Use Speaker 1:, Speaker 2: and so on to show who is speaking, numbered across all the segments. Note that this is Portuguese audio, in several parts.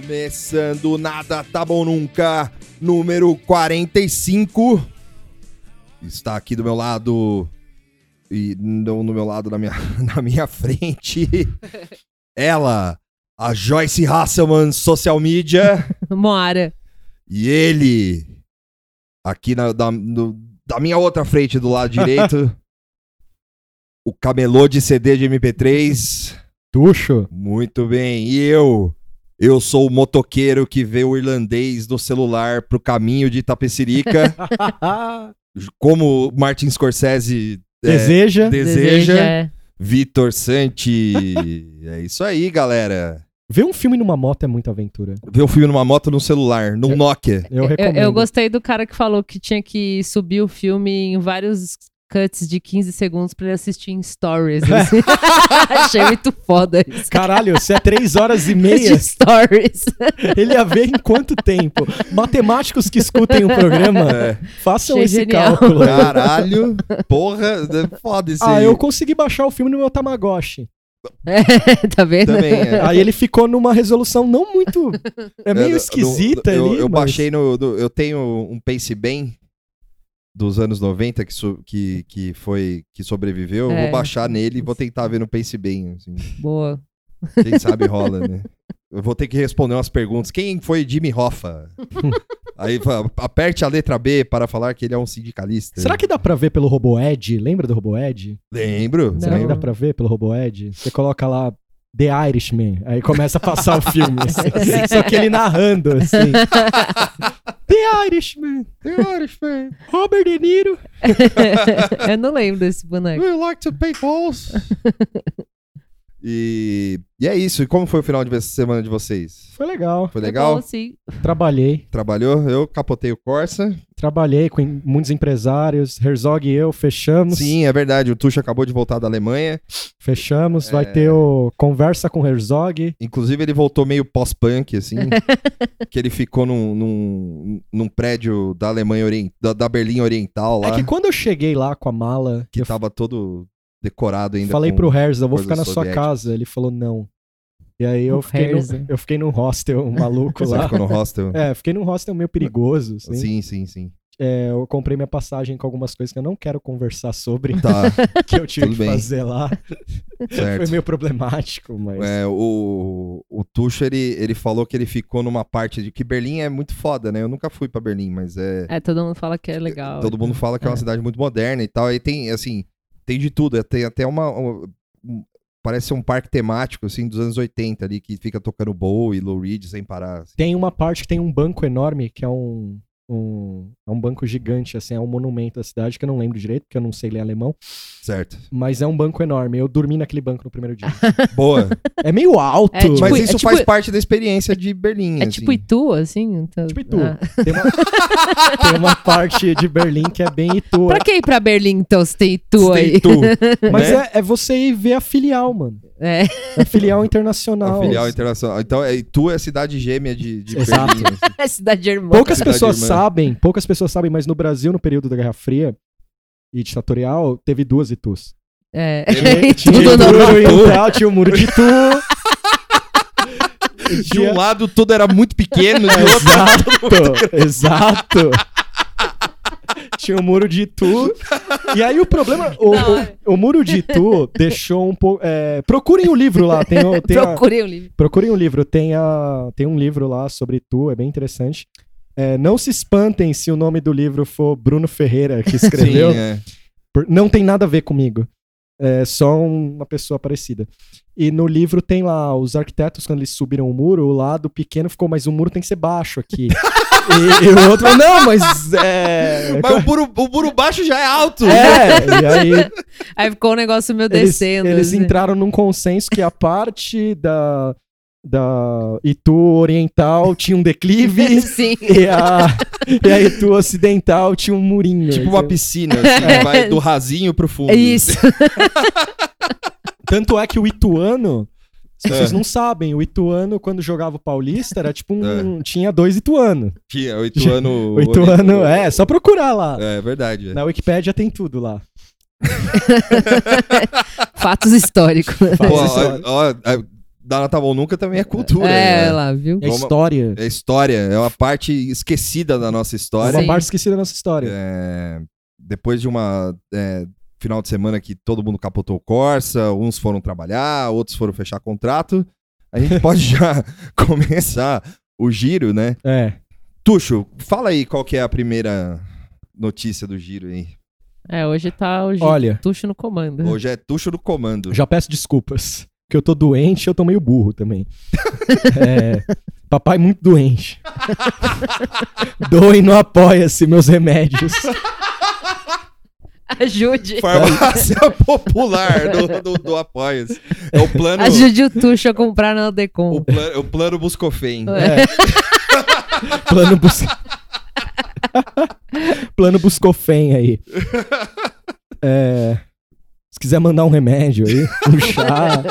Speaker 1: Começando Nada Tá Bom Nunca, número 45. Está aqui do meu lado, e não no meu lado, na minha, na minha frente, ela, a Joyce Hasselman, social media,
Speaker 2: Moara.
Speaker 1: e ele, aqui na, da, no- da minha outra frente, do lado direito, o camelô de CD de MP3,
Speaker 3: Tuxo.
Speaker 1: muito bem. E eu? Eu sou o motoqueiro que vê o irlandês do celular pro caminho de Itapecerica, como Martin Scorsese é,
Speaker 3: Deseja.
Speaker 1: deseja.
Speaker 2: é.
Speaker 1: Vitor Santi. é isso aí, galera.
Speaker 3: Ver um filme numa moto é muita aventura.
Speaker 1: Ver um filme numa moto no celular, num Nokia.
Speaker 3: Eu
Speaker 2: Eu,
Speaker 3: recomendo.
Speaker 2: eu gostei do cara que falou que tinha que subir o filme em vários cuts de 15 segundos pra ele assistir em stories. assim. Achei muito foda isso.
Speaker 3: Caralho, se é três horas e
Speaker 2: De
Speaker 3: meia,
Speaker 2: stories.
Speaker 3: ele ia ver em quanto tempo? Matemáticos que escutem o programa,
Speaker 1: É.
Speaker 3: façam
Speaker 2: Achei
Speaker 3: esse
Speaker 2: genial.
Speaker 3: cálculo.
Speaker 1: Caralho, porra, é foda esse
Speaker 3: Ah,
Speaker 1: aí.
Speaker 3: eu consegui baixar o filme no meu Tamagotchi.
Speaker 2: tá vendo?
Speaker 1: Também, é.
Speaker 3: Aí ele ficou numa resolução não muito. É
Speaker 1: Eu-
Speaker 3: meio
Speaker 1: eu-
Speaker 3: esquisita
Speaker 1: eu,
Speaker 3: ali.
Speaker 1: Eu
Speaker 3: mas-
Speaker 1: baixei no. no- eu tenho um Pace bem dos anos 90 que, so- que, que foi. que sobreviveu. Eu
Speaker 2: É.
Speaker 1: vou baixar nele e vou tentar ver no Pace bem. assim.
Speaker 2: Boa.
Speaker 1: Quem sabe rola, né? Eu vou ter que responder umas perguntas. Quem foi Jimmy Hoffa? Aí aperte a letra B para falar que ele é um sindicalista.
Speaker 3: Será que dá pra ver pelo Roboed? Lembra do Roboed?
Speaker 1: Lembro.
Speaker 3: Será que
Speaker 2: Não.
Speaker 3: dá pra ver pelo Roboed? Você coloca lá The Irishman, aí começa a passar o filme. assim, só que ele narrando, assim. The Irishman,
Speaker 1: The Irishman.
Speaker 3: Robert De Niro.
Speaker 2: eu não lembro desse boneco.
Speaker 1: Do you like to pay balls? e, e é isso. E como foi o final de semana de vocês?
Speaker 3: Foi legal.
Speaker 1: Foi legal?
Speaker 2: bom, sim.
Speaker 3: Trabalhei.
Speaker 1: Trabalhou? Eu capotei o Corsa.
Speaker 3: Trabalhei com muitos empresários. Herzog e eu fechamos.
Speaker 1: Sim, é verdade. O Tuxo acabou de voltar da Alemanha.
Speaker 3: Fechamos. Vai
Speaker 1: É.
Speaker 3: ter o Conversa com Herzog.
Speaker 1: Inclusive, ele voltou meio pós-punk, assim. que ele ficou num, num, num prédio da Alemanha Orient... da, da Berlim Oriental lá.
Speaker 3: É que quando eu cheguei lá com a mala,
Speaker 1: que
Speaker 3: eu
Speaker 1: tava todo decorado ainda.
Speaker 3: falei pro Herz, eu vou ficar na sua
Speaker 1: soviéticas.
Speaker 3: casa. Ele falou não. E aí eu fiquei, no, eu fiquei num hostel maluco
Speaker 1: Você
Speaker 3: lá.
Speaker 1: ficou no hostel?
Speaker 3: É, fiquei num hostel meio perigoso. Assim.
Speaker 1: Sim, sim, sim.
Speaker 3: É, eu comprei minha passagem com algumas coisas que eu não quero conversar sobre,
Speaker 1: Tá,
Speaker 3: que eu tive
Speaker 1: tudo
Speaker 3: que
Speaker 1: bem.
Speaker 3: fazer lá. Foi
Speaker 1: certo.
Speaker 3: meio problemático, mas.
Speaker 1: É, o, o Tuxo, ele, ele falou que ele ficou numa parte de que Berlim é muito foda, né? Eu nunca fui pra Berlim, mas é.
Speaker 2: É, todo mundo fala que é legal.
Speaker 1: Todo mundo fala que é uma
Speaker 2: É.
Speaker 1: cidade muito moderna e tal. E tem, assim, tem de tudo. Tem até uma. uma- um- parece ser um parque temático, assim, dos anos 80 ali, que fica tocando Bowie e Low Reed sem parar. assim.
Speaker 3: Tem uma parte que tem um banco enorme, que é um. um é um banco gigante, assim, é um monumento da cidade, que eu não lembro direito, porque eu não sei ler alemão.
Speaker 1: Certo.
Speaker 3: Mas é um banco enorme. Eu dormi naquele banco no primeiro dia.
Speaker 1: Boa.
Speaker 3: é meio alto.
Speaker 2: É, tipo,
Speaker 1: mas
Speaker 2: é
Speaker 1: isso
Speaker 2: tipo-
Speaker 1: faz parte da experiência de Berlim.
Speaker 2: É
Speaker 1: assim.
Speaker 2: tipo Itu, assim? Então...
Speaker 3: Tipo Itu.
Speaker 2: Ah.
Speaker 3: Tem, uma, tem uma parte de Berlim que é bem Itu.
Speaker 2: Pra que ir pra Berlim, então, se tem Itu aí?
Speaker 1: Tu,
Speaker 3: Mas
Speaker 1: né?
Speaker 3: é, é você ir ver a filial, mano.
Speaker 2: É.
Speaker 3: É filial internacional.
Speaker 1: A filial internacional. Então, é, tu é a cidade gêmea de, de
Speaker 3: Exato.
Speaker 1: Berlim. assim.
Speaker 2: A cidade irmã.
Speaker 3: Poucas
Speaker 1: Cidade
Speaker 3: pessoas
Speaker 1: irmã.
Speaker 3: sabem, poucas pessoas sabem, mas no Brasil, no período da Guerra Fria e ditatorial, teve duas Itus.
Speaker 2: É.
Speaker 1: Ele-
Speaker 3: Tinha
Speaker 2: Tudo
Speaker 3: Itu
Speaker 2: normal.
Speaker 3: Oriental, tinha o muro de Itu.
Speaker 1: De um lado, tudo era muito pequeno, de outro,
Speaker 3: Exato, exato. Tinha o muro de Itu. E aí o problema, o, o- o muro de Itu deixou um pouco. é, procurem o livro lá, tem, o- tem a-
Speaker 2: Procurei o livro.
Speaker 3: Procurem o livro, tem, a, tem um livro lá sobre tu, é bem interessante. É, não se espantem se o nome do livro for Bruno Ferreira que escreveu.
Speaker 1: Sim, é.
Speaker 3: por- não tem nada a ver comigo. É só um- uma pessoa parecida. E no livro tem lá os arquitetos, quando eles subiram o muro, o lado pequeno ficou, mas o muro tem que ser baixo aqui. e, e o outro falou, não, mas é.
Speaker 1: Mas o muro, o muro baixo já é alto.
Speaker 3: É, e aí
Speaker 2: Aí ficou um negócio meio
Speaker 3: eles,
Speaker 2: descendo.
Speaker 3: eles
Speaker 2: assim.
Speaker 3: entraram num consenso que a parte da, da Itu Oriental tinha um declive
Speaker 2: Sim.
Speaker 3: e, a, e a Itu Ocidental tinha um murinho.
Speaker 1: Tipo uma piscina, assim,
Speaker 2: É.
Speaker 1: vai do rasinho pro fundo.
Speaker 2: É isso.
Speaker 3: Tanto é que o Ituano, pessoas
Speaker 1: É.
Speaker 3: não sabem, o Ituano, quando jogava o Paulista, era tipo um. Tinha dois Ituano.
Speaker 1: Tinha, o Ituano.
Speaker 3: O Ituano, é, só procurar lá.
Speaker 1: É verdade. é.
Speaker 3: Na Wikipédia tem tudo lá.
Speaker 2: Fatos históricos.
Speaker 3: Fatos
Speaker 1: ó, ó, ó, Dá Tá Bom Nunca também é cultura.
Speaker 2: É,
Speaker 1: né?
Speaker 2: lá, viu?
Speaker 3: É história.
Speaker 1: É história, é uma parte esquecida da nossa
Speaker 3: É
Speaker 1: história.
Speaker 3: uma
Speaker 2: Sim.
Speaker 3: parte esquecida da nossa história.
Speaker 1: É, depois de uma é, final de semana que todo mundo capotou o Corsa, uns foram trabalhar, outros foram fechar contrato, a gente pode já começar o giro, né?
Speaker 3: É.
Speaker 1: Tuxo, fala aí qual que é a primeira notícia do giro aí.
Speaker 2: É, hoje tá o
Speaker 3: Olha.
Speaker 2: Tuxo no comando.
Speaker 1: Hoje é Tuxo do comando.
Speaker 3: Já peço desculpas. Porque eu tô doente e eu tô meio burro também. É, papai muito doente. Doe não apoia-se meus remédios.
Speaker 2: Ajude.
Speaker 1: Farmácia popular do, do, do Apoia-se. É o plano,
Speaker 2: Ajude o Tuxo a comprar na Decon.
Speaker 1: o plano, o plano Buscofem.
Speaker 2: É.
Speaker 3: Plano bus... Plano Buscofem aí. É, Se quiser mandar um remédio aí, um chá,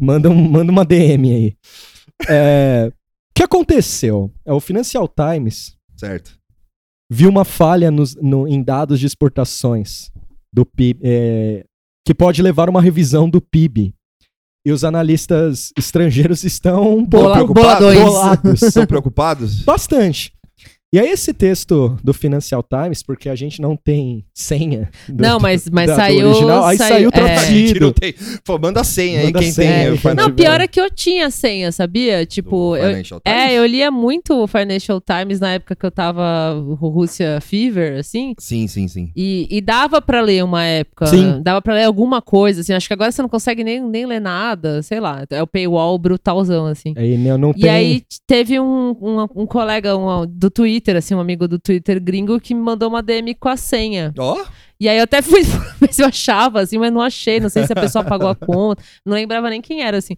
Speaker 3: manda, um- manda uma DM aí. É, O que aconteceu? É, O Financial Times
Speaker 1: Certo.
Speaker 3: viu uma falha nos- no- em dados de exportações do PIB, é, que pode levar a uma revisão do PIB. E os analistas estrangeiros estão um pouco
Speaker 2: Bola,
Speaker 1: preocupado?
Speaker 2: boladões.
Speaker 3: bolados.
Speaker 1: Estão preocupados?
Speaker 3: Bastante. E aí esse texto do Financial Times, porque a gente não tem senha. do-
Speaker 2: Não, mas, mas
Speaker 3: da-
Speaker 2: saiu.
Speaker 3: original, aí saiu
Speaker 2: é.
Speaker 1: A gente
Speaker 3: traduzido.
Speaker 1: tem. Pô, manda a senha aí,
Speaker 3: Manda
Speaker 1: quem
Speaker 3: senha
Speaker 1: tem.
Speaker 3: aí,
Speaker 1: Financial-
Speaker 2: Não, pior é que eu tinha senha, sabia? Tipo,
Speaker 1: do
Speaker 2: eu, é, eu lia muito o Financial Times na época que eu tava Rússia Fever, assim.
Speaker 1: Sim, sim, sim.
Speaker 2: E, e dava pra ler uma época.
Speaker 3: Sim.
Speaker 2: Dava pra ler alguma coisa, assim. Acho que agora você não consegue nem, nem ler nada, sei lá. É o paywall brutalzão, assim.
Speaker 3: Aí não, não
Speaker 2: E
Speaker 3: tem.
Speaker 2: aí teve um, um, um colega um, do Twitter, assim, um amigo do Twitter gringo que me mandou uma DM com a senha.
Speaker 1: Ó,
Speaker 2: E aí eu até fui ver se eu achava, assim, mas não achei. Não sei se a pessoa pagou a conta. Não lembrava nem quem era, assim.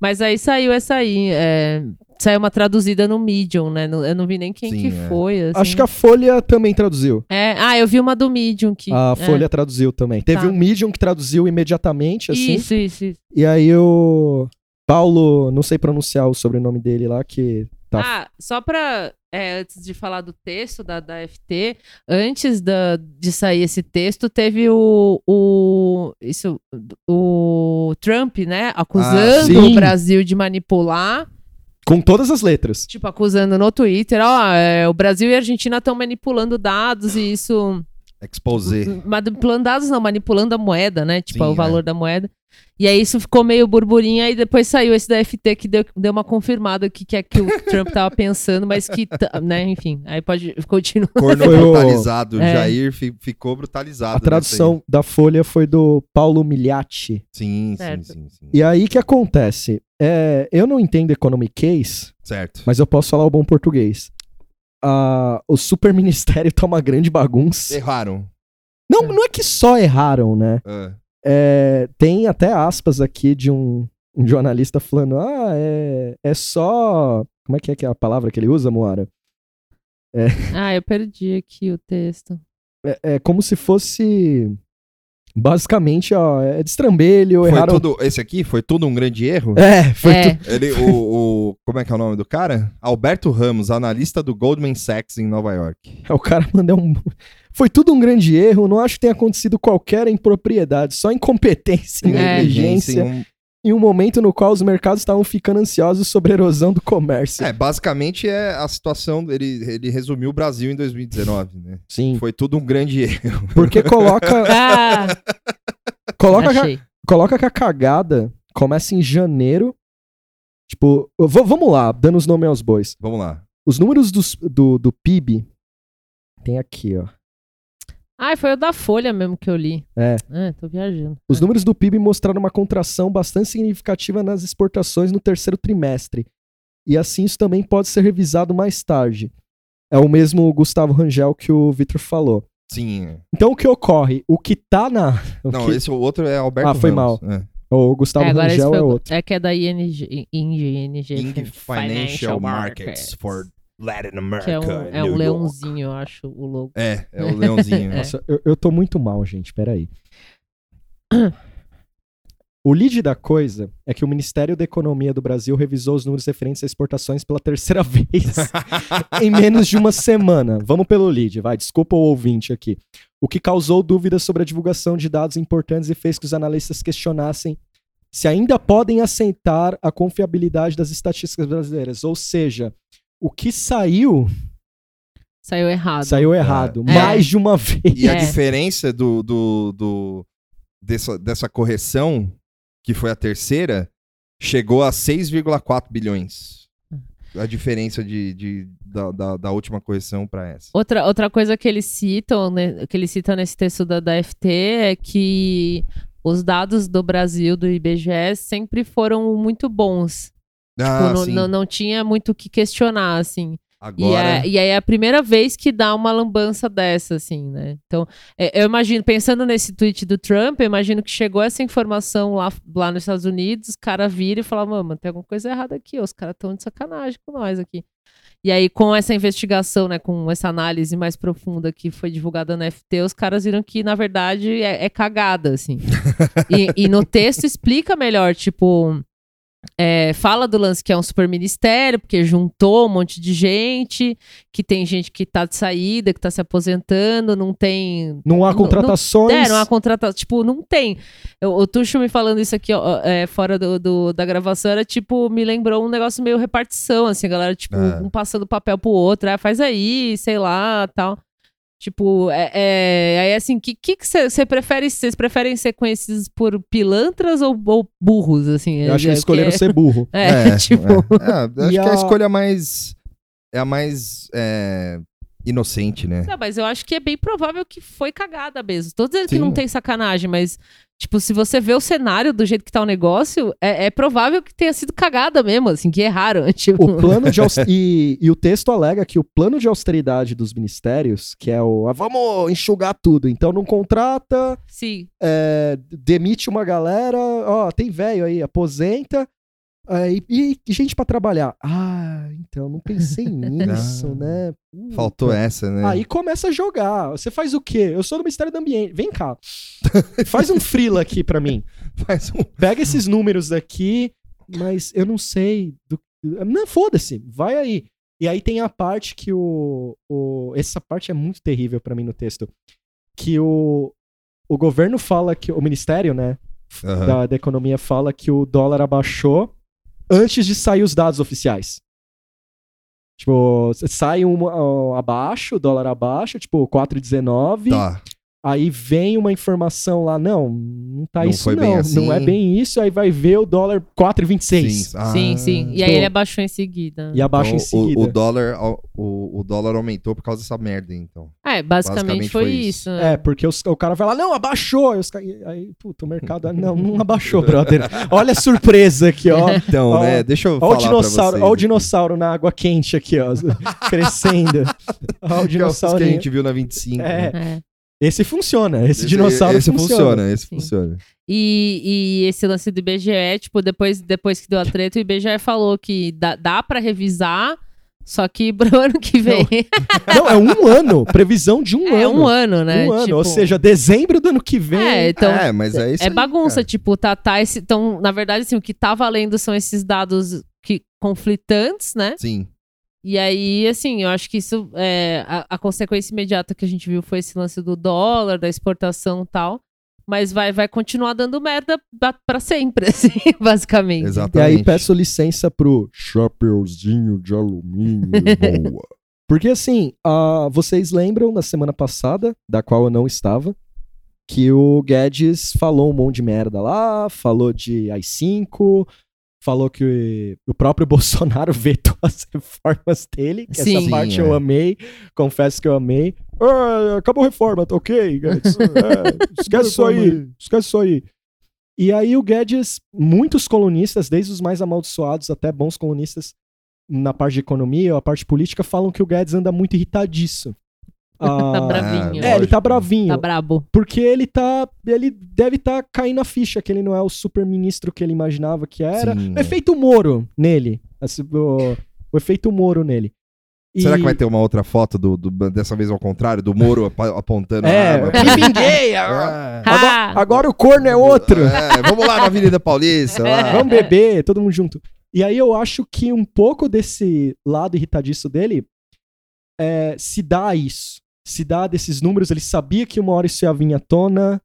Speaker 2: Mas aí saiu essa aí. é, saiu uma traduzida no Medium, né? Eu não vi nem quem
Speaker 1: Sim,
Speaker 2: que
Speaker 1: é.
Speaker 2: foi. Assim.
Speaker 3: Acho que a Folha também traduziu.
Speaker 2: É, ah, eu vi uma do Medium que.
Speaker 3: A
Speaker 2: é.
Speaker 3: Folha traduziu também. Teve
Speaker 2: Tá.
Speaker 3: um Medium que traduziu imediatamente, assim.
Speaker 2: Isso, isso, isso.
Speaker 3: E aí o Paulo, não sei pronunciar o sobrenome dele lá, que tá.
Speaker 2: Ah, só pra. é, antes de falar do texto da, da FT, antes da, de sair esse texto, teve o. o isso, o Trump, né? Acusando
Speaker 3: sim.
Speaker 2: o Brasil de manipular.
Speaker 3: Com todas as letras.
Speaker 2: Tipo, acusando no Twitter, ó, é, o Brasil e a Argentina estão manipulando dados e isso.
Speaker 1: Exposé.
Speaker 2: Manipulando dados, não, manipulando a moeda, né? Tipo,
Speaker 1: Sim,
Speaker 2: o valor
Speaker 1: é.
Speaker 2: da moeda. E aí isso ficou meio burburinho, aí depois saiu esse da FT que deu, deu uma confirmada que, que é que o Trump tava pensando, mas que, né, enfim, aí pode continuar.
Speaker 1: Corno brutalizado.
Speaker 2: É.
Speaker 1: Jair fi- ficou brutalizado.
Speaker 3: A tradução da Folha foi do Paulo
Speaker 1: aí. Sim, sim, sim, sim.
Speaker 3: E aí o que acontece? É, eu não entendo economic case,
Speaker 1: Certo.
Speaker 3: mas eu posso falar o bom português. Ah, o super ministério tá uma grande bagunça.
Speaker 1: Erraram.
Speaker 3: Não, não é que só erraram, né?
Speaker 1: Ah,
Speaker 3: É, tem até aspas aqui de um, um jornalista falando: ah, é, é só. Como é que é, que é a palavra que ele usa, Moara?
Speaker 2: Ah, eu perdi aqui o texto.
Speaker 3: É, é como se fosse. Basicamente, ó, é destrambelho,
Speaker 1: foi
Speaker 3: erraram.
Speaker 1: tudo, esse aqui foi tudo um grande erro?
Speaker 3: É, foi
Speaker 2: É,
Speaker 3: tudo.
Speaker 1: Ele, o, o- Como é que é o nome do cara? Alberto Ramos, analista do Goldman Sachs em Nova York.
Speaker 3: O cara mandou um. Foi tudo um grande erro. Não acho que tenha acontecido qualquer impropriedade, só incompetência e
Speaker 2: É.
Speaker 3: negligência.
Speaker 1: um-
Speaker 3: Em um momento no qual os mercados estavam ficando ansiosos sobre a erosão do comércio.
Speaker 1: É, basicamente é a situação. Ele, ele resumiu o Brasil em 2019, né?
Speaker 3: Sim.
Speaker 1: Foi tudo um grande erro.
Speaker 3: Porque coloca.
Speaker 2: ah,
Speaker 3: coloca, que a,
Speaker 2: achei.
Speaker 3: coloca que a cagada começa em janeiro. Tipo, v- vamos lá, dando os nomes aos bois.
Speaker 1: Vamos lá.
Speaker 3: Os números dos- do, do PIB. Tem aqui, ó.
Speaker 2: Ah, foi o da Folha mesmo que eu li.
Speaker 3: É.
Speaker 2: Ah, tô viajando.
Speaker 3: Os números do PIB mostraram uma contração bastante significativa nas exportações no terceiro trimestre. E assim isso também pode ser revisado mais tarde. É o mesmo Gustavo Rangel que o Vitor falou.
Speaker 1: Sim. é.
Speaker 3: Então o que ocorre? O que tá na. o
Speaker 1: Não,
Speaker 3: que-
Speaker 1: esse outro é Alberto
Speaker 3: Ah, foi
Speaker 1: Ramos. É.
Speaker 3: O Gustavo
Speaker 2: É, agora
Speaker 3: Rangel
Speaker 2: foi
Speaker 3: é
Speaker 2: o-
Speaker 3: outro.
Speaker 2: É que é da ING, ING, ING
Speaker 1: Ing Financial Markets for Latin America.
Speaker 2: Que é um, é um leãozinho, eu acho, o logo.
Speaker 1: É, é o leãozinho.
Speaker 2: É.
Speaker 3: Nossa, eu, eu tô muito mal, gente. Peraí. O lead da coisa é que o Ministério da Economia do Brasil revisou os números referentes a exportações pela terceira vez em menos de uma semana. Vamos pelo lead, vai. Desculpa o ouvinte aqui. O que causou dúvidas sobre a divulgação de dados importantes e fez que os analistas questionassem se ainda podem aceitar a confiabilidade das estatísticas brasileiras. Ou seja, o que saiu,
Speaker 2: Saiu errado.
Speaker 3: saiu errado.
Speaker 2: É.
Speaker 3: Mais de uma vez.
Speaker 1: E a
Speaker 2: É.
Speaker 1: diferença do, do, do- dessa, dessa correção, que foi a terceira, chegou a 6,4 bilhões. A diferença de, de- da, da, da última correção para essa.
Speaker 2: Outra, outra coisa que eles citam, né, que eles citam nesse texto da, da FT é que os dados do Brasil, do IBGE, sempre foram muito bons.
Speaker 1: Ah,
Speaker 2: Tipo, não, não, não tinha muito o que questionar, assim. E,
Speaker 1: Agora,
Speaker 2: é, e aí é a primeira vez que dá uma lambança dessa, assim, né? Então, é, eu imagino, pensando nesse tweet do Trump, eu imagino que chegou essa informação lá, lá nos Estados Unidos, os caras viram e falaram, mano, tem alguma coisa errada aqui, ó, os caras estão de sacanagem com nós aqui. E aí, com essa investigação, né, com essa análise mais profunda que foi divulgada no FT, os caras viram que, na verdade, é, é cagada, assim. e, e no texto explica melhor, tipo, é, fala do lance que é um super ministério, porque juntou um monte de gente, que tem gente que tá de saída, que tá se aposentando, não tem.
Speaker 3: Não há
Speaker 2: Não-
Speaker 3: contratações.
Speaker 2: É, não há contratação. Tipo, não tem. Eu- o Tuxo me falando isso aqui, ó, é, fora do, do- da gravação, era tipo, me lembrou um negócio meio repartição, assim, a galera, tipo,
Speaker 1: É.
Speaker 2: um passando papel pro outro, ah, faz aí, sei lá, tal. Tipo, é, é, aí assim, que que você prefere, vocês preferem ser conhecidos por pilantras ou, ou burros, assim?
Speaker 3: Eu acho que
Speaker 2: É,
Speaker 3: eles escolheram
Speaker 2: porque-
Speaker 3: ser burro.
Speaker 2: É, tipo,
Speaker 1: é, acho
Speaker 3: E
Speaker 1: que é
Speaker 3: a-
Speaker 1: a escolha mais. É a mais é, inocente, né?
Speaker 2: Não, mas eu acho que é bem provável que foi cagada mesmo. Tô dizendo que
Speaker 1: Sim.
Speaker 2: não tem sacanagem, mas, tipo, se você vê o cenário do jeito que tá o negócio, é, é provável que tenha sido cagada mesmo, assim, que erraram. Tipo,
Speaker 3: O plano de e, e o texto alega que o plano de austeridade dos ministérios, que é o ah, vamos enxugar tudo, então não contrata,
Speaker 2: sim.
Speaker 3: é, demite uma galera, ó, tem velho aí, aposenta, é, e, e gente pra trabalhar. Ah, então não pensei nisso,
Speaker 1: Ah,
Speaker 3: né? Puta.
Speaker 1: Faltou essa, né?
Speaker 3: Aí começa a jogar. Você faz o quê? Eu sou do Ministério do Ambiente. Vem cá. Faz um frila aqui pra mim.
Speaker 1: Faz um.
Speaker 3: Pega esses números aqui, mas eu não sei. Do... Não, foda-se, vai aí. E aí tem a parte que o. o... Essa parte é muito terrível pra mim no texto. Que o, o governo fala que. O ministério, né?
Speaker 1: Aham.
Speaker 3: Da, da economia fala que o dólar abaixou antes de sair os dados oficiais. Tipo, sai um ó, abaixo, dólar abaixo, tipo 4,19.
Speaker 1: Tá.
Speaker 3: Aí vem uma informação lá, não, não tá
Speaker 1: Não
Speaker 3: isso
Speaker 1: foi
Speaker 3: não,
Speaker 1: bem assim.
Speaker 3: não é bem isso, aí vai ver o dólar 4,26
Speaker 1: Ah,
Speaker 2: sim, sim. E aí
Speaker 3: tipo,
Speaker 2: ele abaixou em seguida.
Speaker 3: e abaixa
Speaker 1: então,
Speaker 3: em seguida.
Speaker 1: O, o dólar, o, o dólar aumentou por causa dessa merda, então.
Speaker 2: É, basicamente,
Speaker 1: Basicamente
Speaker 2: foi,
Speaker 1: foi
Speaker 2: isso.
Speaker 1: isso.
Speaker 2: né?
Speaker 3: É, porque os- o cara vai lá, não, abaixou. Aí, os aí puta, o mercado, não, não abaixou, brother. Olha a surpresa aqui, ó.
Speaker 1: Então,
Speaker 3: Ó,
Speaker 1: né, deixa eu
Speaker 3: Ó
Speaker 1: falar
Speaker 3: o dinossauro,
Speaker 1: pra vocês
Speaker 3: ó o dinossauro na água quente aqui, ó, crescendo. Ó o
Speaker 1: Que é que a
Speaker 3: dinossauro.
Speaker 1: gente viu na 25.
Speaker 3: É.
Speaker 1: né?
Speaker 2: É.
Speaker 3: Esse funciona, esse, dinossauro
Speaker 1: esse
Speaker 3: funciona.
Speaker 1: funciona. Esse
Speaker 2: Sim.
Speaker 1: funciona.
Speaker 2: E, e esse lance do IBGE, tipo, depois, depois que deu a treta, o IBGE falou que dá, dá pra revisar, só que pro ano que vem.
Speaker 3: Não, é um ano, previsão de um
Speaker 2: é
Speaker 3: ano.
Speaker 2: um ano, né?
Speaker 3: Um ano,
Speaker 2: Tipo,
Speaker 3: ou seja, dezembro do ano que vem.
Speaker 2: É, então.
Speaker 1: é, mas é isso
Speaker 2: É
Speaker 1: aí,
Speaker 2: bagunça,
Speaker 1: cara.
Speaker 2: tipo, tá, tá esse. Então, na verdade, assim, o que tá valendo são esses dados que, conflitantes, né?
Speaker 1: Sim.
Speaker 2: E aí, assim, eu acho que isso. É, a, a consequência imediata que a gente viu foi esse lance do dólar, da exportação e tal. Mas vai, vai continuar dando merda pra sempre, assim, basicamente.
Speaker 3: E
Speaker 1: Exatamente.
Speaker 3: aí peço licença pro chapeuzinho de alumínio. boa. Porque assim, ah, vocês lembram na semana passada, da qual eu não estava, que o Guedes falou um monte de merda lá, falou de AI-5, falou que o próprio Bolsonaro vetou as reformas dele, que
Speaker 2: Sim.
Speaker 3: essa parte
Speaker 1: Sim,
Speaker 3: eu
Speaker 1: é.
Speaker 3: amei, confesso que eu amei. Ah, acabou a reforma, tá ok, Guedes? É, esquece isso aí, esquece isso aí. E aí o Guedes, muitos colunistas, desde os mais amaldiçoados até bons colunistas na parte de economia ou a parte política, falam que o Guedes anda muito irritadiço.
Speaker 2: Tá
Speaker 3: Ah,
Speaker 2: bravinho.
Speaker 3: É, ele tá bravinho.
Speaker 2: Tá brabo.
Speaker 3: Porque ele tá. Ele deve estar tá caindo a ficha que ele não é o super ministro que ele imaginava que era.
Speaker 1: Sim,
Speaker 3: o efeito Moro nele. Assim, o, o efeito Moro nele. E-
Speaker 1: Será que vai ter uma outra foto do, do- dessa vez ao contrário, do Moro ap- apontando
Speaker 3: É,
Speaker 1: a arma?
Speaker 3: me vinguei!
Speaker 1: É.
Speaker 3: Agora,
Speaker 2: Ah!
Speaker 3: agora o corno é outro.
Speaker 1: É, vamos lá na Avenida Paulista. lá.
Speaker 3: Vamos beber, todo mundo junto. E aí eu acho que um pouco desse lado irritadiço dele é, se dá a isso. Se dá desses números, ele sabia que uma hora isso ia vir à tona.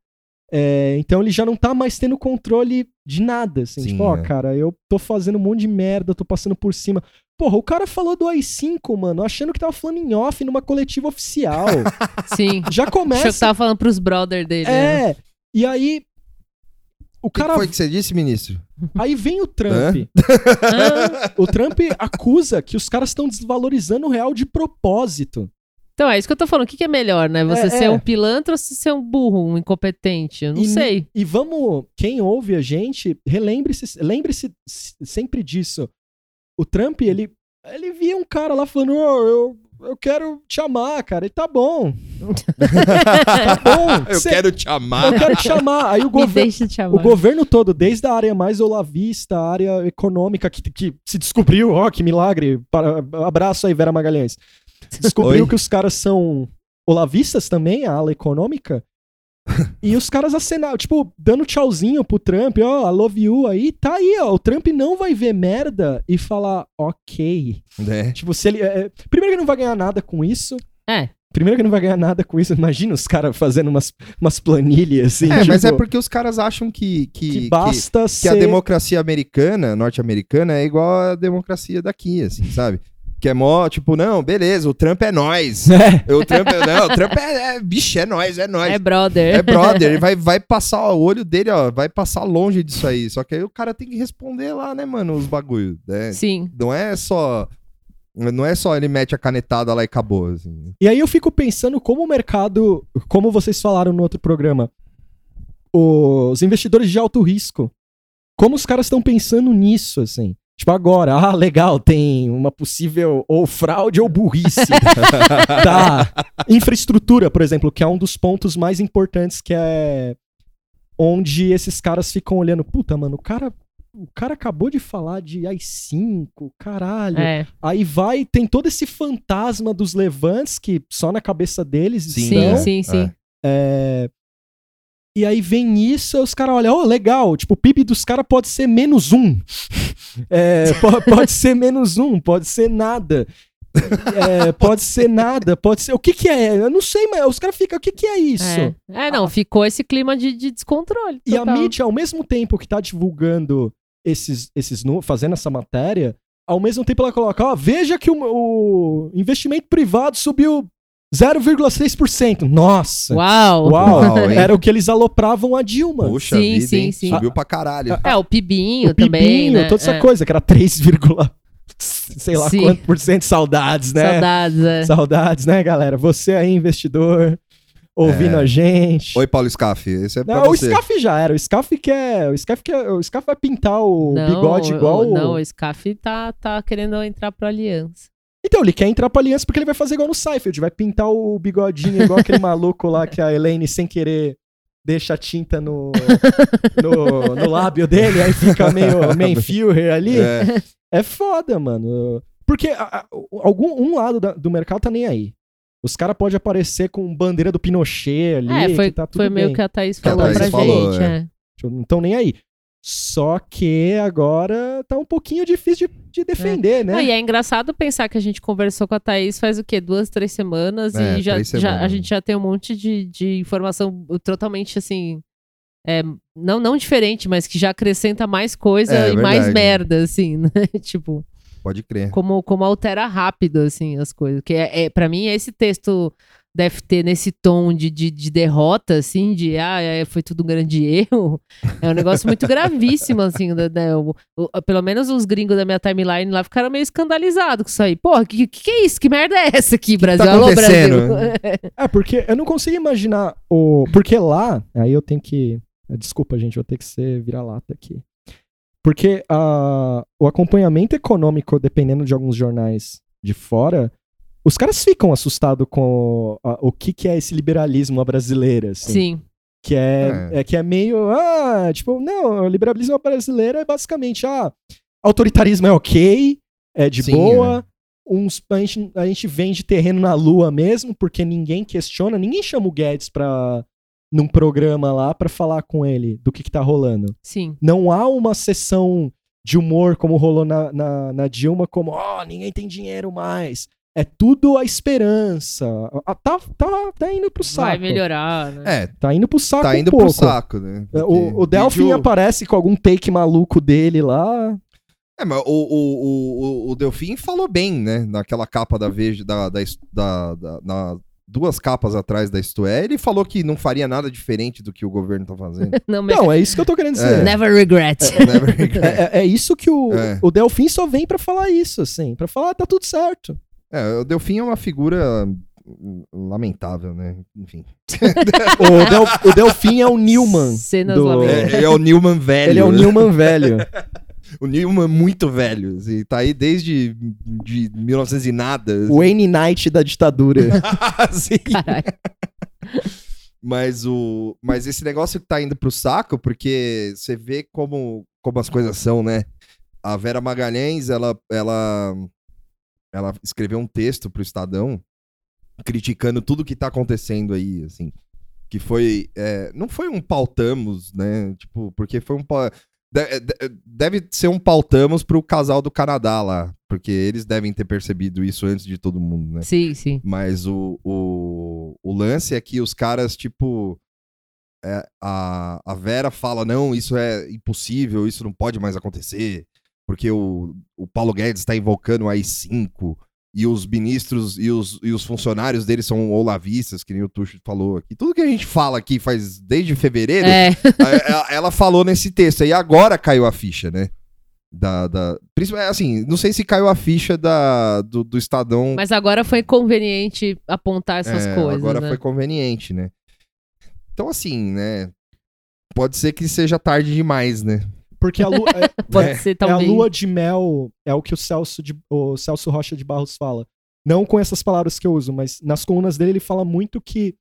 Speaker 3: É, então ele já não tá mais tendo controle de nada, assim.
Speaker 1: Sim,
Speaker 3: tipo, ó,
Speaker 1: é.
Speaker 3: cara, eu tô fazendo um monte de merda, tô passando por cima. Porra, o cara falou do AI-5, mano, achando que tava falando em off numa coletiva oficial.
Speaker 2: Sim.
Speaker 3: já
Speaker 2: Achou que
Speaker 3: começa.
Speaker 2: tava falando pros brother dele. né?
Speaker 3: É. E aí. O cara.
Speaker 1: que foi que você disse, ministro?
Speaker 3: Aí vem o Trump.
Speaker 2: Ah,
Speaker 3: O Trump acusa que os caras estão desvalorizando o real de propósito.
Speaker 2: Então, é isso que eu tô falando. O que, que é melhor, né? Você
Speaker 3: É,
Speaker 2: ser
Speaker 3: é.
Speaker 2: um pilantra ou você ser um burro, um incompetente? Eu não
Speaker 3: E-
Speaker 2: sei.
Speaker 3: E vamos, quem ouve a gente, relembre-se, lembre-se sempre disso. O Trump, ele, ele via um cara lá falando, "Ô, eu, eu quero te amar, cara. E tá bom. tá bom.
Speaker 1: Eu
Speaker 3: Cê-
Speaker 1: quero te amar.
Speaker 3: eu quero te amar. Aí o governo. O governo todo, desde a área mais olavista, a área econômica, que, que se descobriu, ó, que milagre. Para, abraço aí, Vera Magalhães. Descobriu
Speaker 1: Oi.
Speaker 3: que os caras são olavistas também, a ala econômica. e os caras acenaram, tipo, dando tchauzinho pro Trump, ó, I love you aí, tá aí, ó. O Trump não vai ver merda e falar, ok.
Speaker 1: É.
Speaker 3: Tipo, se ele. é, é, primeiro que não vai ganhar nada com isso.
Speaker 2: É.
Speaker 3: Primeiro que não vai ganhar nada com isso. Imagina os caras fazendo umas, umas planilhas assim.
Speaker 1: É, mas é
Speaker 3: tipo,
Speaker 1: porque os caras acham que, que,
Speaker 3: que
Speaker 1: que-
Speaker 3: basta
Speaker 1: que
Speaker 3: ser.
Speaker 1: a democracia americana, norte-americana, é igual a democracia daqui, assim, sabe? Que é mó, tipo, não, beleza, o Trump é nós.
Speaker 3: É.
Speaker 1: O Trump, é- não, o Trump é, é bicho, é nós, é nós.
Speaker 2: É brother.
Speaker 1: É brother, ele vai, vai passar o olho dele, ó, vai passar longe disso aí. Só que aí o cara tem que responder lá, né, mano, os bagulho. né?
Speaker 2: Sim.
Speaker 1: Não é só. Não é só ele mete a canetada lá e acabou. Assim.
Speaker 3: E aí eu fico pensando como o mercado, como vocês falaram no outro programa, os investidores de alto risco, como os caras estão pensando nisso, assim. Tipo, agora, ah, legal, tem uma possível ou fraude ou burrice. tá. Infraestrutura, por exemplo, que é um dos pontos mais importantes, que é onde esses caras ficam olhando, puta, mano, o cara, o cara acabou de falar de AI-5, caralho.
Speaker 2: É.
Speaker 3: Aí vai, tem todo esse fantasma dos levantes que só na cabeça deles
Speaker 1: Sim,
Speaker 2: Sim,
Speaker 3: estão.
Speaker 2: sim, sim.
Speaker 3: É, E aí vem isso, os caras olham, oh, legal, tipo, o PIB dos caras pode ser menos um. É, po- pode ser menos um, pode ser nada. É, pode ser nada, pode ser. O que que é? Eu não sei, mas os caras ficam, o que que é isso?
Speaker 2: É. É, não, ficou esse clima de, de descontrole.
Speaker 3: E a
Speaker 2: total.
Speaker 3: mídia, ao mesmo tempo que tá divulgando esses, esses fazendo essa matéria, ao mesmo tempo ela coloca, ó, veja que o, o investimento privado subiu 0,6%. Nossa!
Speaker 2: Uau!
Speaker 3: Uau! Era o que eles alopravam a Dilma.
Speaker 1: Puxa
Speaker 2: Sim,
Speaker 1: vida,
Speaker 2: sim, sim.
Speaker 1: Subiu pra caralho.
Speaker 2: É, o Pibinho
Speaker 3: o
Speaker 2: também,
Speaker 3: pibinho,
Speaker 2: né?
Speaker 3: toda essa
Speaker 2: É.
Speaker 3: coisa, que era 3, sei lá
Speaker 2: Sim.
Speaker 3: quanto por cento saudades, né?
Speaker 2: Saudades, é.
Speaker 3: Saudades, né, galera? Você aí, investidor, ouvindo
Speaker 1: É.
Speaker 3: a gente.
Speaker 1: Oi, Paulo Scaff. Esse é pra
Speaker 3: Não, o
Speaker 1: você.
Speaker 3: Scaff já era. O Scaff quer. O Scaff quer. O Scaff vai pintar o
Speaker 2: Não,
Speaker 3: bigode igual.
Speaker 2: o-
Speaker 3: o-
Speaker 2: Não, o Scaff tá, tá querendo entrar pro Aliança.
Speaker 3: Então, ele quer entrar pra aliança porque ele vai fazer igual no Seinfeld. Vai pintar o bigodinho igual aquele maluco lá que a Elaine, sem querer, deixa a tinta no, no, no lábio dele, aí fica meio Manfurer ali.
Speaker 1: É.
Speaker 3: É foda, mano. Porque a- a- algum, um lado da- do mercado tá nem aí. Os caras podem aparecer com bandeira do Pinochet ali.
Speaker 2: É, foi,
Speaker 3: que tá tudo
Speaker 2: foi meio
Speaker 3: bem.
Speaker 2: que a Thaís
Speaker 1: a
Speaker 2: falou
Speaker 1: Thaís
Speaker 2: pra
Speaker 1: falou,
Speaker 2: gente.
Speaker 1: é.
Speaker 2: é.
Speaker 3: Tipo, Não estão nem aí. Só que agora tá um pouquinho difícil de, de defender, né?
Speaker 2: Não, e é engraçado pensar que a gente conversou com a Thaís faz o quê? Duas, três semanas
Speaker 1: É,
Speaker 2: e já,
Speaker 1: três
Speaker 2: já- a
Speaker 1: semanas.
Speaker 2: gente já tem um monte de, de informação totalmente assim. é, não, não diferente, mas que já acrescenta mais coisa
Speaker 1: É,
Speaker 2: e mais
Speaker 1: verdade.
Speaker 2: merda, assim, né? tipo,
Speaker 1: Pode crer.
Speaker 2: como, como altera rápido, assim, as coisas. Que é, é, para mim, esse texto deve ter nesse tom de, de, de derrota, assim, de ah, é, foi tudo um grande erro. É um negócio muito gravíssimo, assim, né, né, o- o- pelo menos os gringos da minha timeline lá ficaram meio escandalizados com isso aí. Porra, que, que, que é isso? Que merda é essa aqui, Brasil?
Speaker 1: tá
Speaker 2: Alô,
Speaker 1: acontecendo?
Speaker 2: Brasil.
Speaker 3: É, porque eu não consigo imaginar o. Porque lá. Aí eu tenho que. Desculpa, gente, vou ter que ser vira-lata aqui. Porque ah, o acompanhamento econômico, dependendo de alguns jornais de fora, os caras ficam assustados com o, a- o que, que é esse liberalismo à brasileira. Assim,
Speaker 2: Sim,
Speaker 3: Que é,
Speaker 1: É.
Speaker 3: é que é meio. Ah, tipo, não, o liberalismo brasileiro é basicamente. Ah, autoritarismo é ok, é de
Speaker 1: Sim,
Speaker 3: boa. Uns, a, gente, a gente vende terreno na lua mesmo, porque ninguém questiona, ninguém chama o Guedes pra. num programa lá pra falar com ele do que, que tá rolando.
Speaker 2: sim.
Speaker 3: Não há uma sessão de humor como rolou na, na, na Dilma, como, ó, ninguém tem dinheiro mais. É tudo a esperança. Ah, Tá, tá, tá indo pro saco.
Speaker 2: Vai melhorar, né?
Speaker 1: É,
Speaker 3: Tá indo pro saco
Speaker 1: tá
Speaker 3: um
Speaker 1: indo
Speaker 3: pouco.
Speaker 1: pro saco, né?
Speaker 3: É,
Speaker 1: Porque
Speaker 3: O, o Delphin
Speaker 1: vídeo-
Speaker 3: aparece com algum take maluco dele lá.
Speaker 1: É, mas o, o, o, o Delfim falou bem, né? Naquela capa da Veja, da, da, da, da- na- duas capas atrás da Isto É, ele falou que não faria nada diferente do que o governo tá fazendo.
Speaker 2: Não, mas
Speaker 3: Não, é isso que eu tô querendo dizer.
Speaker 1: É.
Speaker 2: never regret.
Speaker 1: Never regret.
Speaker 3: É, é isso que o,
Speaker 1: É.
Speaker 3: o Delfim só vem pra falar isso, assim. Pra falar, ah, tá tudo certo.
Speaker 1: É, o Delfim é uma figura lamentável, né? Enfim.
Speaker 3: O, Del- o Delfim é o Newman.
Speaker 2: Cenas
Speaker 3: do-
Speaker 2: lamentáveis.
Speaker 1: É, ele é o Newman velho.
Speaker 3: Ele é o? Newman velho.
Speaker 1: O Newman muito velho. E tá aí desde de 1900 e nada.
Speaker 3: O Wayne Knight da ditadura.
Speaker 1: Assim.
Speaker 2: Caralho.
Speaker 1: Mas o. Mas esse negócio que tá indo pro saco, porque você vê como, como as coisas são, né? A Vera Magalhães, ela, ela, ela escreveu um texto pro Estadão criticando tudo que tá acontecendo aí, assim. Que foi. é, não foi um pautamos, né? Tipo, porque foi um. Deve ser um pautamos pro casal do Canadá lá. Porque eles devem ter percebido isso antes de todo mundo, né?
Speaker 2: Sim, sim.
Speaker 1: Mas o, o, o lance é que os caras, tipo. é, a, a Vera fala: não, isso é impossível, isso não pode mais acontecer, porque o, o Paulo Guedes está invocando o AI-5 e os ministros e os, e os funcionários deles são olavistas, que nem o Tuxo falou aqui. Tudo que a gente fala aqui faz desde fevereiro,
Speaker 2: É,
Speaker 1: a- a- ela falou nesse texto, e agora caiu a ficha, né? Da, da, principalmente, assim, não sei se caiu a ficha da, do, do Estadão
Speaker 2: mas agora foi conveniente apontar essas
Speaker 1: é,
Speaker 2: coisas,
Speaker 1: Agora
Speaker 2: né?
Speaker 1: foi conveniente, né? Então, assim, né? Pode ser que seja tarde demais, né?
Speaker 3: Porque a lua, é,
Speaker 2: Pode
Speaker 1: É,
Speaker 2: ser
Speaker 3: é a lua de mel, é o que o Celso, de, o Celso Rocha de Barros fala. Não com essas palavras que eu uso, mas nas colunas dele ele fala muito que.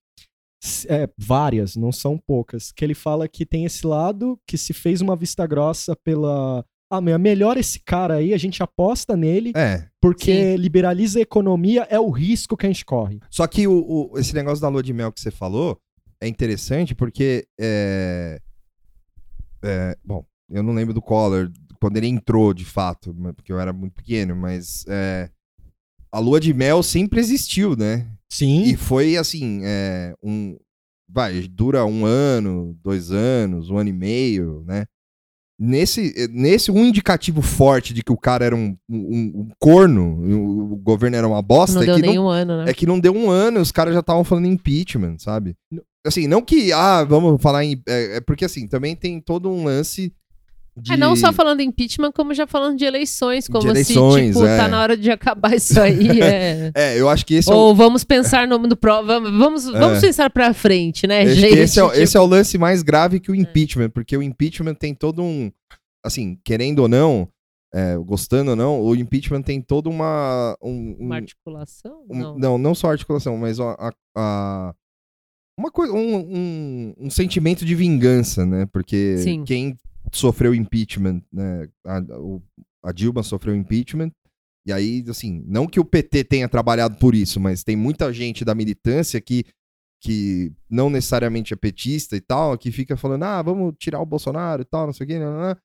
Speaker 3: é, várias, não são poucas. Que ele fala que tem esse lado que se fez uma vista grossa pela. Ah, meu, é melhor esse cara aí, a gente aposta nele,
Speaker 1: É.
Speaker 3: porque liberaliza a economia, é o risco que a gente corre.
Speaker 1: Só que o, o- esse negócio da lua de mel que você falou é interessante porque. É, é, bom, eu não lembro do Collor quando ele entrou de fato, porque eu era muito pequeno, mas. é, a lua de mel sempre existiu, né?
Speaker 3: Sim.
Speaker 1: E foi assim, é, um. Vai, dura um ano, dois anos, um ano e meio, né? Nesse, nesse um indicativo forte de que o cara era um, um, um corno, o, o governo era uma bosta,
Speaker 2: Não
Speaker 1: é
Speaker 2: deu
Speaker 1: que,
Speaker 2: nem
Speaker 1: não,
Speaker 2: um ano, né?
Speaker 1: é que não deu um ano, os caras já estavam falando em impeachment, sabe?
Speaker 3: Não.
Speaker 1: Assim, não que, ah, vamos falar em. É, é porque assim, também tem todo um lance. De...
Speaker 2: É, não só falando impeachment, como já falando de eleições, como
Speaker 1: eleições,
Speaker 2: se, tipo,
Speaker 1: é.
Speaker 2: tá na hora de acabar isso aí. é.
Speaker 1: É, eu acho que esse é o
Speaker 2: Ou vamos pensar no do pro... Vamos, vamos, vamos pensar pra frente, né,
Speaker 1: Acho
Speaker 2: gente?
Speaker 1: esse, é, o-
Speaker 2: Tipo,
Speaker 1: esse é o lance mais grave que o impeachment, porque o impeachment tem todo um. Assim, querendo ou não, é, gostando ou não, o impeachment tem toda uma. Um, um-
Speaker 2: Uma articulação?
Speaker 1: um-
Speaker 2: não.
Speaker 1: não. não, só articulação, mas a. a- a- uma coisa, um, um, um sentimento de vingança, né? Porque
Speaker 2: Sim.
Speaker 1: quem sofreu impeachment, né? A, o- a Dilma sofreu impeachment. E aí, assim, não que o PT tenha trabalhado por isso, mas tem muita gente da militância que, que não necessariamente é petista e tal, que fica falando, ah, vamos tirar o Bolsonaro e tal, não sei o quê, não, não, não.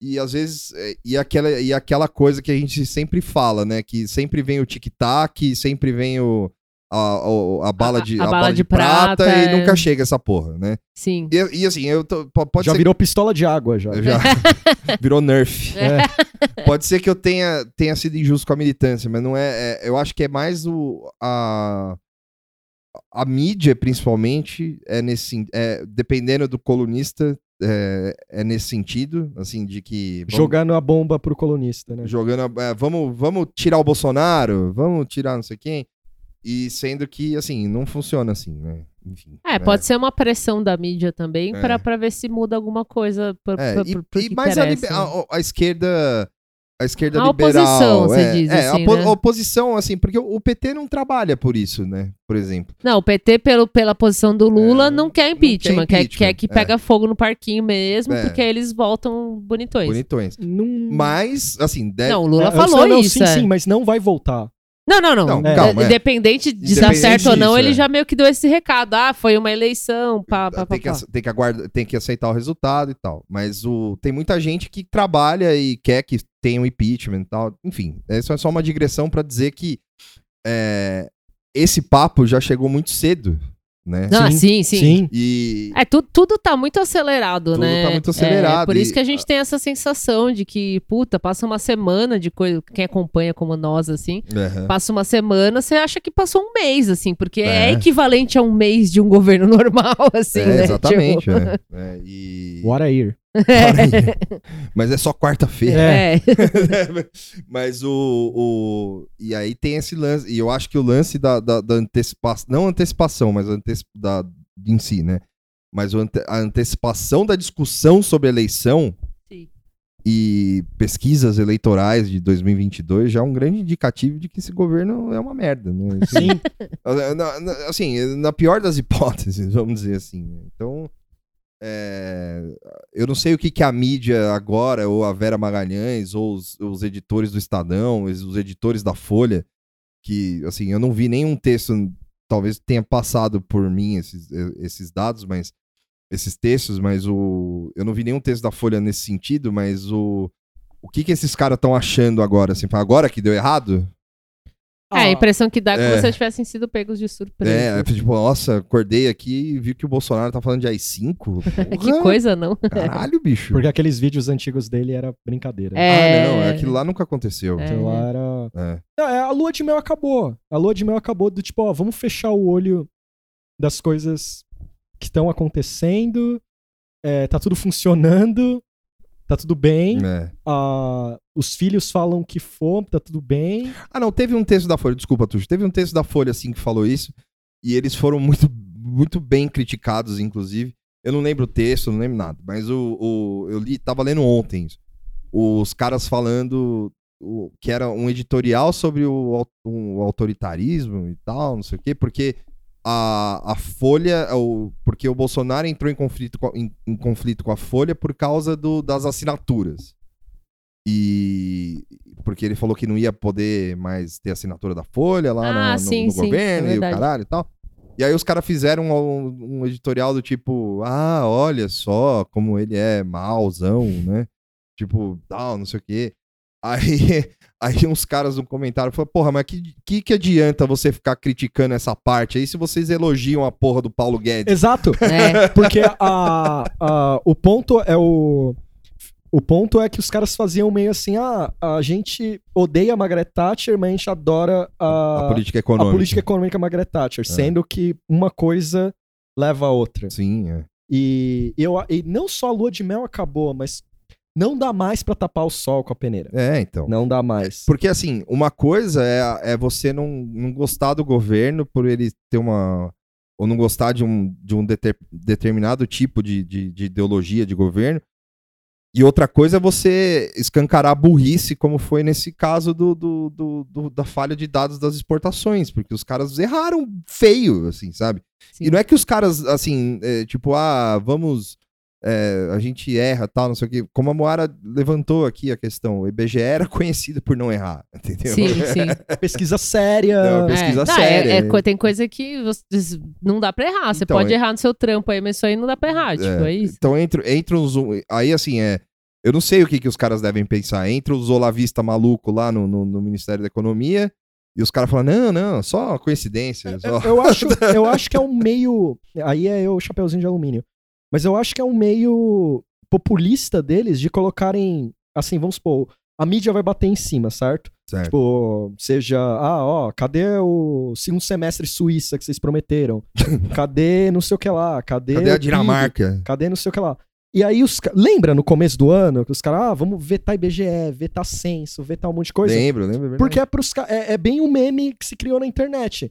Speaker 1: E às vezes, é, e aquela, e aquela coisa que a gente sempre fala, né? Que sempre vem o tic-tac, sempre vem o, a, o- a bala
Speaker 2: A-
Speaker 1: de,
Speaker 2: a
Speaker 1: a
Speaker 2: bala
Speaker 1: bala
Speaker 2: de
Speaker 1: de prata,
Speaker 2: prata,
Speaker 1: e
Speaker 2: é.
Speaker 1: nunca chega essa porra, né?
Speaker 2: Sim.
Speaker 1: E, e assim, eu tô, po- pode
Speaker 3: já
Speaker 1: ser
Speaker 3: virou pistola de água já.
Speaker 1: já virou nerf.
Speaker 3: É.
Speaker 1: Pode ser que eu tenha, tenha sido injusto com a militância, mas não é, é- Eu acho que é mais o. A, a mídia, principalmente, é nesse. É, dependendo do colunista, é, é nesse sentido, assim, de que. vamos-
Speaker 3: Jogando a bomba pro colunista, né?
Speaker 1: Jogando. a- é, vamos, vamos tirar o Bolsonaro, vamos tirar não sei quem. E sendo que, assim, não funciona assim, né? Enfim.
Speaker 2: É, pode ser uma pressão da mídia também
Speaker 1: É.
Speaker 2: pra, pra ver se muda alguma coisa pro,
Speaker 1: É, e,
Speaker 2: pro, pro
Speaker 1: e
Speaker 2: que
Speaker 1: mais a, libe- a- a esquerda. A esquerda
Speaker 2: A
Speaker 1: liberal.
Speaker 2: oposição, você
Speaker 1: é,
Speaker 2: diz,
Speaker 1: é, a
Speaker 2: assim,
Speaker 1: opo-
Speaker 2: né?
Speaker 1: a oposição, assim, porque o o PT não trabalha por isso, né? Por exemplo.
Speaker 2: Não, o PT, pelo, pela posição do Lula,
Speaker 1: É,
Speaker 2: não quer
Speaker 1: não
Speaker 2: impeachment.
Speaker 1: quer
Speaker 2: Quer,
Speaker 1: impeachment,
Speaker 2: quer que
Speaker 1: é.
Speaker 2: pega fogo no parquinho mesmo,
Speaker 1: É.
Speaker 2: porque aí eles voltam bonitões.
Speaker 1: Bonitões.
Speaker 3: Não...
Speaker 1: Mas, assim, deve.
Speaker 2: Não, o Lula
Speaker 3: É,
Speaker 2: falou
Speaker 3: não,
Speaker 2: isso.
Speaker 3: Sim,
Speaker 2: é.
Speaker 3: sim, mas não vai voltar.
Speaker 2: Não, não, não.
Speaker 1: Não,
Speaker 2: É,
Speaker 1: calma, é.
Speaker 2: Independente de dar certo ou não,
Speaker 1: disso,
Speaker 2: ele
Speaker 1: é.
Speaker 2: já meio que deu esse recado. Ah, foi uma eleição, pá, pá, pá,
Speaker 1: tem, que,
Speaker 2: pá.
Speaker 1: tem, que tem que aceitar o resultado e tal. Mas o, tem muita gente que trabalha e quer que tenha um impeachment e tal. Enfim, isso é só uma digressão pra dizer que é, esse papo já chegou muito cedo, né?
Speaker 2: Não, sim, sim.
Speaker 3: Sim.
Speaker 1: E
Speaker 2: É, tu- tudo tá muito acelerado,
Speaker 1: Tudo
Speaker 2: né?
Speaker 1: tá muito acelerado
Speaker 2: É, por isso
Speaker 1: e-
Speaker 2: que a gente tem essa sensação de que, puta, passa uma semana de coisa. Quem acompanha como nós, assim,
Speaker 1: Aham.
Speaker 2: passa uma semana, você acha que passou um mês, assim, porque é,
Speaker 1: É.
Speaker 2: equivalente a um mês de um governo normal, assim,
Speaker 1: É,
Speaker 2: né?
Speaker 1: exatamente.
Speaker 2: Tipo,
Speaker 1: é. É, e...
Speaker 3: What a year.
Speaker 1: Mas é só quarta-feira.
Speaker 2: é.
Speaker 1: Mas o, o. E aí tem esse lance. E eu acho que o lance da, da, da antecipação. Não antecipação, mas anteci, da, em si, né? Mas o ante- a antecipação da discussão sobre a eleição
Speaker 2: Sim.
Speaker 1: e pesquisas eleitorais de 2022 já é um grande indicativo de que esse governo é uma merda, né? Assim,
Speaker 3: Sim.
Speaker 1: na, na- assim, na pior das hipóteses, vamos dizer assim. né? Então, é, eu não sei o que, que a mídia agora, ou a Vera Magalhães, ou os, os editores do Estadão, os, editores da Folha, que, assim, eu não vi nenhum texto, talvez tenha passado por mim esses, esses dados, mas esses textos, mas o eu não vi nenhum texto da Folha nesse sentido, mas o o que que esses caras estão achando agora, assim, agora que deu errado?
Speaker 2: É, a impressão que dá é que
Speaker 1: É.
Speaker 2: vocês tivessem sido pegos de surpresa.
Speaker 1: É, tipo, nossa, acordei aqui e vi que o Bolsonaro tá falando de AI-5.
Speaker 2: que coisa, não?
Speaker 1: Caralho, bicho.
Speaker 3: Porque aqueles vídeos antigos dele era brincadeira.
Speaker 2: É.
Speaker 1: Ah, não, aquilo lá nunca aconteceu.
Speaker 2: É.
Speaker 3: Então lá era.
Speaker 1: É.
Speaker 3: Não, é, a lua de mel acabou. A lua de mel acabou do tipo, ó, vamos fechar o olho das coisas que estão acontecendo. é, tá tudo funcionando. Tá tudo bem.
Speaker 1: É.
Speaker 3: ah, os filhos falam que for, tá tudo bem.
Speaker 1: Ah, não, teve um texto da Folha, desculpa, Tuxo, teve um texto da Folha, assim, que falou isso, e eles foram muito, muito bem criticados, inclusive. Eu não lembro o texto, não lembro nada, mas o, o eu li, tava lendo ontem, isso. os caras falando o, que era um editorial sobre o, o autoritarismo e tal, não sei o quê, porque a, a Folha, o, porque o Bolsonaro entrou em conflito, com a, em, em conflito com a Folha por causa do, das assinaturas. E porque ele falou que não ia poder mais ter assinatura da Folha lá
Speaker 2: Ah,
Speaker 1: no,
Speaker 2: sim,
Speaker 1: no
Speaker 2: sim,
Speaker 1: governo
Speaker 2: é
Speaker 1: e o caralho e tal. E aí os caras fizeram um, um editorial do tipo, ah, olha só como ele é mauzão, né? Tipo, tal, não sei o quê. Aí, aí uns caras no comentário falaram, porra, mas que, que que adianta você ficar criticando essa parte aí se vocês elogiam a porra do Paulo Guedes?
Speaker 3: Exato.
Speaker 2: É.
Speaker 3: Porque a, a- o ponto é o. O ponto é que os caras faziam meio assim: ah, a gente odeia a Margaret Thatcher, mas a gente adora a,
Speaker 1: a política
Speaker 3: a
Speaker 1: econômica.
Speaker 3: política econômica Margaret Thatcher, sendo que uma coisa leva a outra.
Speaker 1: Sim, é.
Speaker 3: E, eu, e não só a lua de mel acabou, mas não dá mais pra tapar o sol com a peneira.
Speaker 1: É, então.
Speaker 3: Não dá mais.
Speaker 1: Porque, assim, uma coisa é, é você não, não gostar do governo por ele ter uma. Ou não gostar de um, de um deter- determinado tipo de, de, de ideologia de governo. E outra coisa é você escancarar a burrice, como foi nesse caso do, do, do- do- da falha de dados das exportações, porque os caras erraram feio, assim, sabe?
Speaker 2: Sim.
Speaker 1: E não é que os caras, assim, é, tipo, ah, vamos. É, a gente erra, tal, não sei o quê. Como a Moara levantou aqui a questão, o IBGE era conhecido por não errar, entendeu?
Speaker 2: Sim, sim.
Speaker 3: Pesquisa séria.
Speaker 1: Não, pesquisa
Speaker 2: é. Não,
Speaker 1: séria.
Speaker 2: é- é co- tem coisa que você- não dá pra errar. Você
Speaker 1: Então,
Speaker 2: pode
Speaker 1: é-
Speaker 2: errar no seu trampo aí, mas isso aí não dá pra errar. Tipo, é isso.
Speaker 1: Então, entre, entre os. Aí, assim, é. Eu não sei o que, que os caras devem pensar. Entre os olavista maluco lá no, no, no Ministério da Economia e os caras falam: não, não, só coincidência. Só...
Speaker 3: Eu acho, eu acho que é um meio. Aí é o chapeuzinho de alumínio. Mas eu acho que é um meio populista deles de colocarem. Assim, vamos supor, a mídia vai bater em cima, certo?
Speaker 1: Certo.
Speaker 3: Tipo, seja, ah, ó, cadê o segundo semestre Suíça que vocês prometeram? Cadê não sei o que lá? Cadê,
Speaker 1: Cadê a? Dinamarca?
Speaker 3: Cadê não sei o que lá? E aí os lembra no começo do ano que os caras, ah, vamos vetar IBGE, vetar censo, vetar um monte de coisa?
Speaker 1: Lembro, lembro. é.
Speaker 3: Porque é, pros, é, é bem um meme que se criou na internet.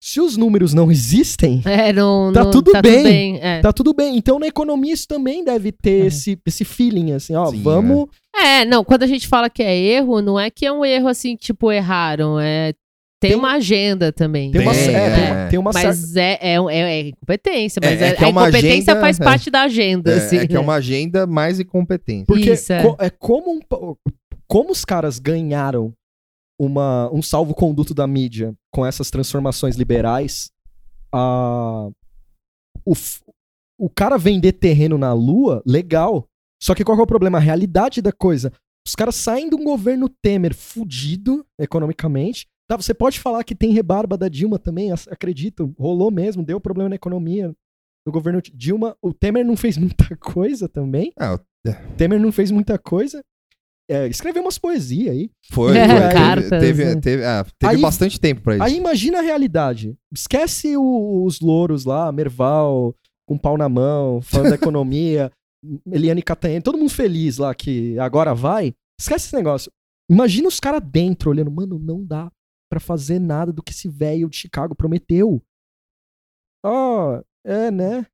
Speaker 3: Se os números não existem,
Speaker 2: É, não,
Speaker 3: Tá
Speaker 2: não-
Speaker 3: tudo bem.
Speaker 2: é.
Speaker 3: tá tudo bem. Então na economia isso também deve ter esse, esse feeling, assim, ó,
Speaker 1: Sim,
Speaker 3: vamos.
Speaker 2: É, não, quando a gente fala que é erro, não é que é um erro assim, tipo, erraram. É, tem,
Speaker 3: Tem-
Speaker 2: uma agenda também.
Speaker 3: Tem uma,
Speaker 1: Tem,
Speaker 3: é,
Speaker 1: é.
Speaker 3: tem uma, tem uma.
Speaker 2: Mas é, é, é, é incompetência. Mas
Speaker 1: É, é
Speaker 2: é-
Speaker 1: é
Speaker 2: a
Speaker 1: uma
Speaker 2: incompetência
Speaker 1: agenda-
Speaker 2: faz
Speaker 1: é.
Speaker 2: parte da agenda,
Speaker 1: É,
Speaker 2: assim.
Speaker 1: é que é
Speaker 2: né?
Speaker 1: uma agenda mais incompetente.
Speaker 3: Porque
Speaker 2: Isso, é.
Speaker 3: co- é como, um como os caras ganharam uma, um salvo-conduto da mídia com essas transformações liberais, a, o, o cara vender terreno na lua, legal. Só que qual é o problema? A realidade da coisa. Os caras saem de um governo Temer fudido economicamente, Tá, você pode falar que tem rebarba da Dilma também, ac- acredito, rolou mesmo, deu problema na economia. No governo Dilma, o Temer não fez muita coisa também.
Speaker 1: Ah,
Speaker 3: O Temer não fez muita coisa. É, escreveu umas poesias aí.
Speaker 1: foi.
Speaker 2: É,
Speaker 1: foi.
Speaker 2: cartas,
Speaker 1: Teve,
Speaker 2: né?
Speaker 1: teve, teve, ah, teve
Speaker 3: Aí-
Speaker 1: bastante tempo pra isso.
Speaker 3: Aí imagina a realidade. Esquece o- os louros lá, Merval, com pau na mão, falando da economia, Eliane Catanhete, todo mundo feliz lá que agora vai. Esquece esse negócio. Imagina os caras dentro olhando, mano, não dá pra fazer nada do que esse velho de Chicago prometeu. Ó, é, né?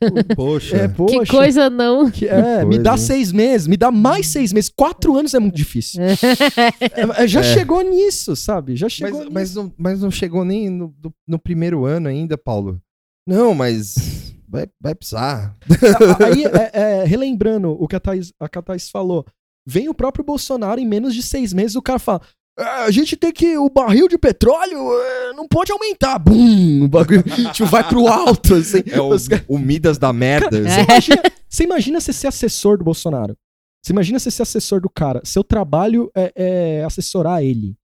Speaker 1: Poxa.
Speaker 3: É, poxa.
Speaker 2: Que coisa não.
Speaker 3: que- é, me
Speaker 1: coisa,
Speaker 3: dá
Speaker 1: hein?
Speaker 3: seis meses, me dá mais seis meses. Quatro anos é muito difícil. É, é, já
Speaker 1: É.
Speaker 3: chegou nisso, sabe? Já chegou
Speaker 1: Mas,
Speaker 3: nisso.
Speaker 1: mas, não, mas não chegou nem no, no- no primeiro ano ainda, Paulo. Não, mas vai, vai precisar.
Speaker 3: Aí, é, é, relembrando o que a Thaís, a que a Thaís falou, vem o próprio Bolsonaro em menos de seis meses, o cara fala. "Ah, a gente tem que. O barril de petróleo eh, não pode aumentar. Bum! O bagulho tipo, vai pro alto. Assim.
Speaker 1: É o, o Midas da merda.
Speaker 3: Você imagina, você imagina você ser assessor do Bolsonaro. Você imagina você ser assessor do cara. Seu trabalho é, é assessorar ele.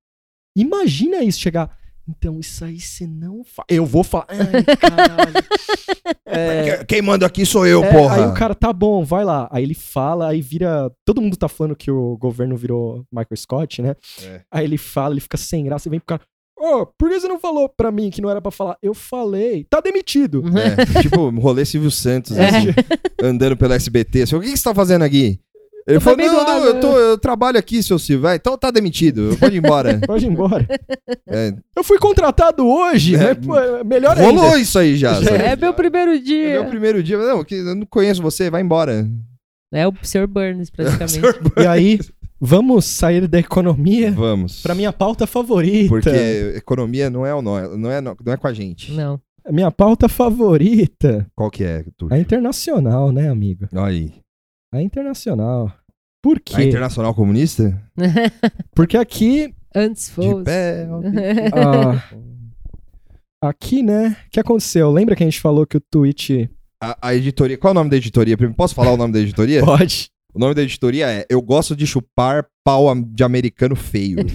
Speaker 3: Imagina isso chegar. Então, isso aí você não faz. Eu vou falar. Ai, caralho. É,
Speaker 1: Que- Quem manda aqui sou eu,
Speaker 3: é,
Speaker 1: porra.
Speaker 3: Aí o cara, tá bom, vai lá. Aí ele fala, aí vira. Todo mundo tá falando que o governo virou Michael Scott, né?
Speaker 1: É.
Speaker 3: Aí ele fala, ele fica sem graça e vem pro cara. Ô, por que você não falou pra mim que não era pra falar? Eu falei. Tá demitido.
Speaker 1: É, tipo, rolê Silvio Santos,
Speaker 2: É.
Speaker 1: assim, andando pelo SBT. Assim, o que que você tá fazendo aqui? Ele
Speaker 2: Eu
Speaker 1: falou,
Speaker 2: também
Speaker 1: não, não,
Speaker 2: lado,
Speaker 1: eu, tô, eu trabalho aqui, seu Silvio. Vai, então tá demitido, pode ir embora.
Speaker 3: Pode ir embora.
Speaker 1: É,
Speaker 3: Eu fui contratado hoje,
Speaker 1: É,
Speaker 3: né? Pô, é melhor
Speaker 1: rolou
Speaker 3: ainda.
Speaker 1: isso aí já. sabe?
Speaker 2: É meu primeiro
Speaker 1: É
Speaker 2: dia.
Speaker 1: meu primeiro dia. Não, que eu não conheço você, vai embora.
Speaker 2: É o Sr. Burns, praticamente.
Speaker 3: E aí, vamos sair da economia
Speaker 1: Vamos.
Speaker 3: pra minha pauta favorita.
Speaker 1: Porque economia não é, o nó- não é, não é com a gente.
Speaker 2: Não.
Speaker 3: A minha pauta favorita.
Speaker 1: Qual que é, tu?
Speaker 3: A internacional, né, amigo?
Speaker 1: Olha aí.
Speaker 3: A internacional. Por
Speaker 1: A
Speaker 3: quê?
Speaker 1: Internacional Comunista?
Speaker 3: Porque aqui
Speaker 2: Antes
Speaker 1: De
Speaker 2: fosse.
Speaker 1: pé.
Speaker 3: Ah, aqui, né? O que aconteceu? Lembra que a gente falou que o tweet.
Speaker 1: A, a editoria. Qual é o nome da editoria? Posso falar o nome da editoria?
Speaker 3: Pode.
Speaker 1: O nome da editoria é Eu gosto de chupar pau de americano feio.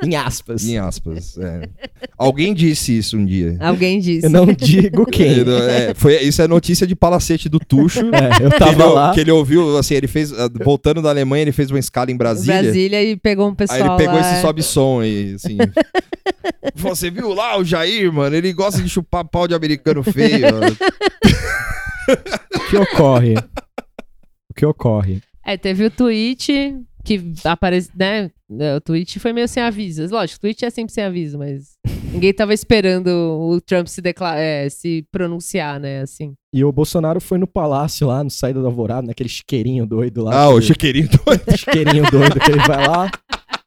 Speaker 3: Em aspas.
Speaker 1: em aspas. é. Alguém disse isso um dia.
Speaker 2: Alguém disse.
Speaker 3: Eu não digo quem.
Speaker 1: É, foi, isso é notícia de palacete do Tuxo.
Speaker 3: É, eu
Speaker 1: que,
Speaker 3: tava
Speaker 1: ele,
Speaker 3: lá.
Speaker 1: que ele ouviu, assim, ele fez, ah, voltando da Alemanha, ele fez uma escala em Brasília.
Speaker 2: Brasília e pegou um pessoal
Speaker 1: Aí ele pegou
Speaker 2: lá.
Speaker 1: esse sobe-som aí, assim. Você viu lá o Jair, mano? Ele gosta de chupar pau de americano feio.
Speaker 3: O que ocorre? O que ocorre?
Speaker 2: É, teve o tweet que aparece, né? O tweet foi meio sem aviso. Lógico, o tweet é sempre sem aviso, mas ninguém tava esperando o Trump se, decla- é, se pronunciar, né? Assim.
Speaker 3: E o Bolsonaro foi no palácio lá, no Saída do Alvorada, naquele chiqueirinho doido lá.
Speaker 1: ah, o
Speaker 3: que-
Speaker 1: chiqueirinho doido.
Speaker 3: chiqueirinho doido que ele vai lá.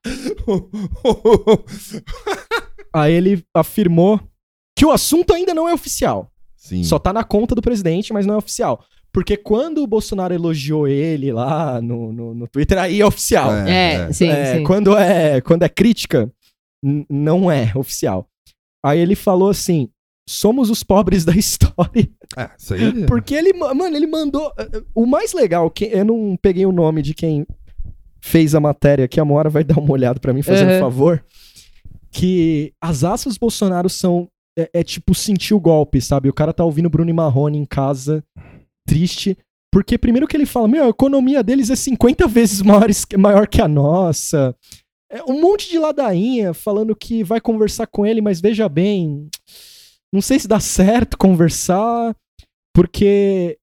Speaker 3: Aí ele afirmou que o assunto ainda não é oficial.
Speaker 1: Sim.
Speaker 3: Só tá na conta do presidente, mas não é oficial. Porque quando o Bolsonaro elogiou ele lá no, no, no Twitter, aí é oficial.
Speaker 2: É,
Speaker 1: é.
Speaker 2: sim,
Speaker 3: É,
Speaker 2: sim.
Speaker 3: Quando, é, quando é crítica, não é oficial. Aí ele falou assim: somos os pobres da história.
Speaker 1: Ah, isso aí.
Speaker 3: Porque ele, ma- mano, ele mandou. eh, O mais legal, que eu não peguei o nome de quem fez a matéria aqui, a Moara vai dar uma olhada pra mim, fazer um
Speaker 2: Uhum.
Speaker 3: favor. Que as aspas do Bolsonaro são. É, é tipo sentir o golpe, sabe? O cara tá ouvindo Bruno e Marrone em casa, triste. Porque primeiro que ele fala, meu, a economia deles é 50 vezes maiores, maior que a nossa. É um monte de ladainha falando que vai conversar com ele, mas veja bem, não sei se dá certo conversar, porque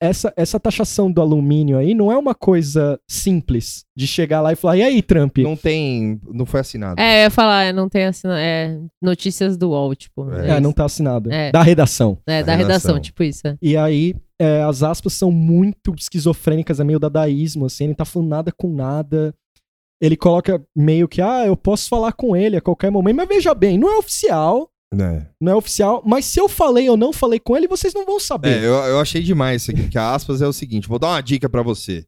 Speaker 3: essa, essa taxação do alumínio aí não é uma coisa simples de chegar lá e falar, e aí, Trump?
Speaker 1: Não tem. Não foi assinado.
Speaker 2: É, eu ia falar, é, não tem assina... é, notícias do UOL, tipo.
Speaker 1: É,
Speaker 3: É,
Speaker 2: isso.
Speaker 3: não tá assinado.
Speaker 2: É.
Speaker 3: Da redação.
Speaker 2: É, da
Speaker 1: A
Speaker 2: redação,
Speaker 1: redação.
Speaker 2: tipo isso. é.
Speaker 3: E aí, é, as aspas são muito esquizofrênicas, é meio dadaísmo, assim, ele não tá falando nada com nada. Ele coloca meio que, ah, eu posso falar com ele a qualquer momento, mas veja bem, não é oficial,
Speaker 1: É.
Speaker 3: não é oficial, mas se eu falei ou não falei com ele, vocês não vão saber.
Speaker 1: É, eu, eu achei demais isso aqui, que a aspas é o seguinte, vou dar uma dica pra você.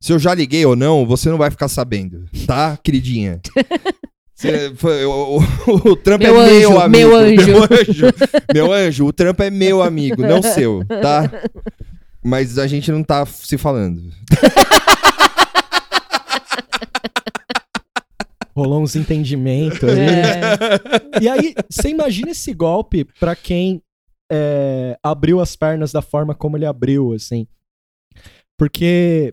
Speaker 1: Se eu já liguei ou não, você não vai ficar sabendo, tá, queridinha? Foi- o, o- o Trump
Speaker 2: Meu
Speaker 1: é
Speaker 2: anjo,
Speaker 1: meu amigo.
Speaker 2: meu anjo.
Speaker 1: Meu anjo. Meu anjo, o Trump é meu amigo, não seu, tá? Mas a gente não tá se falando.
Speaker 3: Rolou uns entendimentos aí.
Speaker 2: É.
Speaker 3: E aí, você imagina esse golpe pra quem é, abriu as pernas da forma como ele abriu, assim. Porque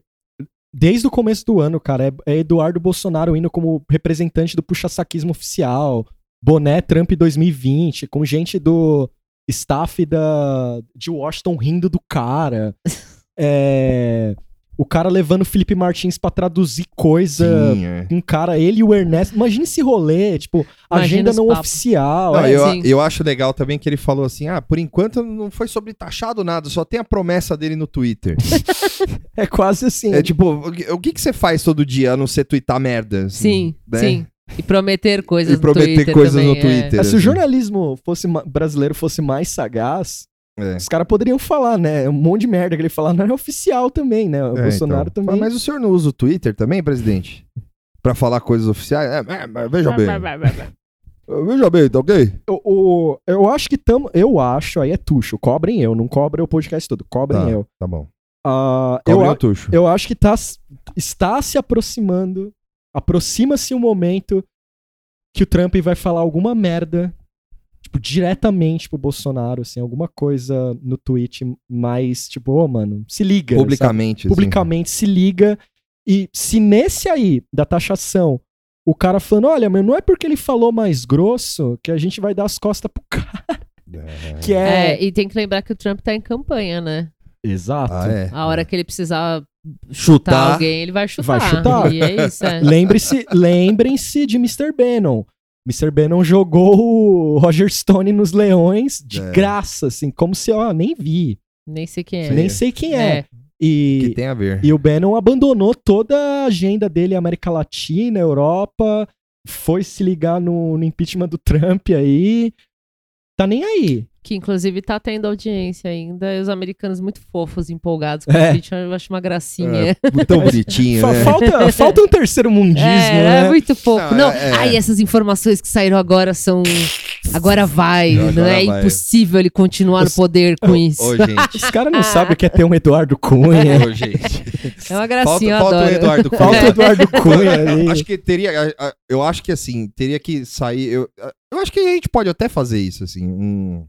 Speaker 3: desde o começo do ano, cara, é, é Eduardo Bolsonaro indo como representante do puxa-saquismo oficial, boné Trump 2020, com gente do staff da, de Washington rindo do cara. É, o cara levando o Felipe Martins pra traduzir coisa
Speaker 1: Sim, é.
Speaker 3: um cara, ele e o Ernesto. Imagina esse rolê, tipo,
Speaker 2: Imagina
Speaker 3: agenda não
Speaker 2: papos.
Speaker 3: oficial.
Speaker 1: Não,
Speaker 3: é.
Speaker 1: eu,
Speaker 2: sim.
Speaker 1: eu acho legal também que ele falou assim: ah, por enquanto não foi sobre taxado nada, só tem a promessa dele no Twitter.
Speaker 3: É quase assim.
Speaker 1: é tipo, o que- o que, você faz todo dia a não ser twittar merda? assim,
Speaker 2: Sim,
Speaker 1: né?
Speaker 2: sim. E prometer coisas
Speaker 1: E prometer
Speaker 2: no Twitter
Speaker 1: coisas
Speaker 2: também,
Speaker 1: no
Speaker 2: é.
Speaker 1: Twitter.
Speaker 3: É, se o
Speaker 1: assim.
Speaker 3: jornalismo fosse brasileiro fosse mais sagaz,
Speaker 1: É.
Speaker 3: os caras poderiam falar, né? Um monte de merda que ele falar não é oficial também, né? O
Speaker 1: É,
Speaker 3: Bolsonaro
Speaker 1: então.
Speaker 3: também.
Speaker 1: Mas o senhor não usa o Twitter também, presidente? Pra falar coisas oficiais? É, é, mas veja bem. Veja bem, tá ok?
Speaker 3: O, o- eu acho que tamo. Eu acho, aí é tucho. Cobrem eu, não cobrem o podcast todo. Cobrem
Speaker 1: Tá,
Speaker 3: eu.
Speaker 1: tá bom.
Speaker 3: Ah, eu,
Speaker 1: o tucho.
Speaker 3: eu acho que tá, está se aproximando. Aproxima-se um momento que o Trump vai falar alguma merda, tipo, diretamente pro Bolsonaro, assim, alguma coisa no tweet mais, tipo, ô, mano, se liga. sabe?
Speaker 1: Publicamente. assim.
Speaker 3: Publicamente se liga. E se nesse aí, da taxação, o cara falando, olha, mas não é porque ele falou mais grosso que a gente vai dar as costas pro cara.
Speaker 1: É.
Speaker 3: Que é.
Speaker 2: É, e tem que lembrar que o Trump tá em campanha, né?
Speaker 3: Exato.
Speaker 1: Ah, é.
Speaker 2: A hora que ele precisar chutar
Speaker 1: Chutar.
Speaker 2: alguém, ele vai chutar.
Speaker 3: Vai chutar.
Speaker 2: E é isso, é.
Speaker 3: Lembre-se, lembrem-se de Mr. Bannon. Mr. Bannon jogou o Roger Stone nos Leões de
Speaker 1: É.
Speaker 3: graça, assim, como se, ó, nem vi,
Speaker 2: Nem sei quem é.
Speaker 3: Nem sei quem é.
Speaker 2: É.
Speaker 3: E,
Speaker 1: Que tem a ver.
Speaker 3: e o Bannon abandonou toda a agenda dele, América Latina, Europa, foi se ligar no, no impeachment do Trump aí. Tá nem aí.
Speaker 2: Que inclusive tá tendo audiência ainda. E os americanos muito fofos, empolgados com
Speaker 3: É.
Speaker 2: o vídeo. Eu acho uma gracinha.
Speaker 1: É, tão bonitinho, né?
Speaker 3: falta, falta um terceiro mundismo,
Speaker 2: É,
Speaker 3: né?
Speaker 2: é muito fofo.
Speaker 1: Não,
Speaker 2: Não,
Speaker 1: é- é.
Speaker 2: ai, essas informações que saíram agora são. Agora vai.
Speaker 1: Agora
Speaker 2: não é
Speaker 1: vai.
Speaker 2: impossível ele continuar no
Speaker 3: Os-
Speaker 2: poder com isso.
Speaker 1: Ô, gente.
Speaker 3: Os caras não sabem o que é ter um Eduardo Cunha.
Speaker 1: Ô, gente.
Speaker 2: É uma
Speaker 1: Falta,
Speaker 2: gracinha, eu
Speaker 1: falta o
Speaker 2: adoro.
Speaker 1: Eduardo Cunha.
Speaker 3: Falta o Eduardo Cunha ali.
Speaker 1: Acho que teria. Eu acho que assim, teria que sair. Eu, eu acho que a gente pode até fazer isso, assim. Um,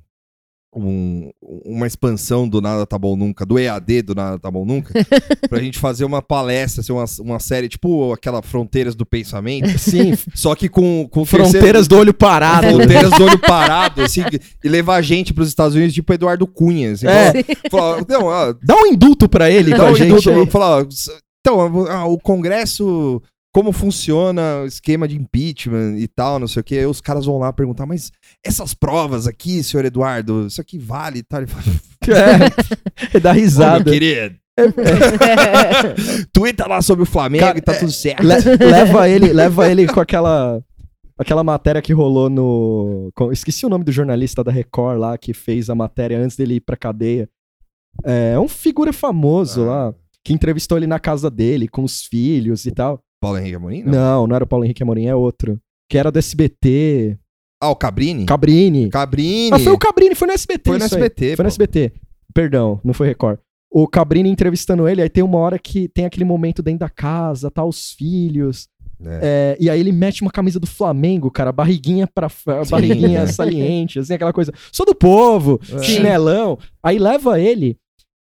Speaker 1: um- uma expansão do Nada Tá Bom Nunca, do EAD do Nada Tá Bom Nunca, pra gente fazer uma palestra, assim, uma, uma série, tipo aquela Fronteiras do Pensamento,
Speaker 3: Sim,
Speaker 1: só que com, com
Speaker 3: fronteiras do olho parado.
Speaker 1: Fronteiras do olho parado, assim, e levar a gente pros Estados Unidos, tipo Eduardo Cunha. Assim,
Speaker 3: É.
Speaker 1: não, ó,
Speaker 3: Dá um indulto pra ele,
Speaker 1: Dá
Speaker 3: pra
Speaker 1: um
Speaker 3: gente.
Speaker 1: indulto, falar, então, ah, o Congresso, como funciona o esquema de impeachment e tal, não sei o que. Aí os caras vão lá perguntar, mas essas provas aqui, senhor Eduardo, isso aqui vale e tal. Ele fala,
Speaker 3: É, dá
Speaker 1: "Ô, meu
Speaker 3: risada.
Speaker 1: querido, twitta lá sobre o Flamengo
Speaker 3: Cara,
Speaker 1: e tá tudo certo.
Speaker 3: Le- leva ele, leva ele com aquela aquela matéria que rolou no, com- esqueci o nome do jornalista da Record lá que fez a matéria antes dele ir pra cadeia. É um figura famoso
Speaker 1: Ah.
Speaker 3: lá que entrevistou ele na casa dele com os filhos e tal.
Speaker 1: Paulo Henrique Amorim? Não.
Speaker 3: Não, não, era o Paulo Henrique Amorim, é outro. Que era do SBT,
Speaker 1: Ah, o Cabrini?
Speaker 3: Cabrini.
Speaker 1: Cabrini.
Speaker 3: Ah, foi o Cabrini, foi no SBT.
Speaker 1: Foi no
Speaker 3: isso aí.
Speaker 1: SBT,
Speaker 3: Foi no. SBT. Perdão, não foi Record. O Cabrini entrevistando ele, aí tem uma hora que tem aquele momento dentro da casa, tá os filhos.
Speaker 1: É.
Speaker 3: É, e aí ele mete uma camisa do Flamengo, cara, barriguinha para barriguinha saliente, assim, aquela coisa. Sou do povo,
Speaker 1: É.
Speaker 3: chinelão. Aí leva ele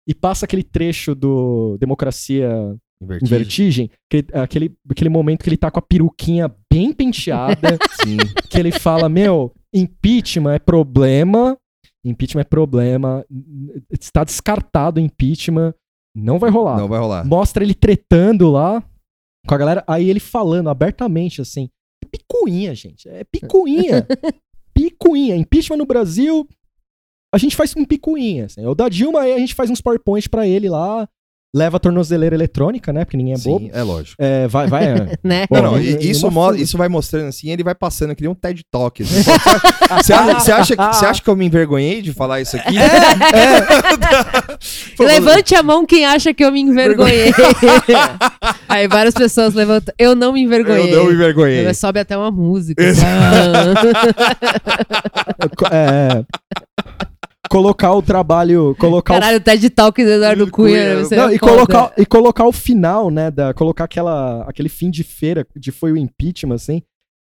Speaker 3: e passa aquele trecho do Democracia em
Speaker 1: Invertido.
Speaker 3: Vertigem, que- aquele, aquele momento que ele tá com a peruquinha bem penteada,
Speaker 1: Sim.
Speaker 3: que ele fala, meu, impeachment é problema, impeachment é problema, está descartado o impeachment, não vai rolar.
Speaker 1: Não vai rolar.
Speaker 3: Mostra ele tretando lá com a galera, aí ele falando abertamente assim, é picuinha, gente, é picuinha, picuinha, impeachment no Brasil, a gente faz com picuinha, assim. o da Dilma aí a gente faz uns powerpoint pra ele lá, leva a tornozeleira eletrônica, né, porque ninguém é bobo,
Speaker 1: Sim, é lógico.
Speaker 3: é, vai, vai, é.
Speaker 2: né?
Speaker 3: Pô,
Speaker 1: Não, não,
Speaker 3: e-
Speaker 1: isso, mo- isso vai mostrando assim, ele vai passando, que nem um TED Talk. assim. Você acha, você acha, que- você acha que eu me envergonhei de falar isso aqui? Pô,
Speaker 2: Levante a mão quem acha que eu me envergonhei. Aí várias pessoas levantam. Eu não me envergonhei.
Speaker 1: Eu não me envergonhei.
Speaker 2: Aí Sobe até uma música.
Speaker 3: Co- é, colocar o trabalho, colocar o
Speaker 2: Caralho, o TED Talk do Eduardo
Speaker 1: Cunha,
Speaker 2: Cunha. você
Speaker 3: Não,
Speaker 2: é
Speaker 3: e, colocar, e colocar o final, né? Da, colocar aquela, aquele fim de feira de foi o impeachment, assim.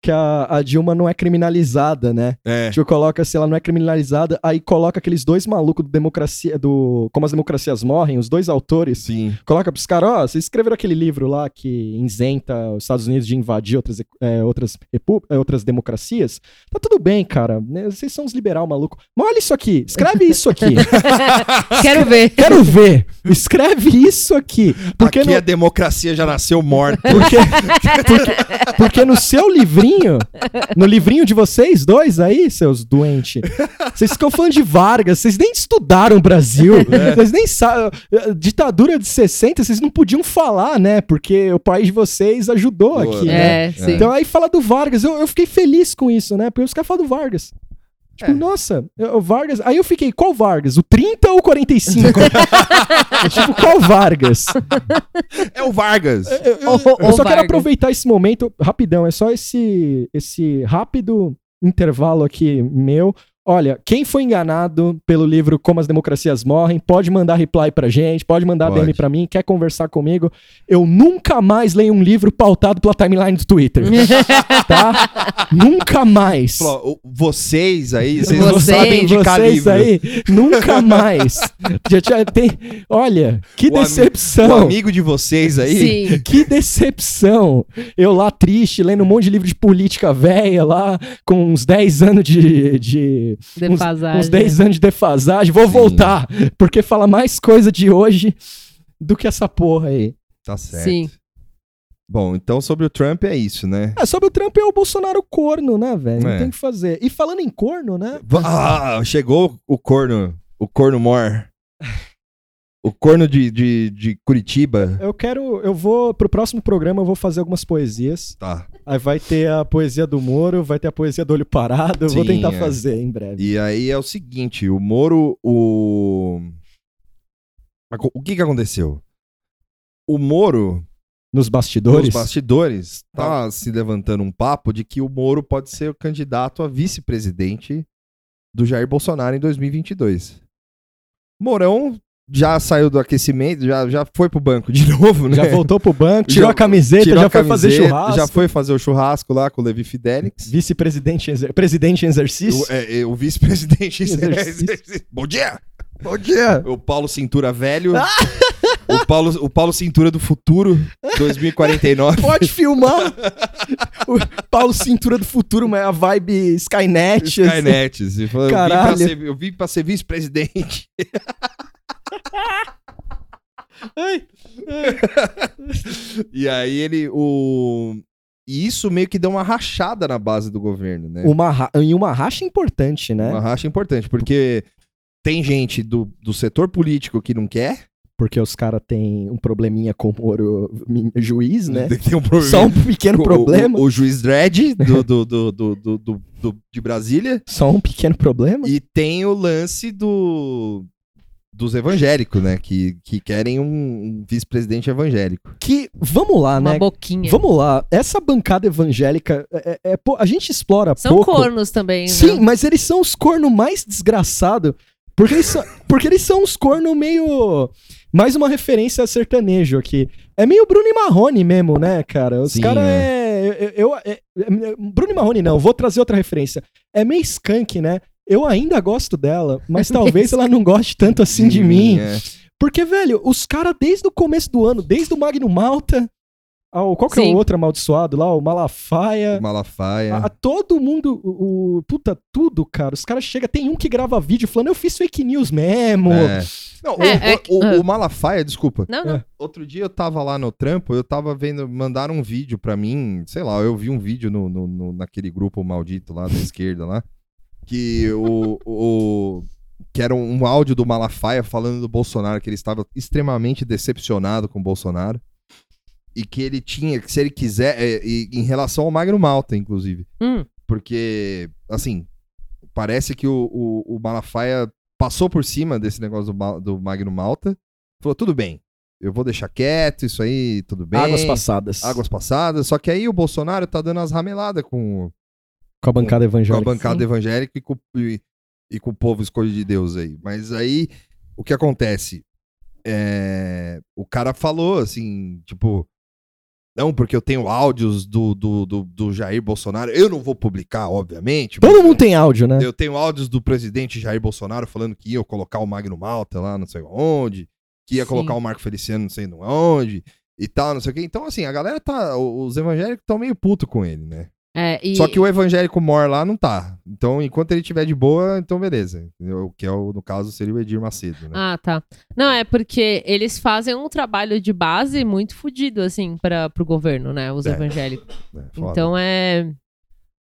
Speaker 3: Que a, a Dilma não é criminalizada, né?
Speaker 1: É.
Speaker 3: Tipo, coloca se ela não é criminalizada, aí coloca aqueles dois malucos do democracia, do Como as Democracias Morrem, os dois autores,
Speaker 1: Sim.
Speaker 3: coloca pros caras, ó, vocês escreveram aquele livro lá que isenta os Estados Unidos de invadir outras, é, outras, é, outras democracias. Tá tudo bem, cara. né? Vocês são uns liberal maluco. Mas olha isso aqui, escreve isso aqui.
Speaker 2: Quero ver.
Speaker 3: Quero ver. Escreve isso aqui. Porque
Speaker 1: Aqui
Speaker 3: no,
Speaker 1: a democracia já nasceu morta.
Speaker 3: porque, porque, porque no seu livrinho, no livrinho de vocês dois aí, seus doentes, vocês ficam falando de Vargas, vocês nem estudaram o Brasil, vocês nem sabem. Ditadura de 60, vocês não podiam falar, né? Porque o país de vocês ajudou
Speaker 1: Boa,
Speaker 3: aqui,
Speaker 1: né?
Speaker 3: né?
Speaker 2: É.
Speaker 3: Então aí fala do Vargas, eu, eu fiquei feliz com isso, né? Porque os caras falam do Vargas. Tipo,
Speaker 1: É.
Speaker 3: nossa, o Vargas. Aí eu fiquei, qual Vargas? O 30 ou o 45? É tipo, qual Vargas?
Speaker 1: É o Vargas.
Speaker 3: Eu, eu-
Speaker 2: ô,
Speaker 3: eu só
Speaker 2: Vargas.
Speaker 3: quero aproveitar esse momento, rapidão, é só esse, esse rápido intervalo aqui meu. Olha, quem foi enganado pelo livro Como as Democracias Morrem, pode mandar reply pra gente, pode mandar
Speaker 1: Pode.
Speaker 3: DM pra mim, quer conversar comigo. Eu nunca mais leio um livro pautado pela timeline do Twitter, tá? nunca mais.
Speaker 1: Falou, "O- Vocês aí, vocês,
Speaker 2: Vocês-
Speaker 1: não sabem de
Speaker 3: Vocês
Speaker 1: calibre.
Speaker 3: aí, nunca mais. Já, já tem, olha, que
Speaker 1: O ami-
Speaker 3: decepção.
Speaker 1: O amigo de vocês aí.
Speaker 2: Sim.
Speaker 3: Que decepção! Eu lá triste, lendo um monte de livro de política velha lá, com uns 10 anos de. de
Speaker 2: Defasagem.
Speaker 3: uns 10 anos de defasagem. Vou
Speaker 1: Sim.
Speaker 3: voltar, porque fala mais coisa de hoje do que essa porra aí.
Speaker 1: Tá certo.
Speaker 2: Sim.
Speaker 1: Bom, então sobre o Trump é isso, né?
Speaker 3: É, sobre o Trump é o Bolsonaro corno, né, velho? Não
Speaker 1: É.
Speaker 3: tem o que fazer. E falando em corno, né?
Speaker 1: Ah, chegou o corno, o corno mor. O corno de, de, de Curitiba.
Speaker 3: Eu quero. Eu vou. Pro próximo programa eu vou fazer algumas poesias.
Speaker 1: Tá.
Speaker 3: Aí vai ter a poesia do Moro, vai ter a poesia do olho parado. Eu vou
Speaker 1: Sim,
Speaker 3: tentar
Speaker 1: é.
Speaker 3: fazer em breve.
Speaker 1: E aí é o seguinte, o Moro, o... O que que aconteceu? O Moro,
Speaker 3: Nos bastidores.
Speaker 1: nos bastidores, tá se levantando um papo de que o Moro pode ser o candidato a vice-presidente do Jair Bolsonaro em 2022. Mourão já saiu do aquecimento, já, já foi pro banco de novo, né?
Speaker 3: Já voltou pro banco, tirou
Speaker 1: Já-
Speaker 3: a camiseta,
Speaker 1: Tirou
Speaker 3: já
Speaker 1: a
Speaker 3: foi fazer
Speaker 1: camiseta,
Speaker 3: churrasco.
Speaker 1: Já foi fazer o churrasco lá com o Levi Fidelix.
Speaker 3: Vice-presidente em exer- presidente em exercício.
Speaker 1: O, é, é, o vice-presidente.
Speaker 3: Exercício.
Speaker 1: Bom dia!
Speaker 3: Bom dia.
Speaker 1: O Paulo Cintura Velho. o, Paulo, o Paulo Cintura do Futuro, 2049.
Speaker 3: Pode filmar. o Paulo Cintura do Futuro, mas é a vibe Skynet.
Speaker 1: Skynet. Vim pra
Speaker 3: Caralho.
Speaker 1: ser, eu vim pra ser vice-presidente.
Speaker 3: Ai,
Speaker 1: E aí ele. O... E isso meio que deu uma rachada na base do governo, né?
Speaker 3: Uma, ra- e uma racha importante, né?
Speaker 1: Uma racha importante, porque tem gente do, do setor político que não quer.
Speaker 3: Porque os caras têm um probleminha com o juiz, né?
Speaker 1: Tem um.
Speaker 3: Só um pequeno
Speaker 1: o-
Speaker 3: problema.
Speaker 1: O, o juiz Dredd do, do, do, do, do- do- do- de Brasília.
Speaker 3: Só um pequeno problema.
Speaker 1: E tem o lance do dos evangélicos, né? Que, que querem um, vice-presidente evangélico.
Speaker 3: Que, vamos lá,
Speaker 2: Uma
Speaker 3: né?
Speaker 2: boquinha.
Speaker 3: Vamos lá. Essa bancada evangélica, é, é- é a gente explora
Speaker 2: São
Speaker 3: pouco.
Speaker 2: cornos também,
Speaker 3: Sim,
Speaker 2: né?
Speaker 3: mas eles são os cornos mais desgraçados. Porque eles são, porque eles são uns cornos meio. Mais uma referência a sertanejo aqui. É meio Bruno e Marrone mesmo, né, cara? Os
Speaker 1: Sim,
Speaker 3: caras
Speaker 1: é.
Speaker 3: é. Eu, eu- é- é- Bruno e Marrone não, vou trazer outra referência. É meio skunk, né? Eu ainda gosto dela, mas talvez ela não goste tanto assim de mim.
Speaker 1: é.
Speaker 3: Porque, velho, os caras desde o começo do ano, desde o Magno Malta, ao, qual que é
Speaker 2: Sim.
Speaker 3: o outro amaldiçoado lá? O Malafaia.
Speaker 1: Malafaia.
Speaker 3: A, a todo mundo, o, o- puta, tudo, cara. Os caras chegam, tem um que grava vídeo falando, eu fiz fake news mesmo.
Speaker 1: É. Não, o-
Speaker 2: É, é
Speaker 1: o, o-
Speaker 2: ah.
Speaker 1: o Malafaia, desculpa.
Speaker 2: Não, não.
Speaker 3: É.
Speaker 1: Outro dia eu tava lá no trampo, eu tava vendo, mandaram um vídeo pra mim, sei lá, eu vi um vídeo no, no- no- naquele grupo maldito lá da esquerda lá, que o, o- que era um áudio do Malafaia falando do Bolsonaro, que ele estava extremamente decepcionado com o Bolsonaro e que ele tinha, que se ele quiser, é, e- em relação ao Magno Malta, inclusive,
Speaker 2: Hum,
Speaker 1: porque, assim, parece que o, o, o Malafaia passou por cima desse negócio do, do Magno Malta. Falou, tudo bem, eu vou deixar quieto, isso aí, tudo bem.
Speaker 3: Águas passadas.
Speaker 1: Águas passadas. Só que aí o Bolsonaro tá dando as rameladas com,
Speaker 3: Com a bancada
Speaker 1: com a
Speaker 3: evangélica.
Speaker 1: bancada
Speaker 2: sim.
Speaker 1: evangélica e com, e, e com o povo escolhido de Deus aí. Mas aí, o que acontece? É, o cara falou assim, tipo, Não, porque eu tenho áudios do, do, do, do Jair Bolsonaro. Eu não vou publicar, obviamente.
Speaker 3: Todo mundo tem áudio, né?
Speaker 1: Eu tenho áudios do presidente Jair Bolsonaro falando que ia colocar o Magno Malta lá, não sei onde, que ia
Speaker 2: Sim.
Speaker 1: colocar o Marco Feliciano não sei onde e tal, não sei o quê. Então, assim, a galera tá. Os evangélicos estão meio puto com ele, né?
Speaker 2: É, e-
Speaker 1: Só que o evangélico mor lá não tá. Então, enquanto ele tiver de boa, então beleza. Entendeu? Que é o, no caso, seria o Edir Macedo, né?
Speaker 2: Ah, tá. Não, é porque eles fazem um trabalho de base muito fodido, assim, para pro governo, né? Os
Speaker 1: É.
Speaker 2: evangélicos.
Speaker 1: É.
Speaker 2: Então é.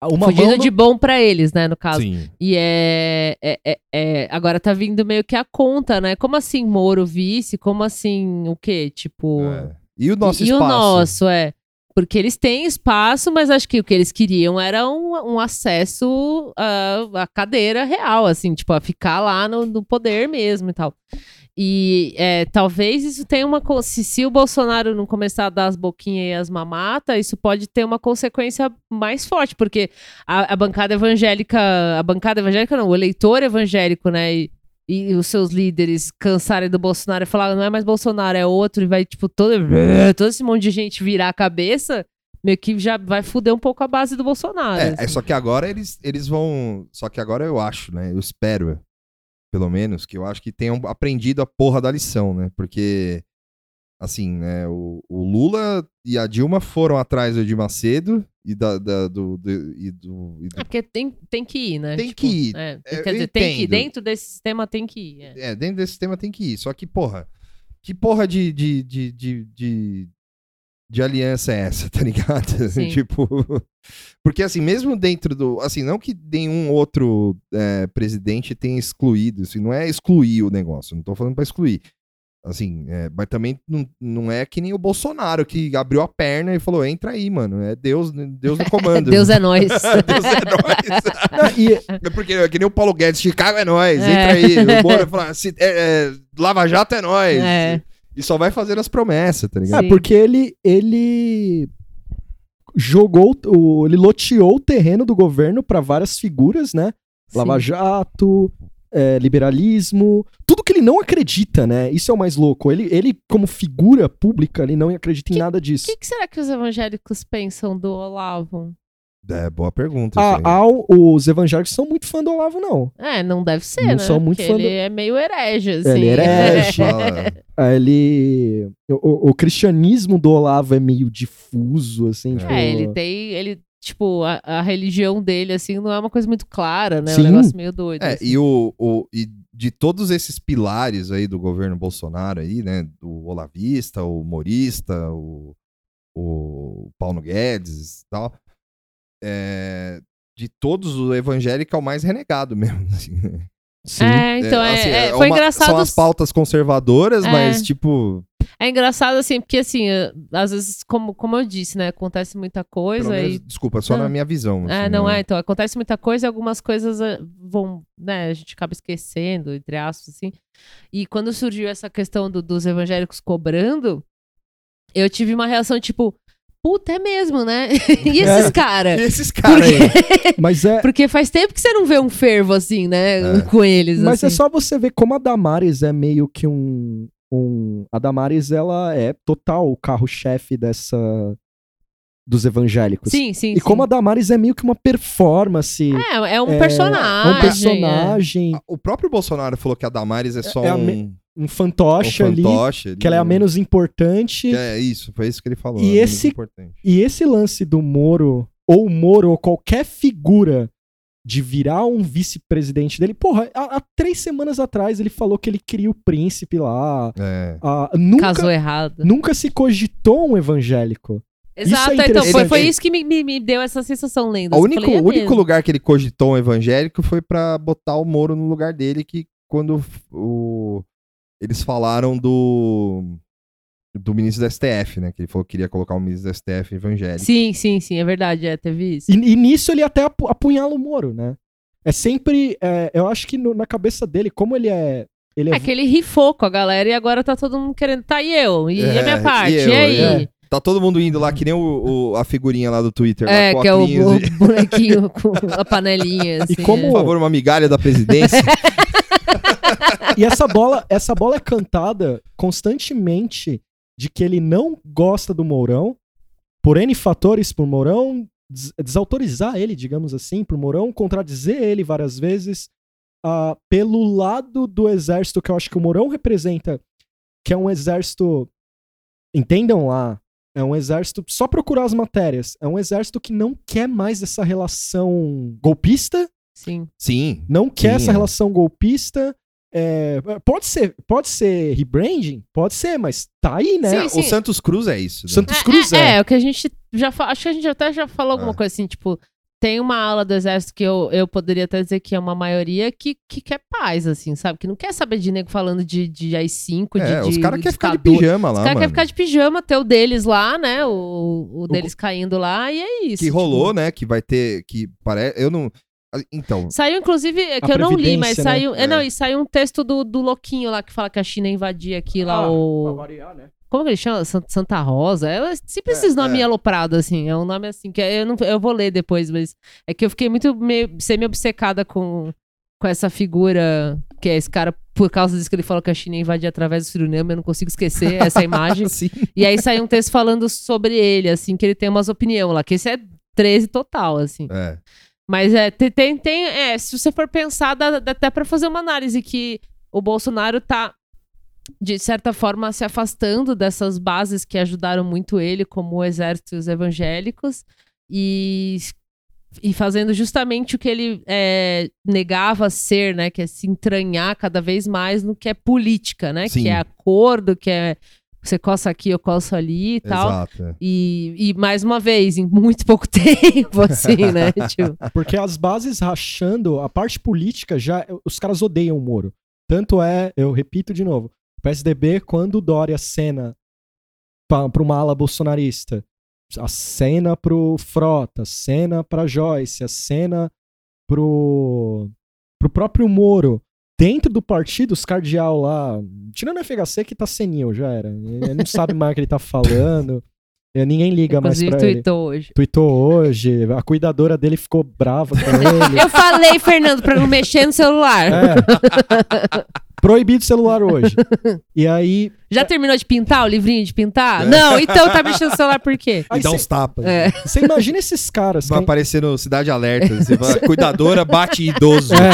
Speaker 3: Uma
Speaker 2: fudido
Speaker 3: mão
Speaker 2: de bom pra eles, né, no caso.
Speaker 1: Sim.
Speaker 2: E é, é, é- é- Agora tá vindo meio que a conta, né? Como assim Moro vice? Como assim o quê? Tipo.
Speaker 1: É. E o nosso
Speaker 2: e, e
Speaker 1: espaço?
Speaker 2: o nosso, é. Porque eles têm espaço, mas acho que o que eles queriam era um, um acesso à, à cadeira real, assim, tipo, a ficar lá no, no poder mesmo e tal. E é, talvez isso tenha uma. Se, se o Bolsonaro não começar a dar as boquinhas e as mamatas, isso pode ter uma consequência mais forte, porque a, a bancada evangélica. A bancada evangélica não, o eleitor evangélico, né? E, e os seus líderes cansarem do Bolsonaro e falar, não é mais Bolsonaro, é outro, e vai, tipo, todo, todo esse monte de gente virar a cabeça, meio que já vai fuder um pouco a base do Bolsonaro.
Speaker 1: É, é
Speaker 2: assim.
Speaker 1: só que agora eles, eles vão. Só que agora eu acho, né? Eu espero, pelo menos, que eu acho que tenham aprendido a porra da lição, né? Porque, assim, né? O, o Lula e a Dilma foram atrás do Edir Macedo e, da, da- do, do- e do. e do-
Speaker 2: É porque tem, tem que ir, né?
Speaker 1: Tem que ir.
Speaker 2: é,
Speaker 1: É,
Speaker 2: quer
Speaker 1: eu
Speaker 2: dizer, tem que ir. Dentro desse sistema tem que ir. é.
Speaker 1: É, dentro desse sistema tem que ir. Só que, porra, que porra de, de, de, de, de, de aliança é essa, tá ligado? Tipo. Porque, assim, mesmo dentro do. Assim, não que nenhum outro é, presidente tenha excluído. Assim, não é excluir o negócio. Não tô falando pra excluir. Assim, é, mas também não, não é que nem o Bolsonaro que abriu a perna e falou: entra aí, mano. É Deus, Deus no comando.
Speaker 2: Deus é nós.
Speaker 1: Deus é nós.
Speaker 3: E,
Speaker 1: É porque é que nem o Paulo Guedes, Chicago é nós,
Speaker 2: É.
Speaker 1: entra aí. O Moro fala, se- é, é, Lava Jato é nós.
Speaker 2: É.
Speaker 1: E só vai fazendo as promessas, tá ligado?
Speaker 3: é
Speaker 2: Sim.
Speaker 3: porque ele, ele jogou, o, ele loteou o terreno do governo pra várias figuras, né? Lava
Speaker 2: Sim.
Speaker 3: Jato, é, liberalismo, tudo que ele não acredita, né? Isso é o mais louco. Ele, ele como figura pública, ele não acredita em nada
Speaker 2: O
Speaker 3: disso.
Speaker 2: que, que será que os evangélicos pensam do Olavo?
Speaker 1: É, boa pergunta.
Speaker 3: Ah, ah, os evangélicos são muito fã do Olavo, não.
Speaker 2: É, não deve ser,
Speaker 3: Não
Speaker 2: né?
Speaker 3: sou muito
Speaker 2: Porque
Speaker 3: fã
Speaker 2: ele
Speaker 3: do-
Speaker 2: é meio herege, assim.
Speaker 3: Ele é herege.
Speaker 1: Fala-
Speaker 3: Ah, Ele. O, o cristianismo do Olavo é meio difuso, assim. tipo,
Speaker 2: É, ele tem. Ele, tipo, a, a religião dele, assim, não é uma coisa muito clara, né? É
Speaker 3: Sim.
Speaker 2: um negócio meio doido.
Speaker 1: É,
Speaker 2: assim.
Speaker 1: e, o, o- e de todos esses pilares aí do governo Bolsonaro aí, né? O olavista, o humorista, o, o Paulo Guedes e tal. é, de todos, o evangélico é o mais renegado mesmo. assim, né?
Speaker 3: Sim.
Speaker 2: É, então é,
Speaker 1: assim,
Speaker 2: é,
Speaker 1: é
Speaker 2: foi
Speaker 1: uma-
Speaker 2: engraçado.
Speaker 1: São as pautas conservadoras,
Speaker 2: É.
Speaker 1: mas tipo.
Speaker 2: É engraçado, assim, porque assim, às vezes, como, como eu disse, né? Acontece muita coisa
Speaker 1: menos-
Speaker 2: e.
Speaker 1: desculpa, só
Speaker 2: Não.
Speaker 1: na minha visão.
Speaker 2: É,
Speaker 1: assim,
Speaker 2: não
Speaker 1: né?
Speaker 2: é, então, acontece muita coisa e algumas coisas eh, vão, né, a gente acaba esquecendo, entre aspas, assim. E quando surgiu essa questão do- dos evangélicos cobrando, eu tive uma reação tipo, puta, é mesmo, né? e esses
Speaker 3: É.
Speaker 2: caras?
Speaker 1: E esses caras aí.
Speaker 3: Mas é.
Speaker 2: Porque faz tempo que você não vê um fervo assim, né?
Speaker 1: É.
Speaker 2: Com eles.
Speaker 3: Mas é
Speaker 2: assim.
Speaker 3: só você ver como a Damares é meio que um. Um a Damares, ela é total o carro-chefe dessa. dos evangélicos.
Speaker 2: Sim, sim.
Speaker 3: E como a
Speaker 2: sim.
Speaker 3: Damares é meio que uma performance.
Speaker 2: É, é um
Speaker 3: é,
Speaker 2: personagem.
Speaker 3: É um personagem,
Speaker 1: O próprio Bolsonaro falou que a Damares é só
Speaker 3: é
Speaker 1: um,
Speaker 3: me- um
Speaker 1: um
Speaker 3: fantoche ali,
Speaker 1: fantoche ali,
Speaker 3: que ela é a
Speaker 1: um-
Speaker 3: menos importante.
Speaker 1: que É isso, foi isso que ele falou.
Speaker 3: E
Speaker 1: é
Speaker 3: esse-. E esse lance do Moro, ou o Moro, ou qualquer figura de virar um vice-presidente dele, porra, há, há três semanas atrás ele falou que ele queria o príncipe lá.
Speaker 1: É.
Speaker 3: Ah, nunca,
Speaker 2: Casou errado.
Speaker 3: nunca se cogitou um evangélico.
Speaker 2: Exato,
Speaker 3: Isso é
Speaker 2: então foi, foi isso que me, me, me deu essa sensação lendo.
Speaker 1: O único,
Speaker 2: falei, é
Speaker 1: único lugar que ele cogitou um evangélico foi pra botar o Moro no lugar dele, que quando o, eles falaram do do ministro da STF, né? Que ele falou que queria colocar o ministro da STF evangélico.
Speaker 2: Sim, sim, sim, é verdade, é, teve isso.
Speaker 3: E, e nisso ele até apu- apunhala o Moro, né? É sempre. é, eu acho que no- na cabeça dele, como ele é. Ele é,
Speaker 2: É que ele rifou com a galera e agora tá todo mundo querendo. Tá, e eu? E
Speaker 1: É,
Speaker 2: a minha parte?
Speaker 1: e
Speaker 2: E,
Speaker 1: eu,
Speaker 2: aí?
Speaker 3: é.
Speaker 1: Tá todo mundo indo lá, que nem o, o- a figurinha lá do Twitter.
Speaker 2: É,
Speaker 1: lá,
Speaker 2: que é o, o
Speaker 1: e-
Speaker 2: bonequinho com a panelinha. Assim,
Speaker 3: como-
Speaker 1: Por favor, uma migalha da presidência.
Speaker 3: E essa bola, essa bola é cantada constantemente de que ele não gosta do Mourão por N fatores, por Mourão des- desautorizar ele, digamos assim, por Mourão contradizer ele várias vezes, ah, pelo lado do exército que eu acho que o Mourão representa, que é um exército. Entendam lá. É um exército. Só procurar as matérias. É um exército que não quer mais essa relação golpista
Speaker 2: Sim.
Speaker 1: Sim.
Speaker 3: não quer
Speaker 1: Sim,
Speaker 3: essa
Speaker 1: é.
Speaker 3: relação golpista. É, pode ser, pode ser rebranding, pode ser, mas tá aí, né?
Speaker 2: Sim, sim.
Speaker 1: O Santos Cruz é isso. né?
Speaker 3: Santos
Speaker 2: É,
Speaker 3: Cruz
Speaker 2: é,
Speaker 3: é.
Speaker 2: é, o que a gente já acho que a gente até já falou alguma
Speaker 1: É.
Speaker 2: coisa assim, tipo, tem uma ala do exército que eu, eu poderia até dizer que é uma maioria que, que quer paz, assim, sabe? Que não quer saber de nego falando de, de AI-5, de,
Speaker 1: É,
Speaker 2: de
Speaker 1: os caras querem ficar de pijama lá,
Speaker 2: Os caras
Speaker 1: mano.
Speaker 2: querem ficar de pijama, ter o deles lá, né? O, o deles caindo lá, e é isso.
Speaker 1: Que rolou,
Speaker 2: tipo.
Speaker 1: né? Que vai ter. Que parece. Eu não. Então.
Speaker 2: Saiu, inclusive, é que eu não li, mas
Speaker 3: né?
Speaker 2: saiu. É.
Speaker 1: É.
Speaker 2: não, e saiu um texto do, do louquinho lá que fala que a China invadia aqui lá
Speaker 3: Ah,
Speaker 2: o.
Speaker 3: variar, né?
Speaker 2: Como que ele chama? San- Santa Rosa? É sempre
Speaker 1: É,
Speaker 2: esses nomes
Speaker 1: é.
Speaker 2: aloprados, assim. É um nome assim, que eu, não, eu vou ler depois, mas é que eu fiquei muito meio, semi-obcecada com, com essa figura, que é esse cara, por causa disso que ele falou que a China ia invadir através do Suriname, eu não consigo esquecer essa imagem. E aí saiu um texto falando sobre ele, assim, que ele tem umas opiniões lá, que esse é 13 total, assim.
Speaker 1: É.
Speaker 2: Mas é, tem, tem, é, se você for pensar, dá, dá até pra fazer uma análise que o Bolsonaro tá, de certa forma, se afastando dessas bases que ajudaram muito ele, como o exército e os evangélicos, e, e fazendo justamente o que ele é, negava ser, né? Que é se entranhar cada vez mais no que é política, né?
Speaker 1: Sim.
Speaker 2: Que é acordo, que é você coça aqui, eu coço ali e tal.
Speaker 1: Exato. é.
Speaker 2: E, e mais uma vez, em muito pouco tempo, assim, né? tipo,
Speaker 3: Porque as bases rachando, a parte política já. Os caras odeiam o Moro. Tanto é, eu repito de novo, o PSDB, quando o Dória cena pra, pra uma ala bolsonarista, a cena pro Frota, a cena pra Joyce, a cena pro, pro próprio Moro. Dentro do partido, os cardeal lá, tirando o FHC que tá senil, já era. Ele não sabe mais o que ele tá falando. Ninguém liga mais pra ele.
Speaker 2: tweetou hoje.
Speaker 3: Tweetou hoje, a cuidadora dele ficou brava com ele.
Speaker 2: Eu falei, Fernando, pra não mexer no celular.
Speaker 3: É. Proibido celular hoje. E aí.
Speaker 2: Já terminou de pintar o livrinho de pintar?
Speaker 1: É.
Speaker 2: Não, então tá mexendo no celular por quê?
Speaker 3: aí
Speaker 1: E dá
Speaker 3: cê-
Speaker 1: uns tapas.
Speaker 2: É.
Speaker 3: Você imagina esses caras.
Speaker 1: Vai
Speaker 3: que-
Speaker 1: aparecer no Cidade Alerta. Você vai, cuidadora bate idoso.
Speaker 3: É.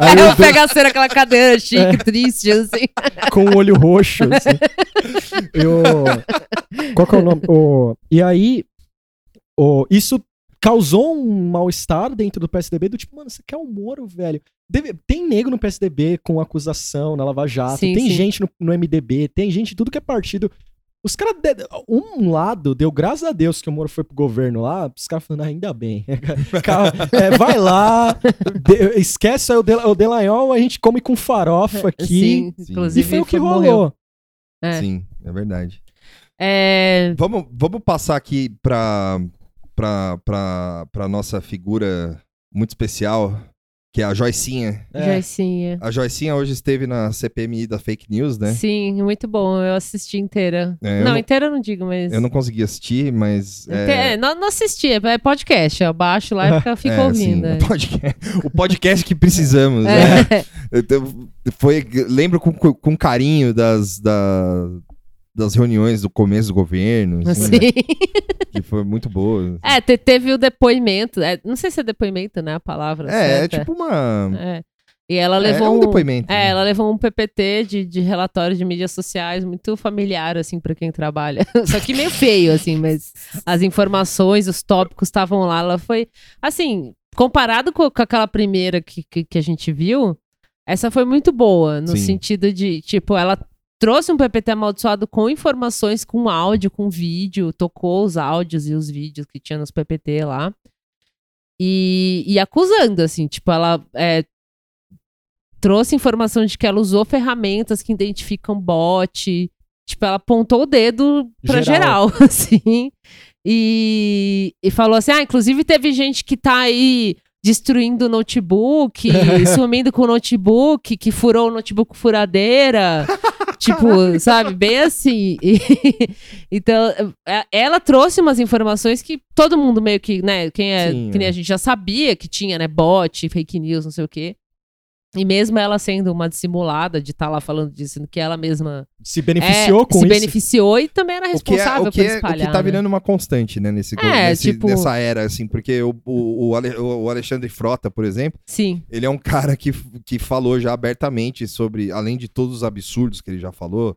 Speaker 3: Aí
Speaker 2: Aí eu
Speaker 3: o
Speaker 2: pego a cena, aquela cadeira chique,
Speaker 3: É.
Speaker 2: triste, assim.
Speaker 3: com o olho roxo. assim. E o- Qual que é o nome? O... E aí, o... isso causou um mal-estar dentro do PSDB, do tipo, mano, você quer o Moro, velho? Deve- Tem nego no PSDB com acusação na Lava Jato,
Speaker 2: Sim,
Speaker 3: tem
Speaker 2: sim.
Speaker 3: gente no, no MDB, tem gente de tudo que é partido. Os caras, de- um lado deu graças a Deus que o Moro foi pro governo lá, os caras falando, ah, ainda bem. É, vai lá, de- esquece aí o, Del, o Delanhol, a gente come com farofa aqui.
Speaker 2: Sim.
Speaker 3: E foi o que
Speaker 2: morreu.
Speaker 3: rolou.
Speaker 2: É.
Speaker 1: Sim, é verdade.
Speaker 2: É,
Speaker 1: Vamos, vamos passar aqui pra, pra, pra, pra nossa figura muito especial, que é a Joicinha.
Speaker 3: É.
Speaker 2: Joicinha.
Speaker 1: A Joicinha hoje esteve na CPMI da Fake News, né?
Speaker 2: Sim, muito bom. Eu assisti inteira.
Speaker 1: É, eu
Speaker 2: não,
Speaker 1: não-
Speaker 2: inteira eu não digo, mas.
Speaker 1: Eu não consegui assistir, mas.
Speaker 2: Inte- é, não, não assisti, é podcast. Eu baixo lá e fico, fico
Speaker 1: é,
Speaker 2: ouvindo.
Speaker 1: sim,
Speaker 2: é.
Speaker 1: o, podcast, o podcast que precisamos, né?
Speaker 2: É.
Speaker 1: Então, Foi, lembro com, com carinho das, da- das reuniões do começo do governo, assim, né? Que foi muito boa.
Speaker 2: É, te- teve o depoimento. é, não sei se é depoimento, né? A palavra.
Speaker 1: É, é
Speaker 2: certa.
Speaker 1: tipo uma.
Speaker 2: É. E ela
Speaker 1: é,
Speaker 2: levou
Speaker 1: é um
Speaker 2: um,
Speaker 1: depoimento.
Speaker 2: É,
Speaker 1: né?
Speaker 2: ela levou um PPT de, de relatório de mídias sociais muito familiar, assim, pra quem trabalha. Só que meio feio, assim, mas as informações, os tópicos estavam lá. Ela foi, assim, comparado com, com aquela primeira que, que, que a gente viu, essa foi muito boa, no
Speaker 1: Sim.
Speaker 2: sentido de, tipo, ela trouxe um PPT amaldiçoado com informações, com áudio, com vídeo, tocou os áudios e os vídeos que tinha nos PPT lá. E, e acusando, assim, tipo, ela é, trouxe informação de que ela usou ferramentas que identificam bot. Tipo, ela apontou o dedo pra geral,
Speaker 3: Geral.
Speaker 2: assim. E, e falou assim: ah, inclusive teve gente que tá aí destruindo o notebook, sumindo com o notebook, que furou o notebook furadeira. tipo, sabe? Bem assim. E- então, é- ela trouxe umas informações que todo mundo meio que, né? Quem é,
Speaker 1: Sim,
Speaker 2: que nem a gente já sabia que tinha, né? Bot, fake news, não sei o quê. E mesmo ela sendo uma dissimulada de estar lá falando disso, que ela mesma
Speaker 3: Se beneficiou
Speaker 2: é,
Speaker 3: com
Speaker 2: se
Speaker 3: isso.
Speaker 2: beneficiou e também era
Speaker 1: O que, é,
Speaker 2: responsável
Speaker 1: o, que
Speaker 2: por
Speaker 1: é, o
Speaker 2: espalhar.
Speaker 1: que tá
Speaker 2: né?
Speaker 1: virando uma constante, né, nesse,
Speaker 2: É,
Speaker 1: nesse-
Speaker 2: tipo-
Speaker 1: nessa era, assim, porque o, o, o Alexandre Frota, por exemplo,
Speaker 2: Sim,
Speaker 1: ele é um cara que, que falou já abertamente sobre, além de todos os absurdos que ele já falou,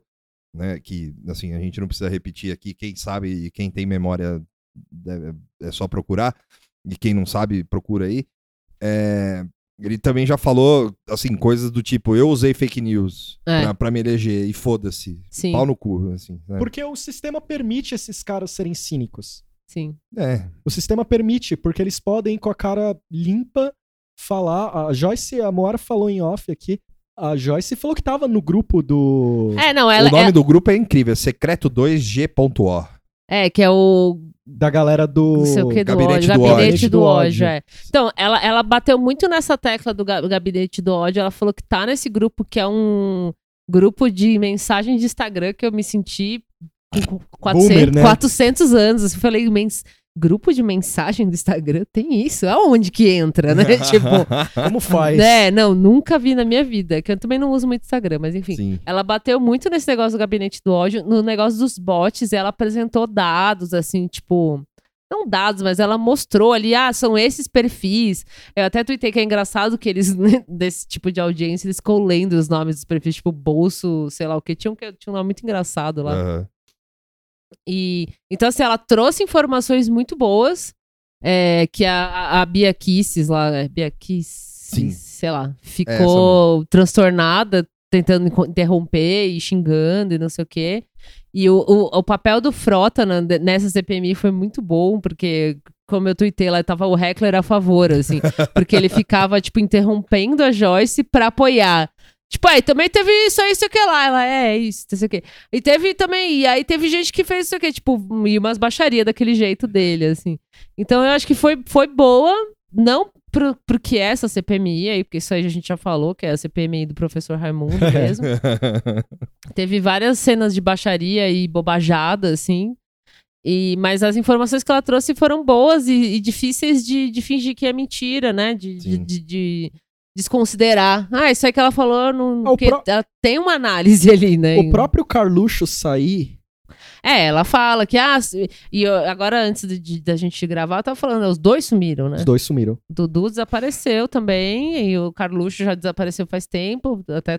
Speaker 1: né, que, assim, a gente não precisa repetir aqui, quem sabe e quem tem memória deve- é só procurar, e quem não sabe, procura aí. É, ele também já falou, assim, coisas do tipo, eu usei fake news
Speaker 2: É.
Speaker 1: pra, pra me eleger e foda-se, pau no cu, assim. né?
Speaker 3: Porque o sistema permite esses caras serem cínicos.
Speaker 2: sim.
Speaker 1: É,
Speaker 3: O sistema permite, porque eles podem, com a cara limpa, falar. A Joyce, a Moara falou em off aqui. A Joyce falou que tava no grupo do.
Speaker 2: É, não, ela
Speaker 1: o nome
Speaker 2: é,
Speaker 1: do grupo é incrível, secreto2g.o.
Speaker 2: é que é o
Speaker 3: Da galera do.
Speaker 2: não sei o que do
Speaker 1: Gabinete
Speaker 2: ódio,
Speaker 1: do
Speaker 2: gabinete
Speaker 3: ódio.
Speaker 2: do ódio, é. Então, ela, ela bateu muito nessa tecla do ga- gabinete do ódio. Ela falou que tá nesse grupo que é um grupo de mensagem de Instagram que eu me senti com 400,
Speaker 3: Boomer, né?
Speaker 2: 400 anos. assim, Eu falei, mens... grupo de mensagem do Instagram tem isso? Aonde que entra, né? tipo,
Speaker 3: Como faz?
Speaker 2: é, não, nunca vi na minha vida. Que eu também não uso muito Instagram, mas enfim.
Speaker 1: Sim.
Speaker 2: Ela bateu muito nesse negócio do gabinete do ódio, no negócio dos bots, ela apresentou dados, assim, tipo. Não dados, mas ela mostrou ali, ah, são esses perfis. Eu até tuitei que é engraçado que eles, né, desse tipo de audiência, eles ficam lendo os nomes dos perfis, tipo, bolso, sei lá o que. Tinha um, que- tinha um nome muito engraçado lá.
Speaker 1: Aham.
Speaker 2: E então, assim, ela trouxe informações muito boas. é, que a, a, Bia Kisses lá, é, Bia Kisses, sei lá,
Speaker 1: essa
Speaker 2: ficou transtornada, tentando interromper e xingando e não sei o quê. E o, o, o papel do Frota na- nessa CPMI foi muito bom, porque, como eu tuitei lá, tava o Heckler a favor, assim. porque ele ficava, tipo, interrompendo a Joyce pra apoiar. Tipo, aí também teve isso aí, isso que lá. Ela, é, isso, não sei o quê. E teve também, e aí teve gente que fez isso aqui, tipo, e umas baixaria daquele jeito dele, assim. Então eu acho que foi, foi boa, não pro, pro que é essa CPMI aí, porque isso aí a gente já falou, que é a CPMI do professor Raimundo mesmo. Teve várias cenas de baixaria e bobajada, assim. E, mas as informações que ela trouxe foram boas e, e difíceis de, de fingir que é mentira, né? De, de- de desconsiderar. Ah, isso aí que ela falou, não,
Speaker 3: Ah, o
Speaker 2: porque
Speaker 3: pró-
Speaker 2: ela tem uma análise ali, né?
Speaker 3: O próprio Carluxo sair.
Speaker 2: É, ela fala que, ah, e eu- agora antes da gente gravar, eu tava falando, os dois sumiram, né?
Speaker 3: Os dois sumiram.
Speaker 2: Dudu desapareceu também, e o Carluxo já desapareceu faz tempo, até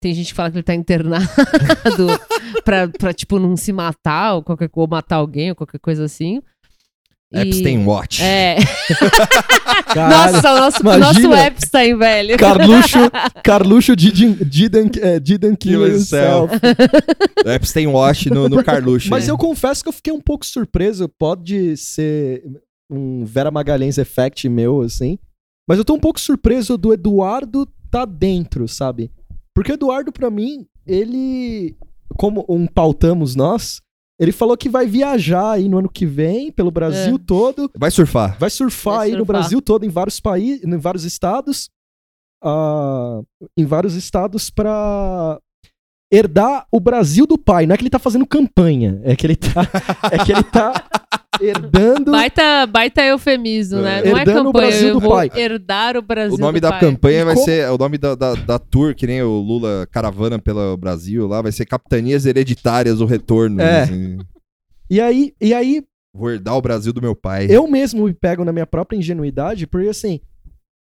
Speaker 2: tem gente que fala que ele tá internado pra, pra, tipo, não se matar, ou, qualquer, ou matar alguém, ou qualquer coisa assim. E-
Speaker 1: Epstein Watch.
Speaker 2: É.
Speaker 3: Caralho.
Speaker 2: Nossa, o nosso,
Speaker 3: imagina.
Speaker 2: nosso Epstein, velho.
Speaker 3: Carluxo, Carluxo didn't, didn't, eh, didn't kill
Speaker 1: Kill
Speaker 3: himself.
Speaker 1: Epstein Watch no, no Carluxo.
Speaker 3: Mas
Speaker 1: né?
Speaker 3: eu confesso que eu fiquei um pouco surpreso. Pode ser um Vera Magalhães effect meu, assim. Mas eu tô um pouco surpreso do Eduardo tá dentro, sabe? Porque o Eduardo, pra mim, ele. Como um pautamos nós, ele falou que vai viajar aí no ano que vem pelo Brasil
Speaker 2: É.
Speaker 3: todo.
Speaker 1: Vai surfar.
Speaker 3: Vai surfar
Speaker 2: Vai
Speaker 3: aí no
Speaker 2: surfar.
Speaker 3: Brasil todo, em vários países, em vários estados. ah, em vários estados pra herdar o Brasil do pai. Não é que ele tá fazendo campanha, é que ele tá, é que ele tá herdando.
Speaker 2: Baita, baita eufemismo, né? Não é
Speaker 3: Herdando o
Speaker 2: campanha,
Speaker 3: Brasil
Speaker 2: eu
Speaker 3: do
Speaker 2: vou
Speaker 3: pai.
Speaker 2: herdar o Brasil
Speaker 1: O nome da
Speaker 2: pai.
Speaker 1: campanha
Speaker 3: E
Speaker 1: vai
Speaker 3: como-
Speaker 1: ser. O nome da, da, da tour, que nem o Lula caravana pelo Brasil lá, vai ser Capitanias Hereditárias, o retorno.
Speaker 3: É.
Speaker 1: assim.
Speaker 3: E aí, e aí
Speaker 1: Vou herdar o Brasil do meu pai.
Speaker 3: eu mesmo me pego na minha própria ingenuidade, porque assim,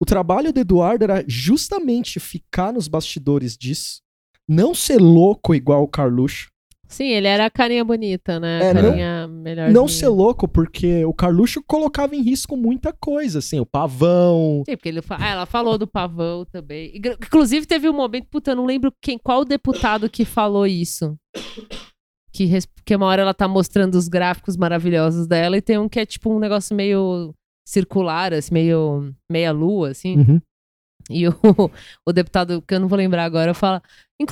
Speaker 3: o trabalho do Eduardo era justamente ficar nos bastidores disso, não ser louco igual o Carluxo.
Speaker 2: Sim, ele era a carinha bonita, né?
Speaker 3: É,
Speaker 2: a
Speaker 3: não-
Speaker 2: carinha melhor.
Speaker 3: Não ser louco, porque o Carluxo colocava em risco muita coisa, assim, o pavão.
Speaker 2: Sim, porque ele fa- ah, ela falou do pavão também. Inclu- Inclusive, teve um momento, puta, eu não lembro quem, qual deputado que falou isso. Que, res- que uma hora ela tá mostrando os gráficos maravilhosos dela e tem um que é tipo um negócio meio circular, assim, meio meia-lua, assim.
Speaker 3: Uhum.
Speaker 2: E o, o deputado, que eu não vou lembrar agora, fala.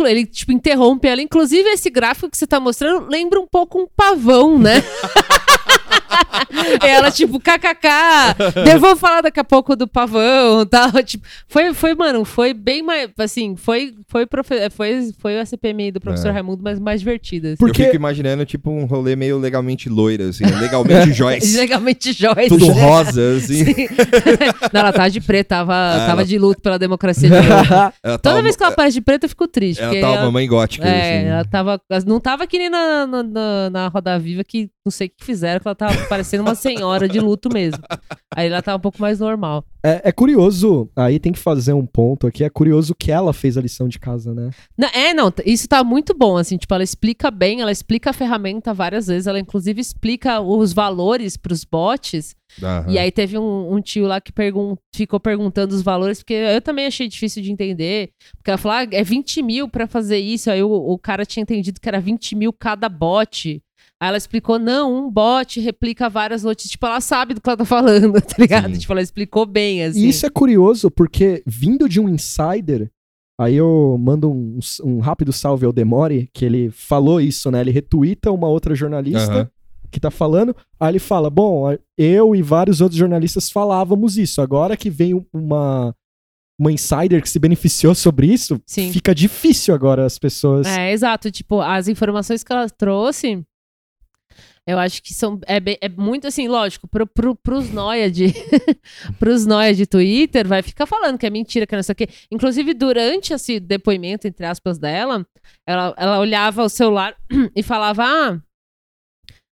Speaker 2: Ele, tipo, interrompe ela. Inclusive, esse gráfico que você tá mostrando lembra um pouco um pavão, né? ela, tipo, kkk, eu vou falar daqui a pouco do pavão tal. Tipo, foi, foi, mano, foi bem mais, assim, foi, foi, profe- foi, foi a CPMI do professor
Speaker 1: É.
Speaker 2: Raimundo, mas mais divertida. Assim.
Speaker 3: Porque-
Speaker 1: Eu fico imaginando, tipo, um rolê meio legalmente loira, assim, legalmente Joyce.
Speaker 2: Legalmente Joyce.
Speaker 1: Tudo
Speaker 2: né?
Speaker 1: rosa, assim.
Speaker 2: Sim. Não, ela tava de preto, tava,
Speaker 1: Ah,
Speaker 2: tava
Speaker 1: ela-
Speaker 2: de luto pela democracia de Toda
Speaker 1: tava-
Speaker 2: vez que ela aparece de preto, eu fico triste.
Speaker 1: Ela tava
Speaker 2: ela-
Speaker 1: mamãe gótica,
Speaker 2: É,
Speaker 1: assim.
Speaker 2: ela tava. Não tava que nem na, na, na, na Roda Viva, que não sei o que fizeram, que ela tava parecendo uma senhora de luto mesmo. Aí ela tava um pouco mais normal.
Speaker 3: É, é curioso, aí tem que fazer um ponto aqui. É curioso que ela fez a lição de casa, né?
Speaker 2: Não, é, não, isso tá muito bom, assim, tipo, ela explica bem, ela explica a ferramenta várias vezes, ela inclusive explica os valores pros bots,
Speaker 1: Aham.
Speaker 2: e aí teve um, um tio lá que pergun ficou perguntando os valores, porque eu também achei difícil de entender, porque ela falou, ah, é 20 mil pra fazer isso, aí o, o cara tinha entendido que era 20 mil cada bot, Aí ela explicou, não, um bot replica várias notícias. Tipo, ela sabe do que ela tá falando, tá ligado?
Speaker 1: Sim.
Speaker 2: Tipo, ela explicou bem, assim.
Speaker 3: E isso é curioso, porque vindo de um insider, aí eu mando um, um rápido salve ao Demore, que ele falou isso, né? Ele retuita uma outra jornalista
Speaker 1: Aham.
Speaker 3: que tá falando, aí ele fala: Bom, eu e vários outros jornalistas falávamos isso. Agora que vem uma, uma insider que se beneficiou sobre isso,
Speaker 2: Sim.
Speaker 3: fica difícil agora as pessoas.
Speaker 2: É, exato. Tipo, as informações que ela trouxe, eu acho que são. É, bem- é muito assim, lógico, pro, pro, pros noia de. pros noia de Twitter, vai ficar falando que é mentira, que não sei o quê. Inclusive, durante esse depoimento, entre aspas, dela, ela, ela olhava o celular e falava: Ah.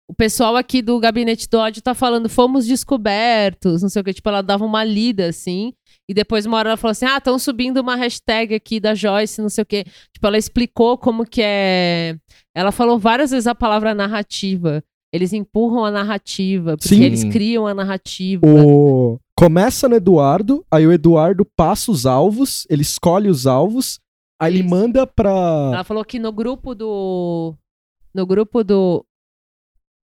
Speaker 2: O pessoal aqui do gabinete do ódio tá falando, fomos descobertos, não sei o que. Tipo, ela dava uma lida, assim. E depois, uma hora, ela falou assim: Ah, estão subindo uma hashtag aqui da Joyce, não sei o quê. Tipo, ela explicou como que é. Ela falou várias vezes a palavra narrativa. Eles empurram a narrativa, porque
Speaker 3: Sim.
Speaker 2: eles criam a narrativa.
Speaker 3: O... Começa no Eduardo, aí o Eduardo passa os alvos, ele escolhe os alvos, aí ele
Speaker 2: Isso.
Speaker 3: manda pra.
Speaker 2: Ela falou que no grupo do. No grupo do.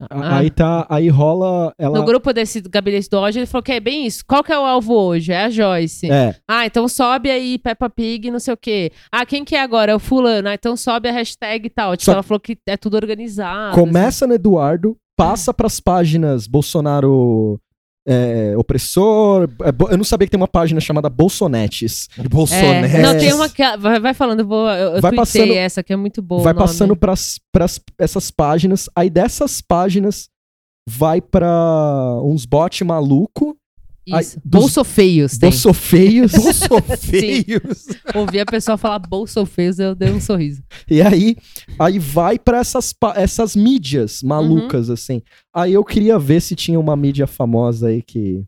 Speaker 2: Ah.
Speaker 3: Aí tá. Aí rola. Ela...
Speaker 2: No grupo desse gabinete do ódio, ele falou que é bem isso. Qual que é o alvo hoje? É a Joyce.
Speaker 3: É.
Speaker 2: Ah, então sobe aí Peppa Pig, não sei o quê. Ah, quem que é agora? É o fulano. Ah, então sobe a hashtag e tal. Tipo,
Speaker 3: Só-
Speaker 2: ela falou que é tudo organizado.
Speaker 3: Começa no Eduardo, passa pras páginas Bolsonaro é, opressor. é, eu não sabia que tem uma página chamada Bolsonetes.
Speaker 1: Bolsonaro.
Speaker 2: É, não, tem uma que. Vai, vai falando, eu vou. Eu, eu
Speaker 3: Vai passando-
Speaker 2: essa que é muito boa.
Speaker 3: vai
Speaker 2: o nome.
Speaker 3: passando pras essas páginas. Aí dessas páginas vai pra uns bot maluco.
Speaker 2: Isso.
Speaker 3: dos-
Speaker 2: Bolsofeios tem.
Speaker 3: Bolsofeios.
Speaker 1: Feios.
Speaker 2: Ouvi a pessoa falar bolsofeios, eu dei um sorriso.
Speaker 3: E aí, aí vai pra essas, essas mídias malucas,
Speaker 2: Uhum.
Speaker 3: assim. Aí eu queria ver se tinha uma mídia famosa aí que.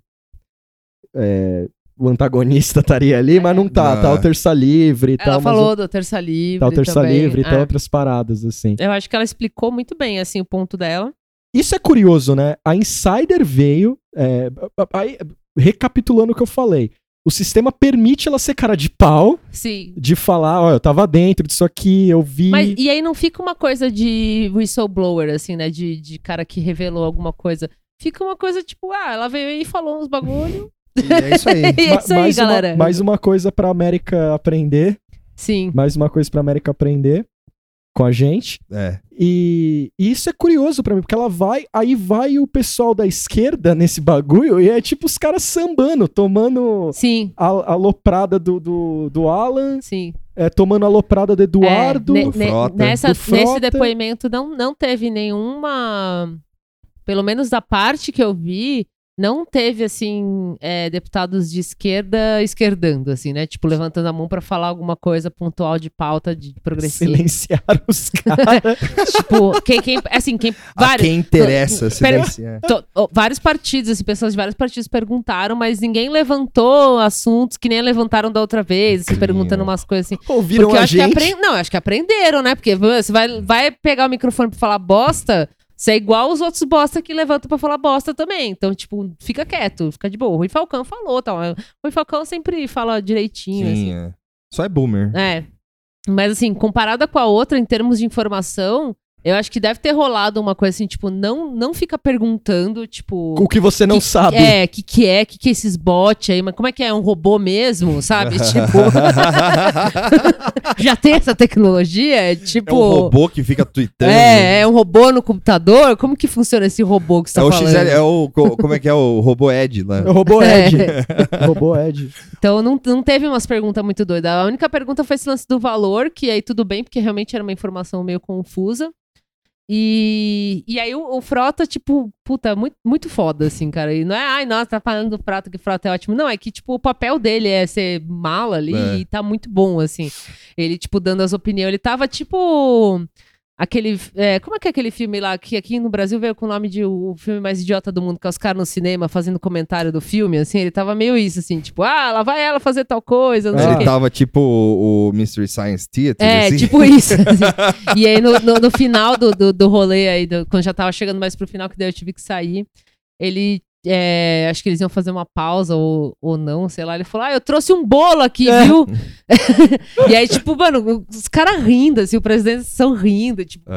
Speaker 3: é, o antagonista estaria ali, mas não tá.
Speaker 1: Não.
Speaker 3: Tá o Terça Livre e
Speaker 2: Ela
Speaker 3: tal. mas
Speaker 2: falou do Terça Livre.
Speaker 3: Tá o Terça
Speaker 2: também.
Speaker 3: Livre e tal,
Speaker 2: É.
Speaker 3: outras paradas, assim.
Speaker 2: Eu acho que ela explicou muito bem, assim, o ponto dela.
Speaker 3: Isso é curioso, né? A Insider veio. é, aí, recapitulando o que eu falei. O sistema permite ela ser cara de pau,
Speaker 2: Sim.
Speaker 3: de falar, ó, eu tava dentro disso aqui, eu vi.
Speaker 2: Mas, e aí não fica uma coisa de whistleblower, assim, né? De, de cara que revelou alguma coisa. Fica uma coisa tipo, ah, ela veio aí e falou uns bagulho.
Speaker 1: E é isso aí.
Speaker 2: E é isso aí,
Speaker 3: mais
Speaker 2: galera.
Speaker 3: Uma, mais uma coisa pra América aprender.
Speaker 2: Sim.
Speaker 3: Mais uma coisa pra América aprender com a gente.
Speaker 1: É.
Speaker 3: E, e isso é curioso pra mim, porque ela vai, aí vai o pessoal da esquerda nesse bagulho, e é tipo os caras sambando, tomando
Speaker 2: Sim.
Speaker 3: a, a aloprada do, do, do Alan,
Speaker 2: Sim.
Speaker 3: é, tomando a aloprada do Eduardo.
Speaker 2: É, ne-
Speaker 1: Frota.
Speaker 2: nessa,
Speaker 3: Do Frota.
Speaker 2: nesse depoimento não, não teve nenhuma. Pelo menos da parte que eu vi, não teve, assim, é, deputados de esquerda esquerdando, assim, né? Tipo, levantando a mão pra falar alguma coisa pontual de pauta de progressivo.
Speaker 3: Silenciaram os caras.
Speaker 2: tipo, quem, quem, assim, quem.
Speaker 1: A
Speaker 2: Vários,
Speaker 1: quem interessa
Speaker 2: Pera-
Speaker 1: silenciar.
Speaker 2: to- oh, vários partidos, assim, pessoas de vários partidos perguntaram, mas ninguém levantou assuntos que nem levantaram da outra vez, assim,
Speaker 1: Sim,
Speaker 2: perguntando umas coisas assim.
Speaker 3: Ouviram
Speaker 2: Porque eu
Speaker 3: a
Speaker 2: acho
Speaker 3: gente.
Speaker 2: que apren... Não, acho que aprenderam, né? Porque você vai, vai pegar o microfone pra falar bosta, você é igual os outros bosta que levantam pra falar bosta também. Então, tipo, fica quieto, fica de boa. O Rui Falcão falou, tal. O Rui Falcão sempre fala direitinho, assim.
Speaker 1: Sim, é. Só é boomer.
Speaker 2: É. Mas assim, comparada com a outra, em termos de informação, Eu acho que deve ter rolado uma coisa assim, tipo, não, não fica perguntando, tipo.
Speaker 3: O que você não sabe.
Speaker 2: É, o que, que é, o que, que é esses bots aí, mas como é que é? É um robô mesmo, sabe? tipo. já tem essa tecnologia? É tipo.
Speaker 1: É um robô que fica tweetando.
Speaker 2: É, é um robô no computador? Como que funciona esse robô que você
Speaker 1: É
Speaker 2: tá
Speaker 1: o
Speaker 2: falando?
Speaker 1: XL, é o. co- Como é que é o robô Ed lá?
Speaker 3: É o robô
Speaker 2: É.
Speaker 3: Ed. O robô Ed.
Speaker 2: Então não, não teve umas perguntas muito doidas. A única pergunta foi esse lance do valor, que aí tudo bem, porque realmente era uma informação meio confusa. E, e aí o, o Frota, tipo, puta, muito, muito foda, assim, cara. E não é, ai, nossa, tá falando do Frota, que o Frota é ótimo. Não, é que, tipo, o papel dele é ser mala ali
Speaker 1: É.
Speaker 2: e tá muito bom, assim. Ele, tipo, dando as opiniões. Ele tava, tipo... Aquele. é, como é que é aquele filme lá que aqui no Brasil veio com o nome de o filme mais idiota do mundo, que é os caras no cinema fazendo comentário do filme, assim? Ele tava meio isso, assim, tipo, ah, lá vai ela fazer tal coisa, não sei o
Speaker 1: Ele
Speaker 2: quê.
Speaker 1: tava tipo o, o Mystery Science Theater.
Speaker 2: É,
Speaker 1: assim.
Speaker 2: tipo isso. assim. E aí, no, no, no final do, do, do rolê aí, do- quando já tava chegando mais pro final, que daí eu tive que sair, ele. É, acho que eles iam fazer uma pausa ou, ou não, sei lá. Ele falou: Ah, eu trouxe um bolo aqui,
Speaker 3: É.
Speaker 2: viu? e aí, tipo, mano, os caras rindo, assim, o presidente são rindo, tipo.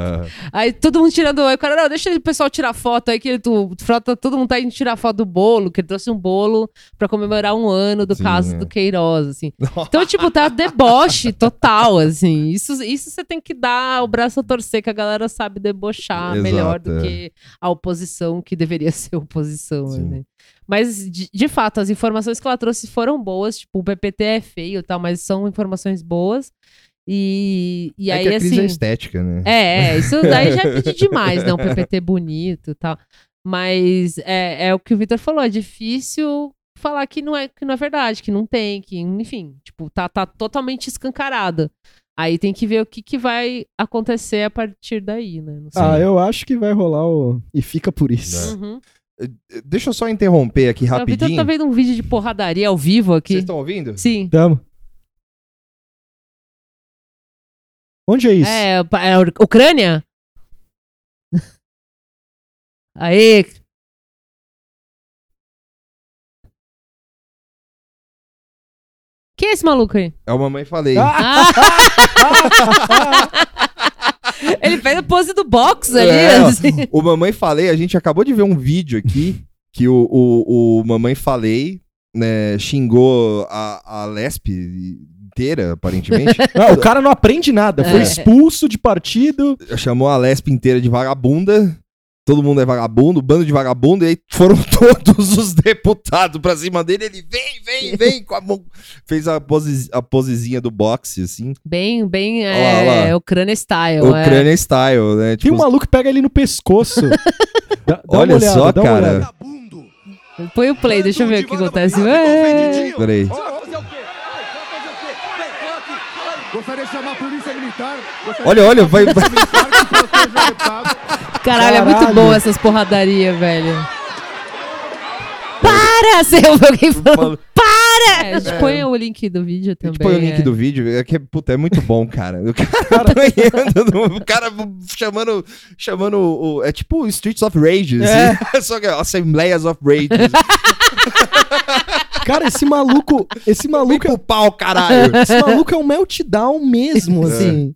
Speaker 2: Aí todo mundo tirando. Aí o cara, não, deixa o pessoal tirar foto aí, que ele, tu, frota, todo mundo tá indo tirar foto do bolo, que ele trouxe um bolo pra comemorar um ano do
Speaker 1: Sim,
Speaker 2: caso
Speaker 1: é.
Speaker 2: do Queiroz, assim. Então, tipo, tá deboche total, assim. Isso, isso você tem que dar o braço a torcer, que a galera sabe debochar
Speaker 1: Exato,
Speaker 2: melhor do
Speaker 1: é.
Speaker 2: que a oposição, que deveria ser oposição,
Speaker 1: Sim.
Speaker 2: né? Mas, de, de fato, as informações que ela trouxe foram boas. Tipo, o PPT é feio e tal, mas são informações boas. E, e
Speaker 1: é
Speaker 2: aí,
Speaker 1: que a crise
Speaker 2: assim.
Speaker 1: é estética, né?
Speaker 2: É, é, isso daí já é pedir demais, né? Um PPT bonito e tal. Mas é, é o que o Vitor falou, é difícil falar que não é, que não é verdade, que não tem, que, enfim, tipo, tá, tá totalmente escancarado. Aí tem que ver o que, que vai acontecer a partir daí, né? Não sei.
Speaker 3: Ah, eu acho que vai rolar o. E fica por isso.
Speaker 2: Uhum.
Speaker 1: Deixa eu só interromper aqui
Speaker 2: O Vitor
Speaker 1: rapidinho.
Speaker 2: tá vendo um vídeo de porradaria ao vivo
Speaker 1: Vocês
Speaker 2: aqui.
Speaker 1: estão ouvindo?
Speaker 2: Sim.
Speaker 3: Tamo. Onde é isso?
Speaker 2: É, é Ucrânia? Aê! Quem é esse maluco aí?
Speaker 1: É o Mamãe Falei.
Speaker 3: Ah!
Speaker 2: Ele fez a pose do box ali.
Speaker 1: É,
Speaker 2: assim.
Speaker 1: O Mamãe Falei, a gente acabou de ver um vídeo aqui que o, o, o Mamãe Falei né, xingou a, a Lesp inteira, aparentemente.
Speaker 3: Não, o cara não aprende nada. Foi
Speaker 2: É.
Speaker 3: expulso de partido.
Speaker 1: Chamou a Lesp inteira de vagabunda. Todo mundo é vagabundo, bando de vagabundo, e aí foram todos os deputados pra cima dele. Ele vem, vem, vem, com a mão. Fez a, pose, a posezinha do boxe, assim.
Speaker 2: Bem, bem
Speaker 1: Olha lá, olha
Speaker 2: é,
Speaker 1: lá.
Speaker 2: Ucrânia style.
Speaker 1: O
Speaker 2: é.
Speaker 1: Ucrânia style, né?
Speaker 3: Tem
Speaker 1: Tipo,
Speaker 3: um maluco que pega ele no pescoço. Dá- dá
Speaker 1: Olha
Speaker 3: olhada,
Speaker 1: só, cara.
Speaker 2: Põe o play, deixa eu ver o que acontece. É.
Speaker 1: peraí.
Speaker 4: Gostaria de chamar a polícia militar.
Speaker 1: Olha, olha,
Speaker 4: a
Speaker 1: vai-
Speaker 4: polícia militar que proteja o deputado.
Speaker 2: Caralho, é muito
Speaker 3: Caralho.
Speaker 2: bom essas porradarias, velho. Para! Você ouviu alguém falando? Para! É, a gente põe o link do vídeo
Speaker 1: A
Speaker 2: também.
Speaker 1: gente põe o link
Speaker 2: é.
Speaker 1: do vídeo, é que, puta, é muito bom, cara. O cara apanhando, o cara chamando, chamando o, é tipo Streets of Rage,
Speaker 3: É.
Speaker 1: assim. só que Assembleias of Rage.
Speaker 3: Cara, esse maluco. Esse
Speaker 1: Vem
Speaker 3: maluco.
Speaker 1: pro pau, caralho.
Speaker 3: Esse maluco é um meltdown mesmo, assim.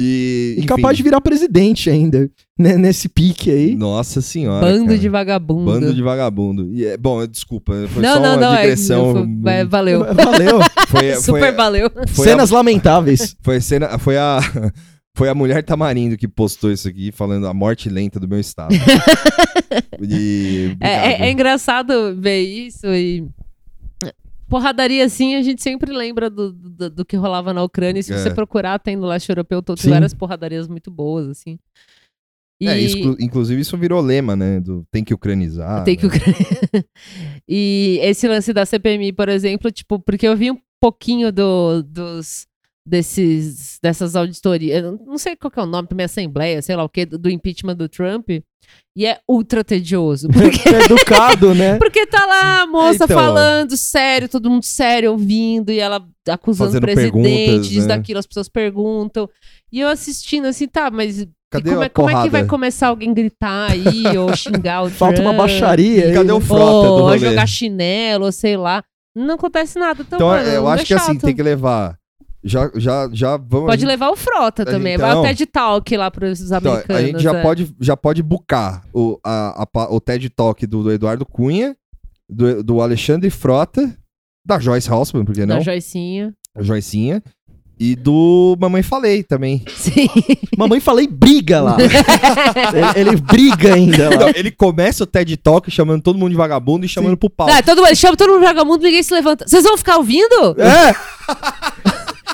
Speaker 1: E,
Speaker 3: E capaz de virar presidente ainda. né, nesse pique aí.
Speaker 1: Nossa senhora,
Speaker 2: Bando
Speaker 1: cara.
Speaker 2: de vagabundo.
Speaker 1: Bando de vagabundo. E é, bom, desculpa, foi
Speaker 2: não,
Speaker 1: só
Speaker 2: não,
Speaker 1: uma
Speaker 2: não. É,
Speaker 1: digressão.
Speaker 2: foi- é, valeu.
Speaker 3: Valeu.
Speaker 1: Foi,
Speaker 2: Super
Speaker 1: foi,
Speaker 2: valeu.
Speaker 1: foi
Speaker 3: Cenas lamentáveis.
Speaker 1: A, foi, cena, foi a... Foi a mulher Tamarindo que postou isso aqui, falando a morte lenta do meu estado. e,
Speaker 2: É, é- é engraçado ver isso e. Porradaria assim, a gente sempre lembra do, do, do que rolava na Ucrânia. E se
Speaker 1: É.
Speaker 2: você procurar, tem no leste europeu, tem várias porradarias muito boas, assim. E
Speaker 1: É, exclu- inclusive isso virou lema, né? Do tem que ucranizar.
Speaker 2: tem que
Speaker 1: né?
Speaker 2: Ucrânia. e esse lance da CPMI, por exemplo, tipo, porque eu vi um pouquinho do, dos desses dessas auditorias, eu não sei qual que é o nome, também assembleia, sei lá o que, do, impeachment do Trump. E é ultra tedioso, porque
Speaker 3: É educado, né?
Speaker 2: Porque tá lá a moça
Speaker 1: Então.
Speaker 2: falando sério, todo mundo sério ouvindo, e ela acusando o presidente, disso,
Speaker 1: né?
Speaker 2: daquilo, as pessoas perguntam. E eu assistindo assim, tá, mas e
Speaker 1: Cadê
Speaker 2: como,
Speaker 1: a
Speaker 2: é, como é que vai começar alguém a gritar aí, ou xingar o
Speaker 3: Falta uma baixaria aí.
Speaker 1: Cadê o frota do
Speaker 2: ou
Speaker 1: rolê?
Speaker 2: jogar chinelo, ou sei lá. Não acontece nada. Então,
Speaker 1: Então,
Speaker 2: mano,
Speaker 1: eu
Speaker 2: não
Speaker 1: acho
Speaker 2: é
Speaker 1: que assim, tem que levar Já, já, já vamos.
Speaker 2: Pode
Speaker 1: gente-
Speaker 2: levar o Frota
Speaker 1: a
Speaker 2: também.
Speaker 1: gente-
Speaker 2: Vai o
Speaker 1: então-
Speaker 2: TED Talk lá pros
Speaker 1: então,
Speaker 2: americanos.
Speaker 1: a gente já
Speaker 2: é.
Speaker 1: pode, já pode bucar o, a, o TED Talk do, do Eduardo Cunha, do, do Alexandre Frota, da Joyce Halsman, por que
Speaker 2: Da
Speaker 1: não?
Speaker 2: Joicinha.
Speaker 1: A Joicinha. E do Mamãe Falei também.
Speaker 2: Sim.
Speaker 3: Mamãe falei briga lá. ele, ele briga ainda lá.
Speaker 1: Não, ele começa o TED Talk chamando todo mundo de vagabundo e chamando pro pau.
Speaker 2: Ah, todo mundo, ele chama todo mundo joga mundo, ninguém se levanta. Vocês vão ficar ouvindo?
Speaker 1: É!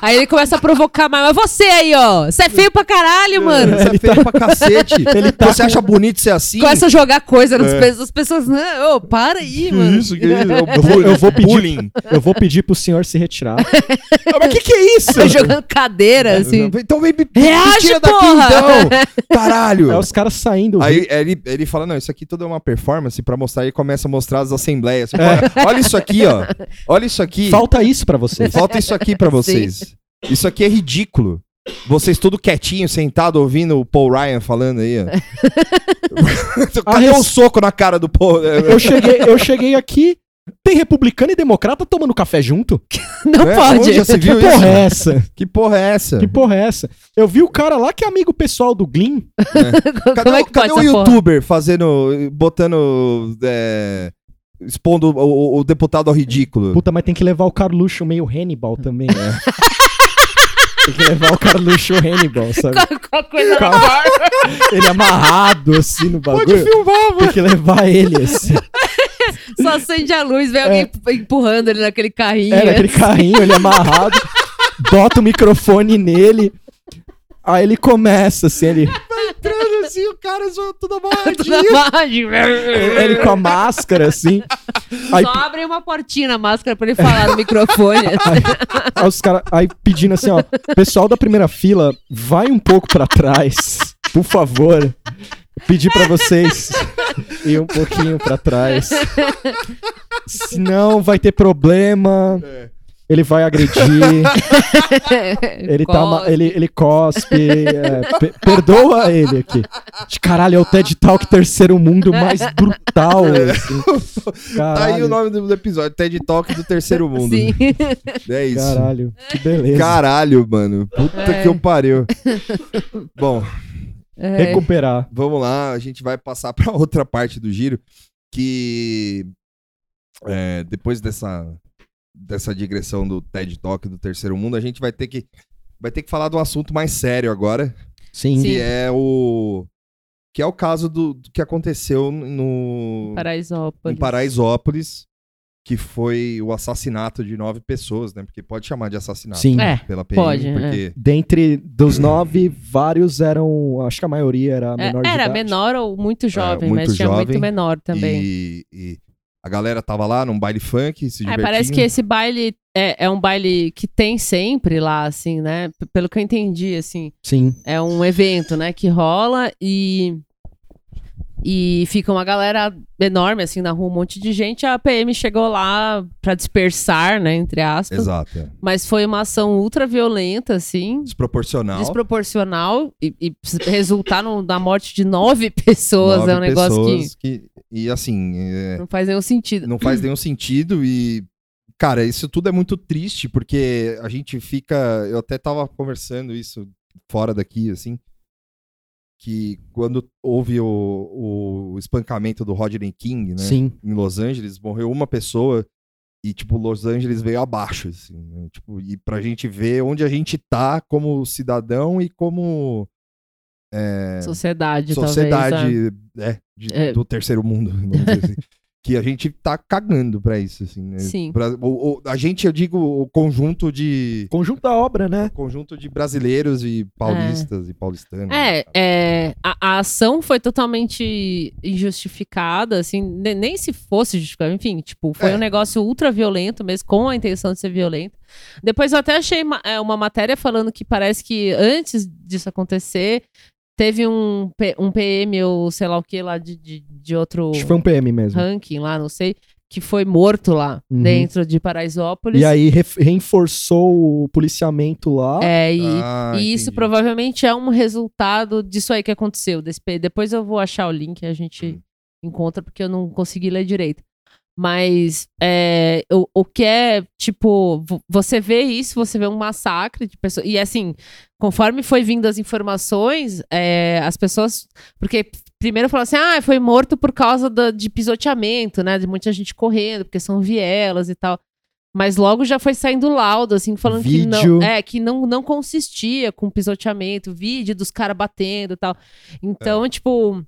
Speaker 2: Aí ele começa a provocar mais. Mas você aí, ó. Você é feio pra caralho, mano.
Speaker 1: Você é feio pra cacete.
Speaker 3: Ele tá
Speaker 1: Você acha bonito ser assim?
Speaker 2: Começa a jogar coisa nas
Speaker 1: É.
Speaker 2: pessoas. As pessoas, não, ô, para aí,
Speaker 1: Que
Speaker 2: mano.
Speaker 1: isso, que isso? É o
Speaker 3: Eu vou- eu vou pedir-. Eu vou pedir pro senhor se retirar.
Speaker 1: Ah, Mas que que é isso?
Speaker 2: Tá jogando cadeira, assim.
Speaker 1: Então vem me,
Speaker 2: Reage,
Speaker 1: tira daqui
Speaker 2: porra!
Speaker 1: então. Caralho.
Speaker 3: É os caras saindo.
Speaker 1: Aí ele, ele fala, não, isso aqui tudo é uma performance pra mostrar, e começa a mostrar as assembleias. Tipo, olha, olha isso aqui, ó. Olha isso aqui.
Speaker 3: Falta isso pra vocês.
Speaker 1: Falta isso aqui pra vocês. Isso aqui é ridículo. Vocês tudo quietinho, sentado, ouvindo o Paul Ryan falando aí, ó. Cadê
Speaker 3: res-
Speaker 1: um soco na cara do Paul?
Speaker 3: Eu cheguei, eu cheguei aqui, tem republicano e democrata tomando café junto?
Speaker 2: Não
Speaker 1: É,
Speaker 2: pode.
Speaker 1: onde já se
Speaker 3: Que porra
Speaker 1: isso?
Speaker 3: é essa?
Speaker 1: Que porra é essa?
Speaker 3: Que porra é essa? Eu vi o cara lá que é amigo pessoal do Glyn.
Speaker 1: Cadê,
Speaker 2: Como é
Speaker 1: o-
Speaker 2: que
Speaker 1: cadê o
Speaker 2: essa porra?
Speaker 1: youtuber fazendo, botando, é, expondo o, o- o deputado ao ridículo?
Speaker 3: Puta, mas tem que levar o Carluxo meio Hannibal também, né? Tem que levar o Carluxo Hannibal, sabe?
Speaker 2: Com a coisa
Speaker 3: Calma.
Speaker 2: barba.
Speaker 3: Ele amarrado assim no
Speaker 1: Pode
Speaker 3: bagulho.
Speaker 1: filmar, mano.
Speaker 3: Tem que levar ele assim.
Speaker 2: Só acende a luz, vem alguém empurrando ele naquele carrinho.
Speaker 3: É, naquele carrinho, ele amarrado. Bota o microfone nele. Aí ele começa assim, ele,
Speaker 1: assim, o cara só tudo
Speaker 2: Tudo
Speaker 1: amarradinho.
Speaker 3: ele com a máscara assim. Aí,
Speaker 2: Só abre uma portinha na máscara pra ele falar no microfone.
Speaker 3: aí os caras aí pedindo assim, ó, pessoal da primeira fila, vai um pouco pra trás, por favor. Pedir pra vocês ir um pouquinho pra trás. Senão vai ter problema. Ele vai agredir. Ele, tá,
Speaker 2: Cospe.
Speaker 3: ele, ele cospe. é, pe- perdoa ele aqui. De caralho, é o TED Talk terceiro mundo mais brutal. assim.
Speaker 1: Tá aí o nome do episódio, TED Talk do terceiro mundo.
Speaker 2: Sim.
Speaker 1: É isso.
Speaker 3: Caralho, que beleza.
Speaker 1: Caralho, mano. Puta
Speaker 2: É.
Speaker 1: que eu pariu. Bom,
Speaker 2: É.
Speaker 3: Recuperar.
Speaker 1: vamos lá. A gente vai passar pra outra parte do giro. Que é, depois dessa, dessa digressão do TED Talk do terceiro mundo, a gente vai ter que, vai ter que falar de um assunto mais sério agora.
Speaker 3: Sim.
Speaker 2: Sim.
Speaker 1: Que é o. Que é o caso do, do que aconteceu no.
Speaker 2: Paraisópolis.
Speaker 1: em Paraisópolis, que foi o assassinato de nove pessoas, né? Porque pode chamar de assassinato
Speaker 3: Sim.
Speaker 2: É,
Speaker 1: pela PM,
Speaker 2: pode,
Speaker 1: porque
Speaker 3: Dentre dos nove, vários eram. Acho que a maioria era
Speaker 2: É,
Speaker 3: menor de
Speaker 2: era
Speaker 3: idade.
Speaker 2: menor ou muito jovem,
Speaker 1: muito
Speaker 2: mas tinha muito
Speaker 1: jovem
Speaker 2: menor também.
Speaker 1: E, e a galera tava lá num baile funk, se
Speaker 2: É,
Speaker 1: divertindo.
Speaker 2: parece que esse baile é, é um baile que tem sempre lá, assim, né? P- Pelo que eu entendi, assim.
Speaker 3: Sim.
Speaker 2: É um evento, né, que rola e. E fica uma galera enorme, assim, na rua, um monte de gente. A PM chegou lá pra dispersar, né, entre aspas.
Speaker 1: Exato. é.
Speaker 2: Mas foi uma ação ultra violenta, assim.
Speaker 1: Desproporcional.
Speaker 2: Desproporcional e, e resultar no- na morte de nove pessoas.
Speaker 1: Nove
Speaker 2: é um negócio que
Speaker 1: que... E assim, é,
Speaker 2: não faz nenhum sentido.
Speaker 1: não faz nenhum sentido e... Cara, isso tudo é muito triste, porque a gente fica... Eu até tava conversando isso fora daqui, assim, que quando houve o, o espancamento do Rodney King, né?
Speaker 3: Sim.
Speaker 1: em Los Angeles, morreu uma pessoa e, tipo, Los Angeles veio abaixo, assim, né? Tipo, e pra gente ver onde a gente tá como cidadão e como é,
Speaker 2: Sociedade, talvez. é.
Speaker 1: sociedade é, de-
Speaker 2: É.
Speaker 1: do terceiro mundo, vamos dizer assim. Que a gente tá cagando pra isso, assim, né?
Speaker 2: Sim.
Speaker 1: Pra- o- o- a gente, eu digo, o conjunto de
Speaker 3: Conjunto da obra, né?
Speaker 1: conjunto de brasileiros e paulistas e paulistanos.
Speaker 2: É, é a, a ação foi totalmente injustificada, assim, ne- nem se fosse justificada, enfim, tipo, foi
Speaker 1: É.
Speaker 2: um negócio ultra violento mesmo, com a intenção de ser violento. Depois eu até achei ma- é, uma matéria falando que parece que antes disso acontecer, teve um, P- um PM ou sei lá o que lá de, de, de outro
Speaker 3: Acho que foi um PM mesmo.
Speaker 2: ranking lá, não sei, que foi morto lá
Speaker 3: Uhum.
Speaker 2: dentro de Paraisópolis.
Speaker 3: E aí ref- reforçou o policiamento lá.
Speaker 2: É, e,
Speaker 1: Ah,
Speaker 2: e isso provavelmente é um resultado disso aí que aconteceu. desse depois eu vou achar o link e a gente
Speaker 1: Hum.
Speaker 2: encontra, porque eu não consegui ler direito. Mas é, o, o que é, tipo, vo- você vê isso, você vê um massacre de pessoas. E assim, conforme foi vindo as informações, é, as pessoas. Porque primeiro falou assim: ah, foi morto por causa da- de pisoteamento, né? De muita gente correndo, porque são vielas e tal. Mas logo já foi saindo laudo, assim, falando que
Speaker 3: Vídeo.
Speaker 2: não, é, que não, não consistia com pisoteamento, vídeo dos caras batendo e tal. Então, tipo,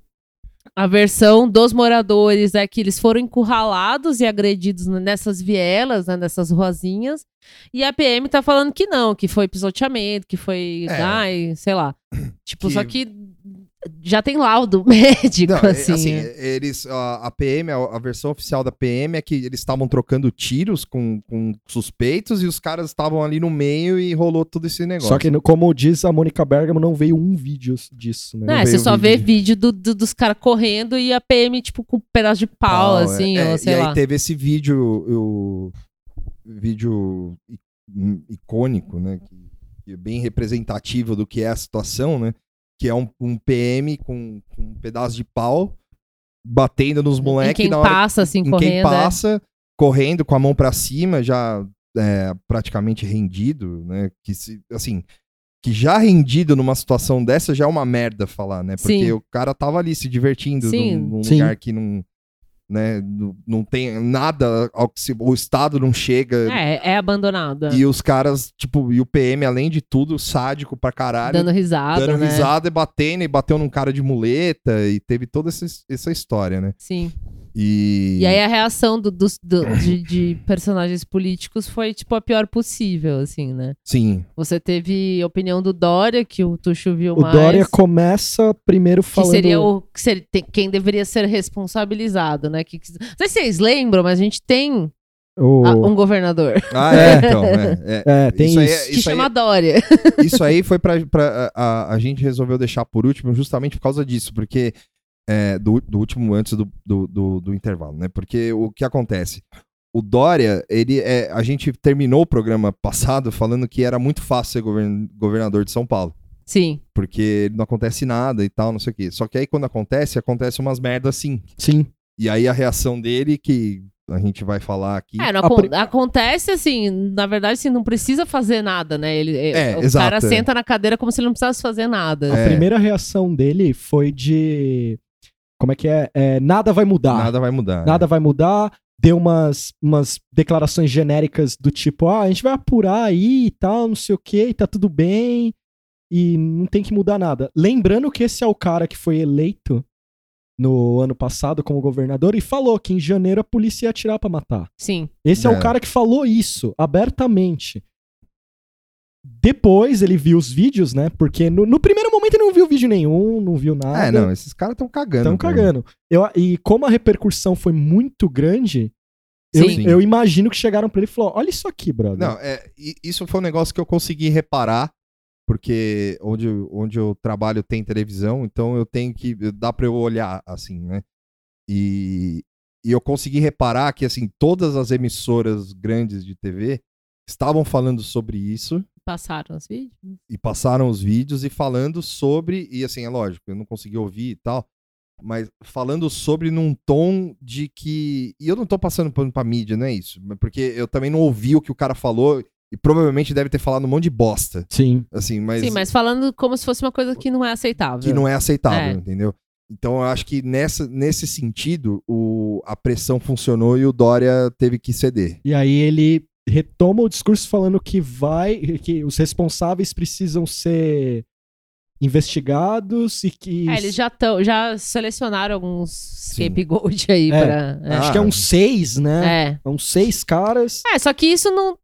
Speaker 2: a versão dos moradores é que eles foram encurralados e agredidos nessas vielas, né, nessas ruazinhas. E a PM tá falando que não, que foi pisoteamento, que foi,
Speaker 1: É.
Speaker 2: ai, sei lá. Tipo,
Speaker 1: Que-
Speaker 2: só que já tem laudo médico,
Speaker 1: Não, é,
Speaker 2: assim.
Speaker 1: assim,
Speaker 2: é.
Speaker 1: eles, a, a PM, a, a versão oficial da PM é que eles estavam trocando tiros com, com suspeitos e os caras estavam ali no meio e rolou todo esse negócio.
Speaker 3: Só que, como diz a Mônica Bergamo, não veio um vídeo disso, né?
Speaker 2: É,
Speaker 1: veio
Speaker 2: você só vê
Speaker 1: vídeo.
Speaker 2: vídeo do- do- dos caras correndo e a PM, tipo, com um pedaço de pau,
Speaker 1: é.
Speaker 2: assim,
Speaker 1: É,
Speaker 2: ou sei
Speaker 1: e
Speaker 2: lá.
Speaker 1: aí teve esse vídeo, o, vídeo icônico, né? Que, que é bem representativo do que é a situação, né? Que é um, um PM com, com um pedaço de pau batendo nos
Speaker 2: Em
Speaker 1: moleques
Speaker 2: quem
Speaker 1: na hora
Speaker 2: passa, assim,
Speaker 1: em
Speaker 2: correndo.
Speaker 1: quem
Speaker 2: é.
Speaker 1: passa, correndo com a mão pra cima, já é, praticamente rendido, né? Que se, assim, que já rendido numa situação dessa já é uma merda falar, né? Porque
Speaker 2: Sim.
Speaker 1: o cara tava ali se divertindo
Speaker 2: Sim.
Speaker 1: num, num
Speaker 3: Sim.
Speaker 1: lugar que não, né? Não, tem nada, o estado não chega.
Speaker 2: É, é abandonada.
Speaker 1: E os caras, tipo, e o PM, além de tudo, sádico pra caralho,
Speaker 2: Dando risada,
Speaker 1: dando
Speaker 2: né?
Speaker 1: risada e batendo, e bateu num cara de muleta, e teve toda essa, essa história, né?
Speaker 2: Sim.
Speaker 1: E,
Speaker 2: E aí a reação do- dos- do- de, de personagens políticos foi, tipo, a pior possível, assim, né?
Speaker 1: sim,
Speaker 2: Você teve a opinião do Dória, que o Tuxo viu
Speaker 3: O
Speaker 2: mais.
Speaker 3: Dória começa primeiro
Speaker 2: que
Speaker 3: falando...
Speaker 2: seria o que ser- tem- quem deveria ser responsabilizado, né? Que, que- não sei se vocês lembram, mas a gente tem
Speaker 3: o-
Speaker 2: ah, um governador
Speaker 1: Ah, é, então. É, é.
Speaker 3: É, tem
Speaker 1: isso
Speaker 3: isso.
Speaker 1: aí é-
Speaker 2: que
Speaker 1: isso
Speaker 2: chama
Speaker 1: aí,
Speaker 2: Dória.
Speaker 1: isso aí foi pra. pra a, a- a gente resolveu deixar por último justamente por causa disso, porque. É, do, do último antes do, do, do, do intervalo, né? Porque o que acontece? O Dória, ele é. A gente terminou o programa passado falando que era muito fácil ser govern- governador de São Paulo.
Speaker 2: Sim.
Speaker 1: Porque não acontece nada e tal, não sei o quê. Só que aí quando acontece, acontece umas merdas assim.
Speaker 3: Sim.
Speaker 1: E aí a reação dele, que a gente vai falar aqui.
Speaker 2: É, não acon- acontece assim, na verdade, assim, não precisa fazer nada, né? Ele,
Speaker 1: É,
Speaker 2: o
Speaker 1: exato,
Speaker 2: cara
Speaker 1: é.
Speaker 2: senta na cadeira como se ele não precisasse fazer nada.
Speaker 3: A
Speaker 1: É.
Speaker 3: primeira reação dele foi de... Como é que é? É, nada vai mudar.
Speaker 1: Nada vai mudar.
Speaker 3: Nada vai mudar. Deu umas, umas declarações genéricas do tipo, ah, a gente vai apurar aí e tal, não sei o que, e tá tudo bem. E não tem que mudar nada. Lembrando que esse é o cara que foi eleito no ano passado como governador e falou que em janeiro a polícia ia atirar pra matar.
Speaker 2: Sim.
Speaker 3: Esse é.
Speaker 1: É.
Speaker 3: o cara que falou isso abertamente. Depois ele viu os vídeos, né? Porque no, no primeiro momento ele não viu vídeo nenhum, não viu nada.
Speaker 1: É, não, esses caras estão cagando.
Speaker 3: Estão
Speaker 1: cara.
Speaker 3: cagando. Eu, e como a repercussão foi muito grande, eu, eu imagino que chegaram pra ele e falaram: olha isso aqui, brother.
Speaker 1: Não, é, isso foi um negócio que eu consegui reparar, porque onde, eu- onde eu trabalho tem televisão, então eu tenho que. dá pra eu olhar assim, né? E, e eu consegui reparar que, assim, todas as emissoras grandes de TV estavam falando sobre isso
Speaker 2: Passaram os vídeos.
Speaker 1: e passaram os vídeos e falando sobre, e assim, é lógico, eu não consegui ouvir e tal, mas falando sobre num tom de que. E eu não tô passando pano pra mídia, não é isso, porque eu também não ouvi o que o cara falou e provavelmente deve ter falado um monte de bosta,
Speaker 3: Sim.
Speaker 1: assim, mas,
Speaker 2: Sim, mas falando como se fosse uma coisa que não é aceitável.
Speaker 1: que não é aceitável,
Speaker 2: É.
Speaker 1: entendeu? Então eu acho que nessa, nesse sentido o, a pressão funcionou e o Dória teve que ceder.
Speaker 3: E aí ele retoma o discurso falando que vai. que os responsáveis precisam ser investigados e que.
Speaker 2: É, eles já, tão, já selecionaram alguns scapegoat aí
Speaker 3: É.
Speaker 2: pra. É.
Speaker 3: Acho que é uns seis, né?
Speaker 2: É.
Speaker 3: É uns seis caras.
Speaker 2: É, só que isso não.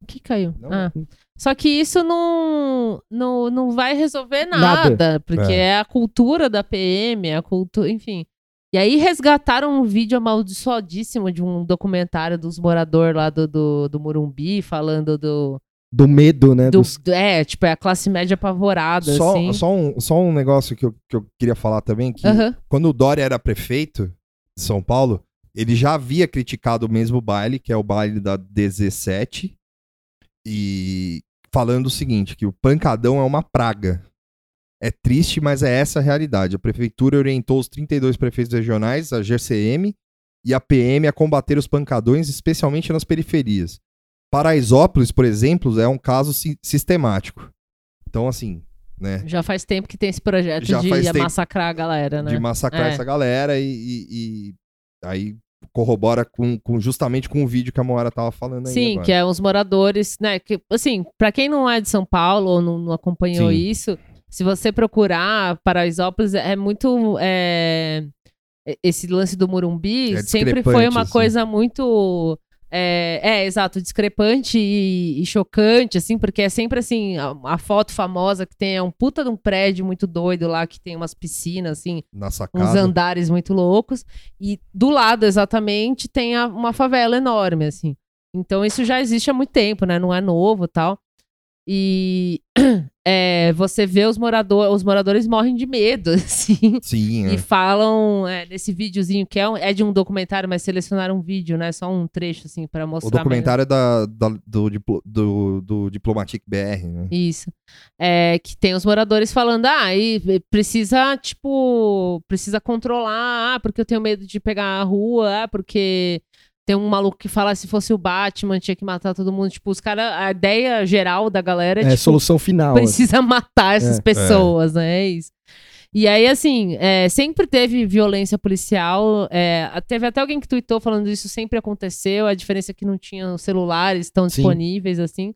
Speaker 2: O que caiu?
Speaker 1: Não.
Speaker 2: Ah. Só que isso não, não, não vai resolver
Speaker 3: Nada.
Speaker 2: nada, porque
Speaker 1: É.
Speaker 2: é. a cultura da PM, é a cultura, enfim. E aí resgataram um vídeo amaldiçoadíssimo de um documentário dos moradores lá do, do, do Morumbi, falando do,
Speaker 3: Do medo, né?
Speaker 2: do-
Speaker 3: dos-
Speaker 2: do- É, tipo, é a classe média apavorada,
Speaker 1: Só,
Speaker 2: assim.
Speaker 1: só, um, só um negócio que eu, que eu queria falar também, que
Speaker 2: Aham.
Speaker 1: quando o Dória era prefeito de São Paulo, ele já havia criticado o mesmo baile, que é o baile da 17, e falando o seguinte, que o pancadão é uma praga. É triste, mas é essa a realidade. A prefeitura orientou os 32 prefeitos regionais, a GCM, e a PM a combater os pancadões, especialmente nas periferias. Paraisópolis, por exemplo, é um caso si- sistemático. Então, assim, né?
Speaker 2: Já faz tempo que tem esse projeto
Speaker 1: Já
Speaker 2: de massacrar a galera, né?
Speaker 1: De massacrar
Speaker 2: É.
Speaker 1: essa galera e, e- e aí corrobora com, com- justamente com o vídeo que a Moara tava falando aí.
Speaker 2: Sim,
Speaker 1: agora.
Speaker 2: que é os moradores, né? Que, assim, pra quem não é de São Paulo ou não, não acompanhou
Speaker 1: Sim.
Speaker 2: isso, se você procurar Paraisópolis, é muito. é, esse lance do Morumbi
Speaker 1: É
Speaker 2: sempre foi uma
Speaker 1: assim.
Speaker 2: coisa muito. É, é, exato, discrepante e, e chocante, assim, porque é sempre assim, a, a foto famosa que tem é um puta de um prédio muito doido lá, que tem umas piscinas, assim, uns andares muito loucos. E do lado, exatamente, tem a- uma favela enorme, assim. Então isso já existe há muito tempo, né? Não é novo tal. E é, você vê os moradores, os moradores morrem de medo, assim.
Speaker 1: Sim,
Speaker 2: E
Speaker 1: é.
Speaker 2: falam é, nesse videozinho, que é, um- é de um documentário, mas selecionaram um vídeo, né? Só um trecho, assim, pra mostrar.
Speaker 1: O documentário é da, da- do, do, do Diplomatic BR, né?
Speaker 2: Isso. É, que tem os moradores falando, ah, e e precisa, tipo, precisa controlar, ah, porque eu tenho medo de pegar a rua, ah, porque tem um maluco que fala se fosse o Batman, tinha que matar todo mundo. Tipo, os caras, a ideia geral da galera é,
Speaker 3: É,
Speaker 2: tipo,
Speaker 3: solução final.
Speaker 2: precisa matar essas
Speaker 3: É.
Speaker 2: pessoas, né? É isso. E aí, assim, é, sempre teve violência policial. é, teve até alguém que tweetou falando isso sempre aconteceu. A diferença é que não tinham celulares tão
Speaker 3: Sim.
Speaker 2: disponíveis, assim.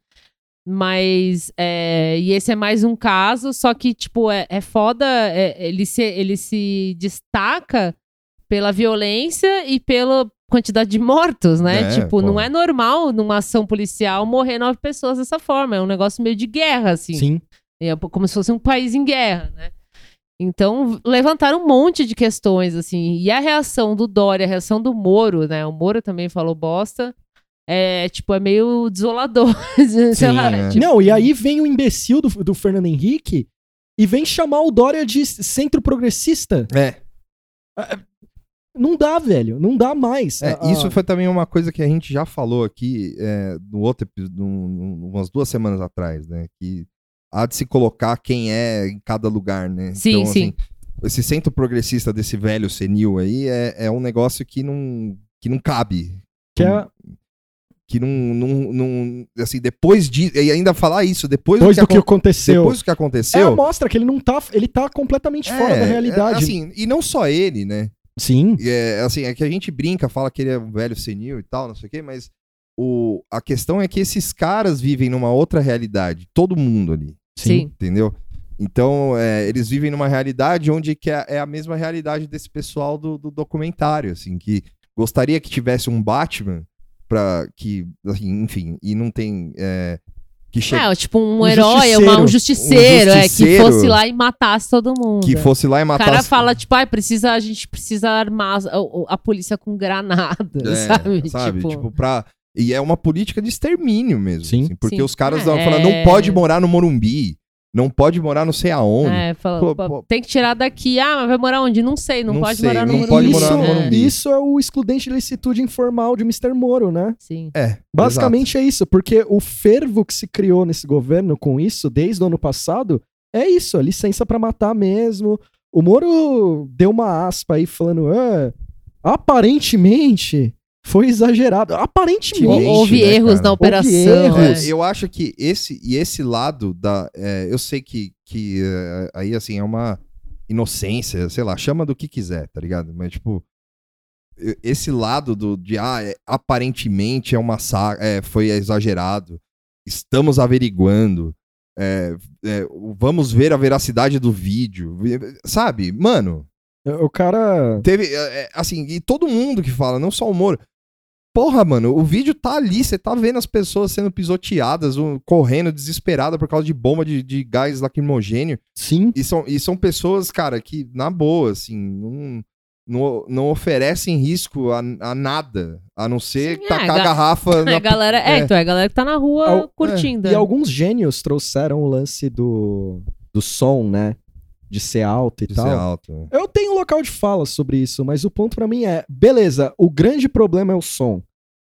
Speaker 2: Mas. é, e esse é mais um caso, só que, tipo, é, é foda. é, ele, se, ele se destaca pela violência e pela quantidade de mortos, né?
Speaker 1: É,
Speaker 2: tipo, não é normal numa ação policial morrer nove pessoas dessa forma. É um negócio meio de guerra, assim.
Speaker 3: Sim.
Speaker 2: É como se fosse um país em guerra, né? Então, levantaram um monte de questões, assim. E a reação do Dória, a reação do Moro, né? O Moro também falou bosta. É, tipo, é meio desolador. Sei lá,
Speaker 1: é.
Speaker 2: tipo,
Speaker 3: Não, e aí vem o imbecil do, do Fernando Henrique e vem chamar o Dória de centro progressista.
Speaker 1: É,
Speaker 3: Não dá, velho. Não dá mais.
Speaker 1: é,
Speaker 3: A- a-
Speaker 1: isso foi também uma coisa que a gente já falou aqui é, no outro episódio, umas duas semanas atrás, né? Que há de se colocar quem é em cada lugar, né?
Speaker 2: Sim, sim.
Speaker 1: Assim, esse centro progressista desse velho senil aí é, é um negócio que não, que não cabe.
Speaker 3: que é-
Speaker 1: Que não, não, não. Assim, depois de. E ainda falar isso, depois,
Speaker 3: depois do que
Speaker 1: acon-
Speaker 3: aconteceu.
Speaker 1: depois do que
Speaker 3: É,
Speaker 1: aconteceu.
Speaker 3: mostra que ele não tá. Ele tá completamente fora
Speaker 1: é,
Speaker 3: da
Speaker 1: é,
Speaker 3: realidade.
Speaker 1: assim, e não só ele, né?
Speaker 3: Sim.
Speaker 1: E É, assim, é que a gente brinca, fala que ele é um velho senil e tal, não sei o quê, mas o, a questão é que esses caras vivem numa outra realidade, todo mundo ali,
Speaker 2: Sim.
Speaker 1: entendeu? Então, é, eles vivem numa realidade onde que é, é a mesma realidade desse pessoal do, do documentário, assim, que gostaria que tivesse um Batman pra que, assim, enfim, e não tem, é, que chegue
Speaker 2: É, tipo, um,
Speaker 3: Um
Speaker 2: herói,
Speaker 3: justiceiro.
Speaker 2: uma- um justiceiro,
Speaker 1: Um
Speaker 2: é, que
Speaker 1: justiceiro.
Speaker 2: fosse lá e matasse todo mundo.
Speaker 1: que fosse lá e
Speaker 2: O
Speaker 1: matasse...
Speaker 2: cara fala, tipo, ai, precisa, a gente precisa armar a, a polícia com granada,
Speaker 1: É,
Speaker 2: sabe? Tipo,
Speaker 1: pra... E é uma política de extermínio mesmo.
Speaker 3: Sim.
Speaker 1: assim, porque
Speaker 2: Sim.
Speaker 1: os caras
Speaker 2: É,
Speaker 1: falando, não pode morar no Morumbi, não pode morar não sei aonde.
Speaker 2: É, fala,
Speaker 1: Pô,
Speaker 2: tem que tirar daqui. Ah, mas vai morar onde? Não sei, não,
Speaker 1: Não
Speaker 2: pode
Speaker 1: sei,
Speaker 2: morar no
Speaker 1: não
Speaker 2: Morumbi.
Speaker 1: pode
Speaker 3: isso,
Speaker 1: morar no
Speaker 2: É,
Speaker 1: Morumbi.
Speaker 3: isso é o excludente de licitude informal de Mr. Moro, né?
Speaker 2: Sim.
Speaker 1: É,
Speaker 3: Basicamente é isso, porque o fervo que se criou nesse governo com isso, desde o ano passado, é isso, a licença pra matar mesmo. O Moro deu uma aspa aí falando, ah, aparentemente foi exagerado. Aparentemente.
Speaker 1: Gente,
Speaker 2: Houve
Speaker 1: né,
Speaker 2: erros
Speaker 1: cara?
Speaker 2: na
Speaker 3: Houve
Speaker 2: operação.
Speaker 3: erros.
Speaker 2: é.
Speaker 1: Eu acho que esse e esse lado da. é, eu sei que, que é, aí assim é uma inocência, sei lá, chama do que quiser, tá ligado? Mas tipo. Esse lado do, de ah, é, aparentemente é uma saga, é, foi exagerado, estamos averiguando, é, é, vamos ver a veracidade do vídeo, sabe? Mano,
Speaker 3: O cara.
Speaker 1: Teve, é, é, assim, e todo mundo que fala, não só o Moro. Porra, mano, o vídeo tá ali, você tá vendo as pessoas sendo pisoteadas, um, correndo desesperada por causa de bomba de, de gás lacrimogênio.
Speaker 3: Sim.
Speaker 1: E são, e são pessoas, cara, que, na boa, assim, não, não, não oferecem risco a, a nada, a não ser
Speaker 2: Sim, é,
Speaker 1: tacar
Speaker 2: ga-
Speaker 1: a garrafa
Speaker 2: É,
Speaker 1: na...
Speaker 2: a galera, é,
Speaker 1: é.
Speaker 2: então, é a galera que tá na rua
Speaker 3: Al-
Speaker 2: curtindo.
Speaker 3: E
Speaker 2: é.
Speaker 3: alguns gênios trouxeram o lance do, do som, né? De ser alto e
Speaker 1: de
Speaker 3: tal.
Speaker 1: ser alto. né?
Speaker 3: Eu tenho um local de fala sobre isso, mas o ponto pra mim é, beleza, o grande problema é o som.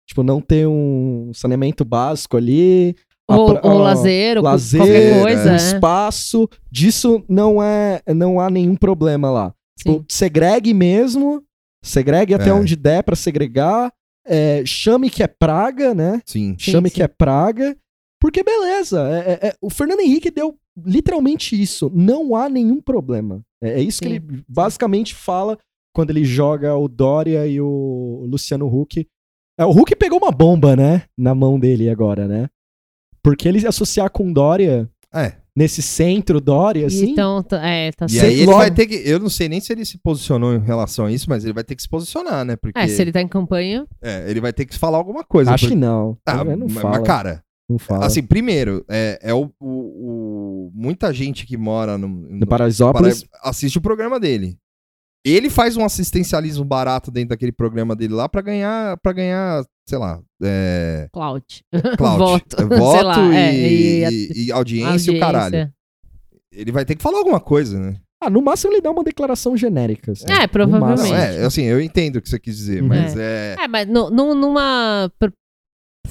Speaker 3: Tipo, não ter um saneamento básico ali.
Speaker 2: Ou,
Speaker 3: pra-
Speaker 2: ou
Speaker 3: a-
Speaker 2: lazer, ou
Speaker 3: lazer,
Speaker 2: qualquer
Speaker 3: o
Speaker 2: coisa. é.
Speaker 3: espaço. Disso não é, não há nenhum problema lá. Tipo,
Speaker 2: Sim.
Speaker 3: segregue mesmo Segregue até
Speaker 1: É.
Speaker 3: onde der pra segregar. é, chame que é praga, né?
Speaker 1: Sim.
Speaker 2: Sim,
Speaker 3: chame
Speaker 2: sim.
Speaker 3: que é praga. Porque beleza, é- é- é- o Fernando Henrique deu literalmente isso. Não há nenhum problema. É, é isso que
Speaker 2: Sim,
Speaker 3: ele basicamente fala quando ele joga o Dória e o Luciano Huck. É, o Huck pegou uma bomba, né? Na mão dele agora, né? Porque ele associar com Dória,
Speaker 1: É.
Speaker 3: nesse centro Dória, assim.
Speaker 2: Então, tá- é, tá
Speaker 1: E aí ele
Speaker 3: logo.
Speaker 1: vai ter que. Eu não sei nem se ele se posicionou em relação a isso, mas ele vai ter que se posicionar, né? Porque
Speaker 2: É, se ele tá em campanha.
Speaker 1: é, ele vai ter que falar alguma coisa.
Speaker 3: acho
Speaker 1: porque-
Speaker 3: que não.
Speaker 1: Ah,
Speaker 3: Ele não
Speaker 1: mas,
Speaker 3: fala.
Speaker 1: mas, cara,
Speaker 3: não fala.
Speaker 1: assim, primeiro, é, é o, o- o- Muita gente que mora no,
Speaker 3: no
Speaker 1: no-
Speaker 3: Paraisópolis.
Speaker 1: para- assiste o programa dele. Ele faz um assistencialismo barato dentro daquele programa dele lá pra ganhar, para ganhar, sei lá, é,
Speaker 2: Cloud.
Speaker 1: clout,
Speaker 2: Voto.
Speaker 1: é, voto
Speaker 2: Sei lá,
Speaker 1: e,
Speaker 2: é, e
Speaker 1: e- e audiência, e o caralho. Ele vai ter que falar alguma coisa, né?
Speaker 3: Ah, no máximo ele dá uma declaração genérica. assim.
Speaker 2: É,
Speaker 3: No
Speaker 2: provavelmente.
Speaker 1: Não, é, assim, eu entendo o que você quis dizer,
Speaker 3: Uhum.
Speaker 1: mas é.
Speaker 2: É, mas nu- nu- numa.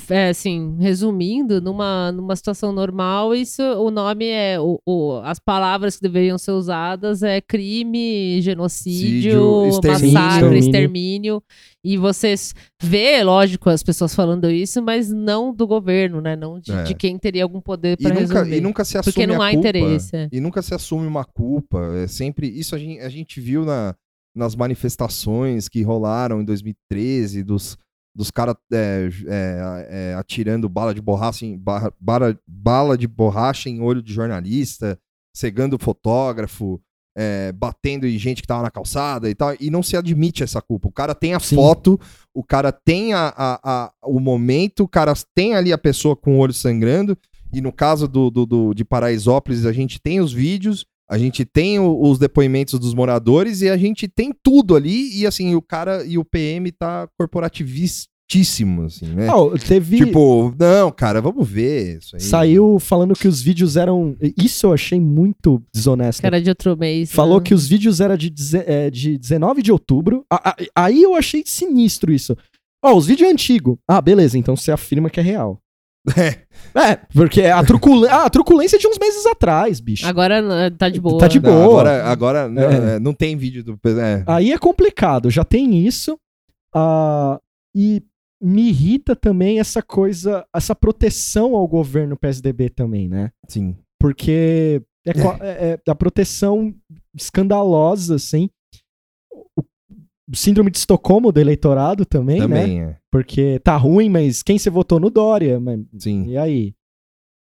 Speaker 2: É, assim, resumindo, numa, numa situação normal, isso o nome é. O, o- as palavras que deveriam ser usadas é crime, genocídio,
Speaker 1: Extermínio.
Speaker 2: massacre,
Speaker 3: Extermínio.
Speaker 2: extermínio. E você s- vê, lógico, as pessoas falando isso, mas não do governo, né? Não de,
Speaker 1: É.
Speaker 2: de quem teria algum poder para resolver.
Speaker 1: e nunca se assume
Speaker 2: Porque não
Speaker 1: a
Speaker 2: há
Speaker 1: culpa.
Speaker 2: interesse. é.
Speaker 1: E nunca se assume uma culpa. É sempre. Isso a gente, a gente viu na, nas manifestações que rolaram em 2013, dos, dos caras é, é, é, atirando bala de borracha em, barra- bala, bala de borracha em olho de jornalista, cegando fotógrafo. é, batendo em gente que tava na calçada e tal, e não se admite essa culpa. O cara tem a
Speaker 3: Sim.
Speaker 1: foto, o cara tem a, a- a- o momento, o cara tem ali a pessoa com o olho sangrando, e no caso do, do, do- de Paraisópolis, a gente tem os vídeos, a gente tem o- os depoimentos dos moradores e a gente tem tudo ali. E assim, o cara e o PM tá corporativistíssimo, assim, né?
Speaker 3: Ah, teve.
Speaker 1: Tipo, não, cara, vamos ver isso aí.
Speaker 3: Saiu falando que os vídeos eram. Isso eu achei muito desonesto.
Speaker 2: Cara de outro mês.
Speaker 3: Falou
Speaker 2: né?
Speaker 3: que os vídeos eram de, é, de 19 de outubro. Aí eu achei sinistro isso. Ó, os vídeos é antigo. Ah, beleza, então você afirma que é real.
Speaker 1: É,
Speaker 3: É, porque a, trucul... ah, a truculência é de uns meses atrás, bicho.
Speaker 2: Agora eh, tá de boa.
Speaker 3: Tá de
Speaker 1: não,
Speaker 3: boa.
Speaker 1: agora, agora não,
Speaker 3: É.
Speaker 1: é, não tem vídeo do. É,
Speaker 3: Aí é complicado, já tem isso. ah, e me irrita também essa coisa, essa proteção ao governo PSDB também, né?
Speaker 1: sim.
Speaker 3: Porque é, é- é a proteção escandalosa, assim. Síndrome de Estocolmo do eleitorado também, né?
Speaker 1: Também, é.
Speaker 3: Porque tá ruim, mas quem você votou no Dória? Mas,
Speaker 1: Sim.
Speaker 3: e aí?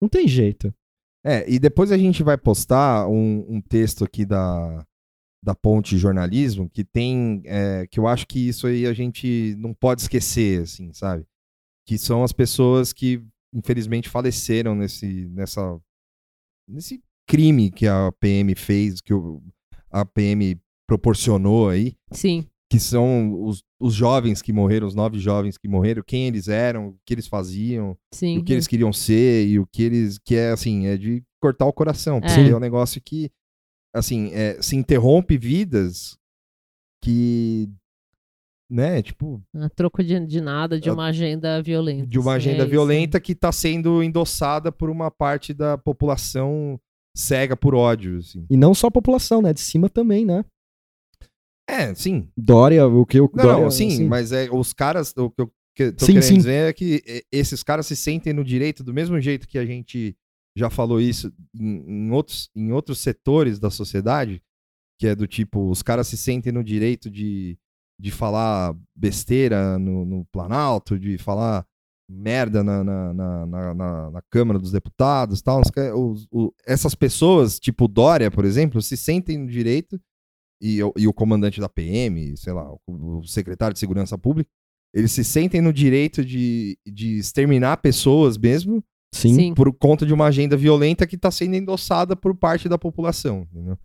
Speaker 3: Não tem jeito.
Speaker 1: É, e depois a gente vai postar um, um texto aqui da, da Ponte Jornalismo que tem. é, que eu acho que isso aí a gente não pode esquecer, assim, sabe? Que são as pessoas que, infelizmente, faleceram nesse, nessa, nesse crime que a PM fez, que o, a PM proporcionou aí
Speaker 2: Sim.
Speaker 1: Que são os, os jovens que morreram, os nove jovens que morreram, quem eles eram, o que eles faziam,
Speaker 2: Sim.
Speaker 1: o que eles queriam ser e o que eles que é assim é de cortar o coração porque
Speaker 2: É.
Speaker 1: é um negócio que assim é, se interrompe vidas que né tipo
Speaker 2: A troco de, de nada, de
Speaker 1: A-
Speaker 2: uma agenda violenta.
Speaker 1: de uma
Speaker 2: assim,
Speaker 1: agenda
Speaker 2: é isso.
Speaker 1: violenta que está sendo endossada por uma parte da população cega por ódio assim.
Speaker 3: E não só a população, né? De cima também, né?
Speaker 1: É sim
Speaker 3: Dória, o que o
Speaker 1: não,
Speaker 3: Dória,
Speaker 1: não, sim
Speaker 3: assim,
Speaker 1: mas é os caras o que eu que, tô
Speaker 3: Sim,
Speaker 1: querendo
Speaker 3: sim.
Speaker 1: dizer é que esses caras se sentem no direito do mesmo jeito que a gente já falou isso em, em outros, em outros setores da sociedade, que é do tipo, os caras se sentem no direito de, de falar besteira no, no Planalto, de falar merda na, na, na, na, na- Câmara dos Deputados tal. Os os- essas pessoas, tipo Dória, por exemplo, se sentem no direito, e, o- e o comandante da PM, sei lá, o, o secretário de Segurança Pública, eles se sentem no direito de, de exterminar pessoas mesmo,
Speaker 3: Sim.
Speaker 2: Sim.
Speaker 1: por conta de uma agenda violenta que está sendo endossada por parte da população, entendeu?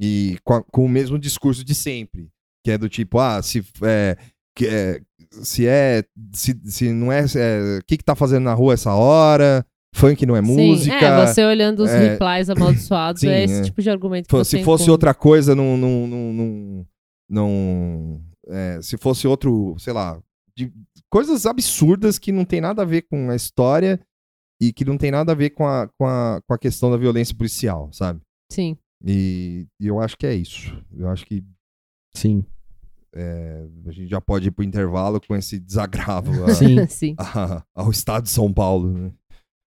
Speaker 1: E com, a- com o mesmo discurso de sempre, que é do tipo, ah, se é, que é, se é, se, se não é, é, o que que tá fazendo na rua essa hora? Funk não é
Speaker 2: Sim,
Speaker 1: música.
Speaker 2: É, você olhando os
Speaker 1: é,
Speaker 2: replies amaldiçoados,
Speaker 1: sim,
Speaker 2: é esse
Speaker 1: é.
Speaker 2: tipo de argumento que você
Speaker 1: se fosse
Speaker 2: encontra.
Speaker 1: outra coisa, não, não, não, não, não- é, se fosse outro, sei lá, de- coisas absurdas que não tem nada a ver com a história e que não tem nada a ver com a, com a, com a questão da violência policial, sabe?
Speaker 2: Sim.
Speaker 1: E, e eu acho que é isso. Eu acho que
Speaker 3: Sim.
Speaker 1: é, a gente já pode ir pro intervalo com esse desagravo a-
Speaker 3: Sim.
Speaker 2: Sim.
Speaker 1: a- ao estado de São Paulo. né?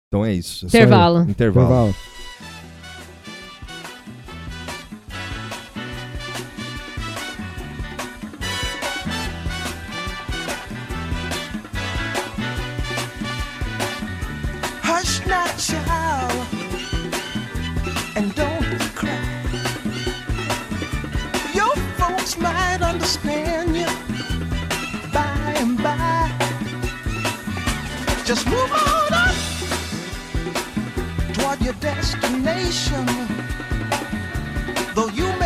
Speaker 1: Então é isso. é só-
Speaker 2: Intervalo.
Speaker 1: Intervalo.
Speaker 3: Intervalo.
Speaker 5: Hush now, child, your destination. Though you may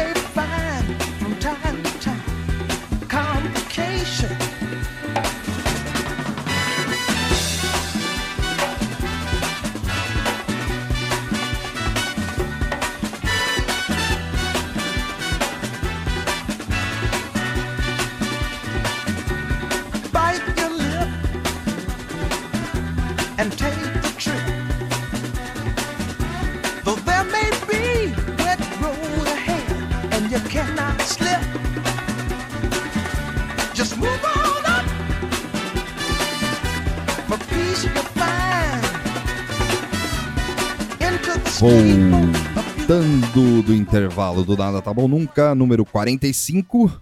Speaker 1: Voltando do intervalo do Nada Tá Bom Nunca, número 45.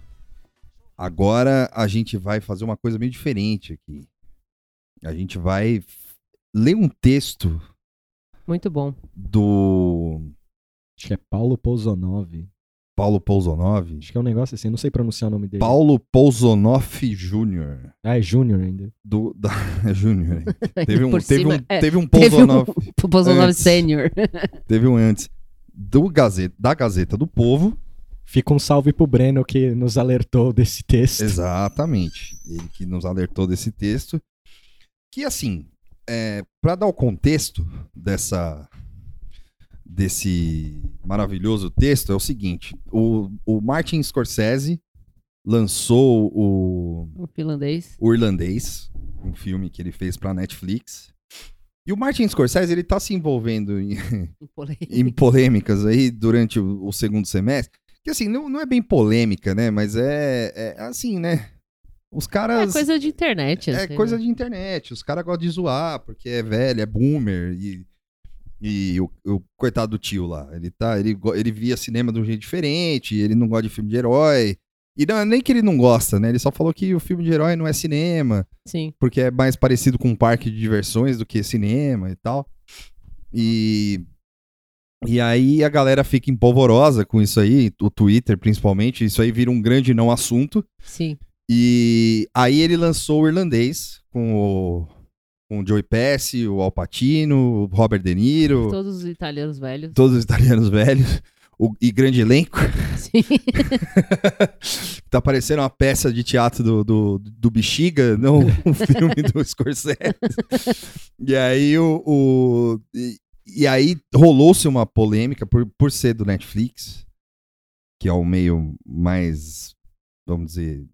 Speaker 1: Agora a gente vai fazer uma coisa meio diferente aqui. A gente vai ler um texto
Speaker 2: Muito bom.
Speaker 1: do
Speaker 3: Acho que é Paulo Pouzonov.
Speaker 1: Paulo Pouzonov.
Speaker 3: Acho que é um negócio assim, não sei pronunciar o nome dele.
Speaker 1: Paulo Pouzonoff Jr.
Speaker 3: Ah, é Júnior ainda.
Speaker 1: Do, da, é Júnior. Teve um, teve,
Speaker 2: cima,
Speaker 1: um,
Speaker 2: é,
Speaker 1: teve um
Speaker 2: Teve um. Sênior.
Speaker 1: Teve um antes. Do Gazeta, da Gazeta do Povo.
Speaker 3: Fica um salve pro Breno que nos alertou desse texto.
Speaker 1: Exatamente. Ele que nos alertou desse texto. Que, assim, é, para dar o contexto dessa desse maravilhoso texto, é o seguinte: o, o Martin Scorsese lançou o,
Speaker 2: O finlandês.
Speaker 1: o Irlandês, um filme que ele fez pra Netflix. E o Martin Scorsese, ele tá se envolvendo em,
Speaker 2: em polêmica.
Speaker 1: em polêmicas aí durante o, o segundo semestre. Que assim, não, não é bem polêmica, né? Mas é, é assim, né? Os
Speaker 2: É
Speaker 1: caras.
Speaker 2: coisa de internet.
Speaker 1: É
Speaker 2: assim,
Speaker 1: coisa
Speaker 2: né?
Speaker 1: de internet. Os caras gostam de zoar, porque é velho, é boomer. E, e o, o coitado do tio lá. Ele, tá, ele, ele via cinema de um jeito diferente, ele não gosta de filme de herói. E não é nem que ele não gosta, né? Ele só falou que o filme de herói não é cinema
Speaker 2: Sim.
Speaker 1: porque é mais parecido com um parque de diversões do que cinema e tal. E e aí a galera fica empolvorosa com isso aí, o Twitter principalmente, isso aí vira um grande não assunto.
Speaker 2: Sim.
Speaker 1: E aí ele lançou o irlandês com o com o Joey Pesci, o Al Pacino, o Robert De Niro,
Speaker 2: Todos os italianos velhos.
Speaker 1: todos os italianos velhos, o- e grande elenco.
Speaker 2: Sim.
Speaker 1: tá parecendo uma peça de teatro do, do, do Bexiga, não um filme do Scorsese. E aí o. o- e, e aí rolou-se uma polêmica por, por ser do Netflix, que é o meio mais. Vamos dizer.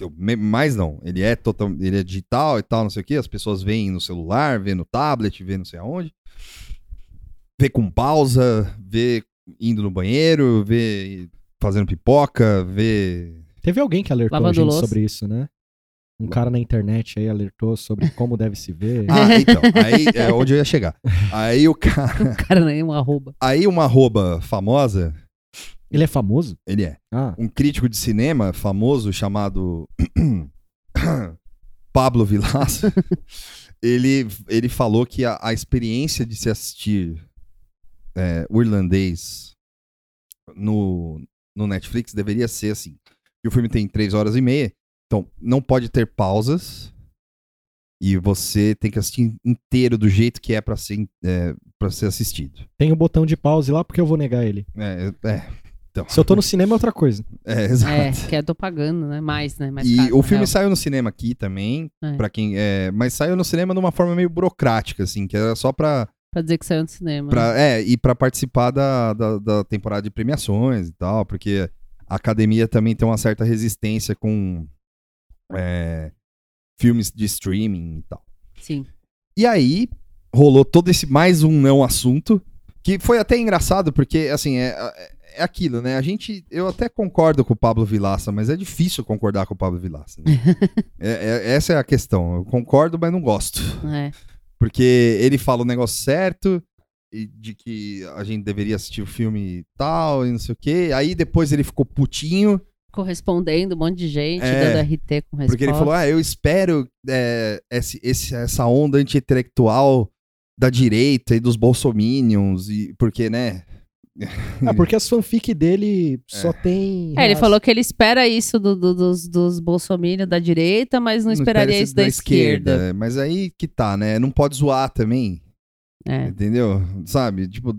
Speaker 1: é Mais não, ele é total, ele é digital e tal, não sei o que. As pessoas veem no celular, vê no tablet, vê não sei aonde. Vê com pausa, vê indo no banheiro, vê fazendo pipoca, vê
Speaker 3: Teve alguém que alertou
Speaker 2: Lavando
Speaker 3: a gente
Speaker 2: louça.
Speaker 3: sobre isso, né? Um cara na internet aí alertou sobre como deve se ver.
Speaker 1: Ah, então, aí é onde eu ia chegar. Aí o cara,
Speaker 2: Cara, nem um arroba.
Speaker 1: aí uma arroba famosa,
Speaker 3: Ele é famoso?
Speaker 1: ele é
Speaker 3: Ah,
Speaker 1: um crítico de cinema famoso chamado Pablo Vilaça. ele, ele falou que a, a experiência de se assistir é, o irlandês no, no Netflix deveria ser assim. Que o filme tem três horas e meia, então não pode ter pausas. E você tem que assistir inteiro do jeito que é pra ser, é, pra ser assistido.
Speaker 3: tem o botão de pause lá porque eu vou negar ele.
Speaker 1: É, é, então,
Speaker 3: Se eu tô no cinema é outra coisa.
Speaker 1: é, exato.
Speaker 2: É, que eu tô pagando, né? Mais, né? Mais
Speaker 1: E
Speaker 2: caro,
Speaker 1: o
Speaker 2: na
Speaker 1: filme
Speaker 2: real.
Speaker 1: saiu no cinema aqui também,
Speaker 2: É.
Speaker 1: para quem é, mas saiu no cinema de uma forma meio burocrática assim, que era só pra,
Speaker 2: Pra dizer que saiu no cinema.
Speaker 1: pra é, e para participar da, da, da temporada de premiações e tal, porque a academia também tem uma certa resistência com é, filmes de streaming e tal.
Speaker 2: Sim.
Speaker 1: E aí rolou todo esse mais um não assunto, que foi até engraçado, porque assim, é, é aquilo, né? A gente. Eu até concordo com o Pablo Vilaça, mas é difícil concordar com o Pablo Vilaça. né? É- é- essa é a questão. Eu concordo, mas não gosto.
Speaker 2: É.
Speaker 1: Porque ele fala o negócio certo, e de que a gente deveria assistir o filme e tal, e não sei o quê. Aí depois ele ficou putinho,
Speaker 2: Correspondendo, um monte de gente,
Speaker 1: É,
Speaker 2: dando RT com resposta.
Speaker 1: porque ele falou: Ah, eu espero é, esse, esse- essa onda anti-intelectual da direita e dos bolsominions, e, porque, né?
Speaker 3: Ah, porque as fanfic dele só tem.
Speaker 2: É, ele falou que ele espera isso do- do- dos, dos bolsominions da direita, mas não, esperaria
Speaker 1: espera
Speaker 2: isso da, esquerda.
Speaker 1: Mas aí que tá, né? Não pode zoar também,
Speaker 2: É.
Speaker 1: entendeu? Sabe? Tipo,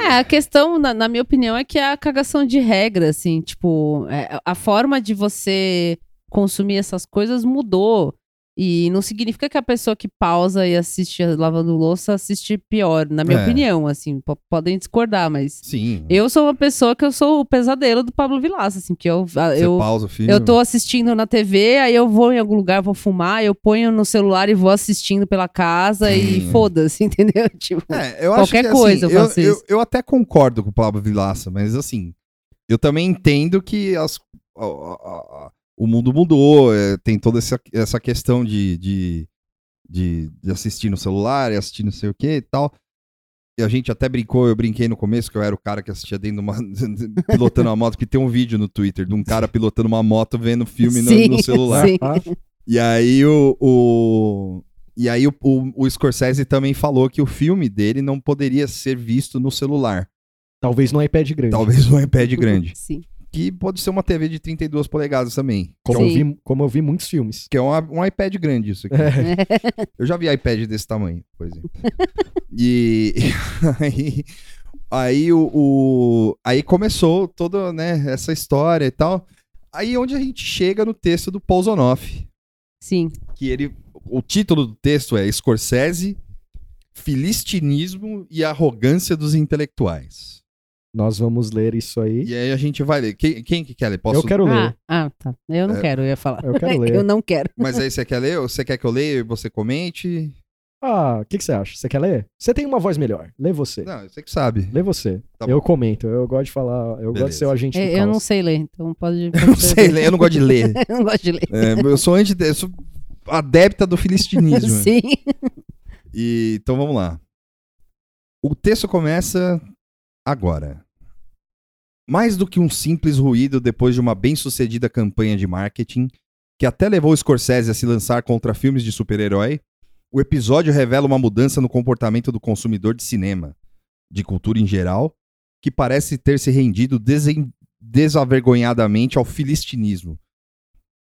Speaker 2: É, a questão, na, na minha opinião, é que é a cagação de regra, assim, tipo, é, a forma de você consumir essas coisas mudou. E não significa que a pessoa que pausa e assiste lavando louça assiste pior, na minha
Speaker 1: É.
Speaker 2: opinião, assim, po- podem discordar, mas
Speaker 1: sim.
Speaker 2: eu sou uma pessoa que eu sou o pesadelo do Pablo Vilaça, assim, que eu, a-
Speaker 1: Você
Speaker 2: eu,
Speaker 1: pausa
Speaker 2: eu tô assistindo na TV, aí eu vou em algum lugar, vou fumar, eu ponho no celular e vou assistindo pela casa e foda-se, entendeu? Tipo,
Speaker 1: É, eu acho
Speaker 2: Qualquer
Speaker 1: que,
Speaker 2: coisa
Speaker 1: assim,
Speaker 2: eu faço
Speaker 1: eu,
Speaker 2: isso.
Speaker 1: eu até concordo com o Pablo Vilaça, mas assim, eu também entendo que as- a- a- a- o mundo mudou, é, tem toda essa, essa questão de, de, de, de assistir no celular e assistir não sei o que e tal. E a gente até brincou, eu brinquei no começo que eu era o cara que assistia dentro de uma. pilotando uma moto, que tem um vídeo no Twitter de um cara pilotando uma moto vendo filme no,
Speaker 2: Sim,
Speaker 1: no celular.
Speaker 2: sim.
Speaker 1: E aí o. o- e aí o, o, o Scorsese também falou que o filme dele não poderia ser visto no celular.
Speaker 3: talvez no iPad grande.
Speaker 1: Talvez um iPad grande.
Speaker 2: Sim.
Speaker 1: Que pode ser uma TV de 32 polegadas também.
Speaker 3: Como eu, vi, como eu vi muitos filmes.
Speaker 1: Que é um, um iPad grande isso aqui.
Speaker 3: É.
Speaker 1: Eu já vi iPad desse tamanho, por exemplo. e aí, aí o, o- aí começou toda né, essa história e tal. Aí onde a gente chega no texto do Paul Zonoff,
Speaker 2: Sim.
Speaker 1: que ele o título do texto é Scorsese, Filistinismo e Arrogância dos Intelectuais.
Speaker 3: Nós vamos ler isso aí.
Speaker 1: E aí a gente vai ler. Quem, quem que quer ler? Posso?
Speaker 3: Eu quero
Speaker 2: Ah,
Speaker 3: ler.
Speaker 2: ah, tá. Eu não
Speaker 1: É.
Speaker 2: quero, eu ia falar.
Speaker 3: Eu quero ler.
Speaker 2: eu não quero.
Speaker 1: Mas aí você quer ler? Ou você quer que eu leia e você comente?
Speaker 3: Ah, o que, que você acha? Você quer ler? Você tem uma voz melhor. Lê você.
Speaker 1: Não, você que sabe.
Speaker 3: Lê você.
Speaker 1: Tá
Speaker 3: eu comento. Eu gosto de falar. Eu gosto de
Speaker 1: Beleza.
Speaker 3: ser o agente
Speaker 2: É, Eu não sei ler, então pode.
Speaker 1: Eu não sei ler, eu não gosto de ler.
Speaker 2: eu não gosto de ler.
Speaker 1: É, eu sou anti, eu sou adepta do filistinismo.
Speaker 2: Sim.
Speaker 1: E, então vamos lá. O texto começa agora. Mais do que um simples ruído depois de uma bem-sucedida campanha de marketing, que até levou Scorsese a se lançar contra filmes de super-herói, o episódio revela uma mudança no comportamento do consumidor de cinema, de cultura em geral, que parece ter se rendido desen- desavergonhadamente ao filistinismo.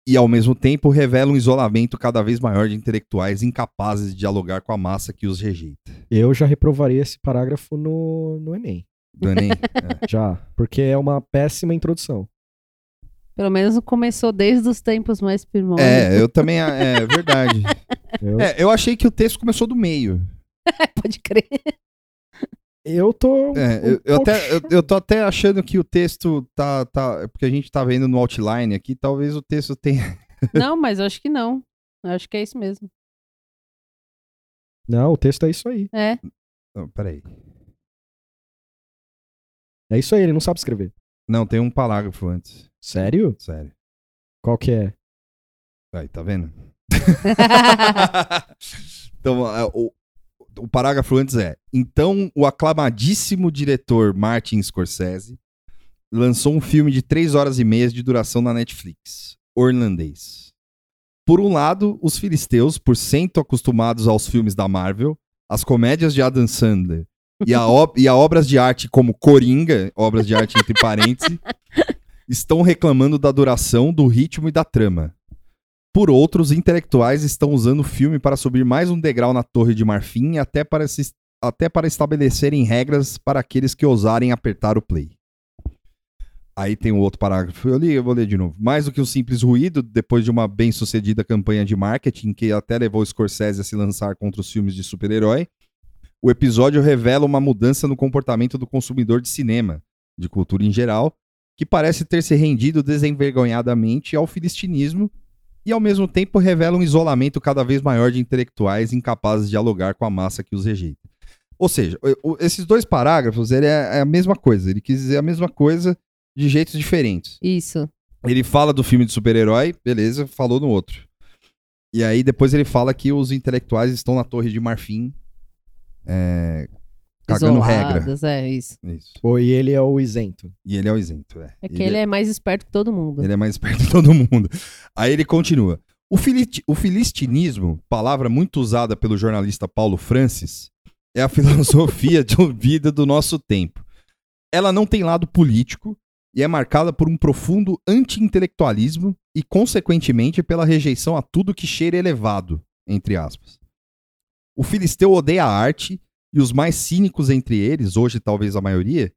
Speaker 1: E, ao mesmo tempo, revela um isolamento cada vez maior de intelectuais incapazes de dialogar com a massa que os rejeita.
Speaker 3: Eu já reprovaria esse parágrafo no, no Enem.
Speaker 1: Do Enem? É.
Speaker 3: Já. Porque é uma péssima introdução.
Speaker 2: Pelo menos começou desde os tempos mais primórdios.
Speaker 1: É, eu também. É verdade.
Speaker 3: Eu,
Speaker 1: É, eu achei que o texto começou do meio.
Speaker 2: Pode crer.
Speaker 3: eu tô.
Speaker 1: É,
Speaker 3: um
Speaker 1: eu, eu até, eu, eu tô até achando que o texto tá, tá. Porque a gente tá vendo no outline aqui, talvez o texto tenha.
Speaker 2: Não, mas eu acho que não. Eu acho que é isso mesmo.
Speaker 3: Não, o texto é isso aí.
Speaker 2: É.
Speaker 1: Não, peraí.
Speaker 3: É isso aí, ele não sabe escrever.
Speaker 1: Não, tem um parágrafo antes.
Speaker 3: Sério?
Speaker 1: Sério.
Speaker 3: Qual que é?
Speaker 1: Aí, tá vendo? então, é, o, o parágrafo antes é: Então, o aclamadíssimo diretor Martin Scorsese lançou um filme de três horas e meia de duração na Netflix, O Irlandês. Por um lado, os filisteus, por cento acostumados aos filmes da Marvel, as comédias de Adam Sandler e a, e a obras de arte como Coringa, obras de arte entre parênteses, estão reclamando da duração, do ritmo e da trama. Por outro, os intelectuais estão usando o filme para subir mais um degrau na Torre de Marfim e até para, se- até para estabelecerem regras para aqueles que ousarem apertar o play. Aí tem o outro parágrafo. Eu li, eu vou ler de novo. Mais do que um simples ruído, depois de uma bem-sucedida campanha de marketing que até levou Scorsese a se lançar contra os filmes de super-herói, o episódio revela uma mudança no comportamento do consumidor de cinema, de cultura em geral, que parece ter se rendido desenvergonhadamente ao filistinismo e ao mesmo tempo revela um isolamento cada vez maior de intelectuais incapazes de dialogar com a massa que os rejeita. Ou seja, esses dois parágrafos, ele é, é a mesma coisa. Ele quis dizer a mesma coisa de jeitos diferentes.
Speaker 2: Isso.
Speaker 1: Ele fala do filme de super-herói, beleza, falou no outro. E aí depois ele fala que os intelectuais estão na Torre de Marfim, é, cagando regra.
Speaker 2: Isoladas, é isso.
Speaker 1: Isso.
Speaker 3: Pô, e ele é o isento.
Speaker 1: E ele é o isento, é.
Speaker 2: É que ele é mais esperto que todo mundo.
Speaker 1: Ele é mais esperto de todo mundo. Aí ele continua. O, fili- o filistinismo, palavra muito usada pelo jornalista Paulo Francis, é a filosofia de vida do nosso tempo. Ela não tem lado político e é marcada por um profundo anti-intelectualismo e, consequentemente, pela rejeição a tudo que cheira elevado, entre aspas. O filisteu odeia a arte e os mais cínicos entre eles, hoje talvez a maioria,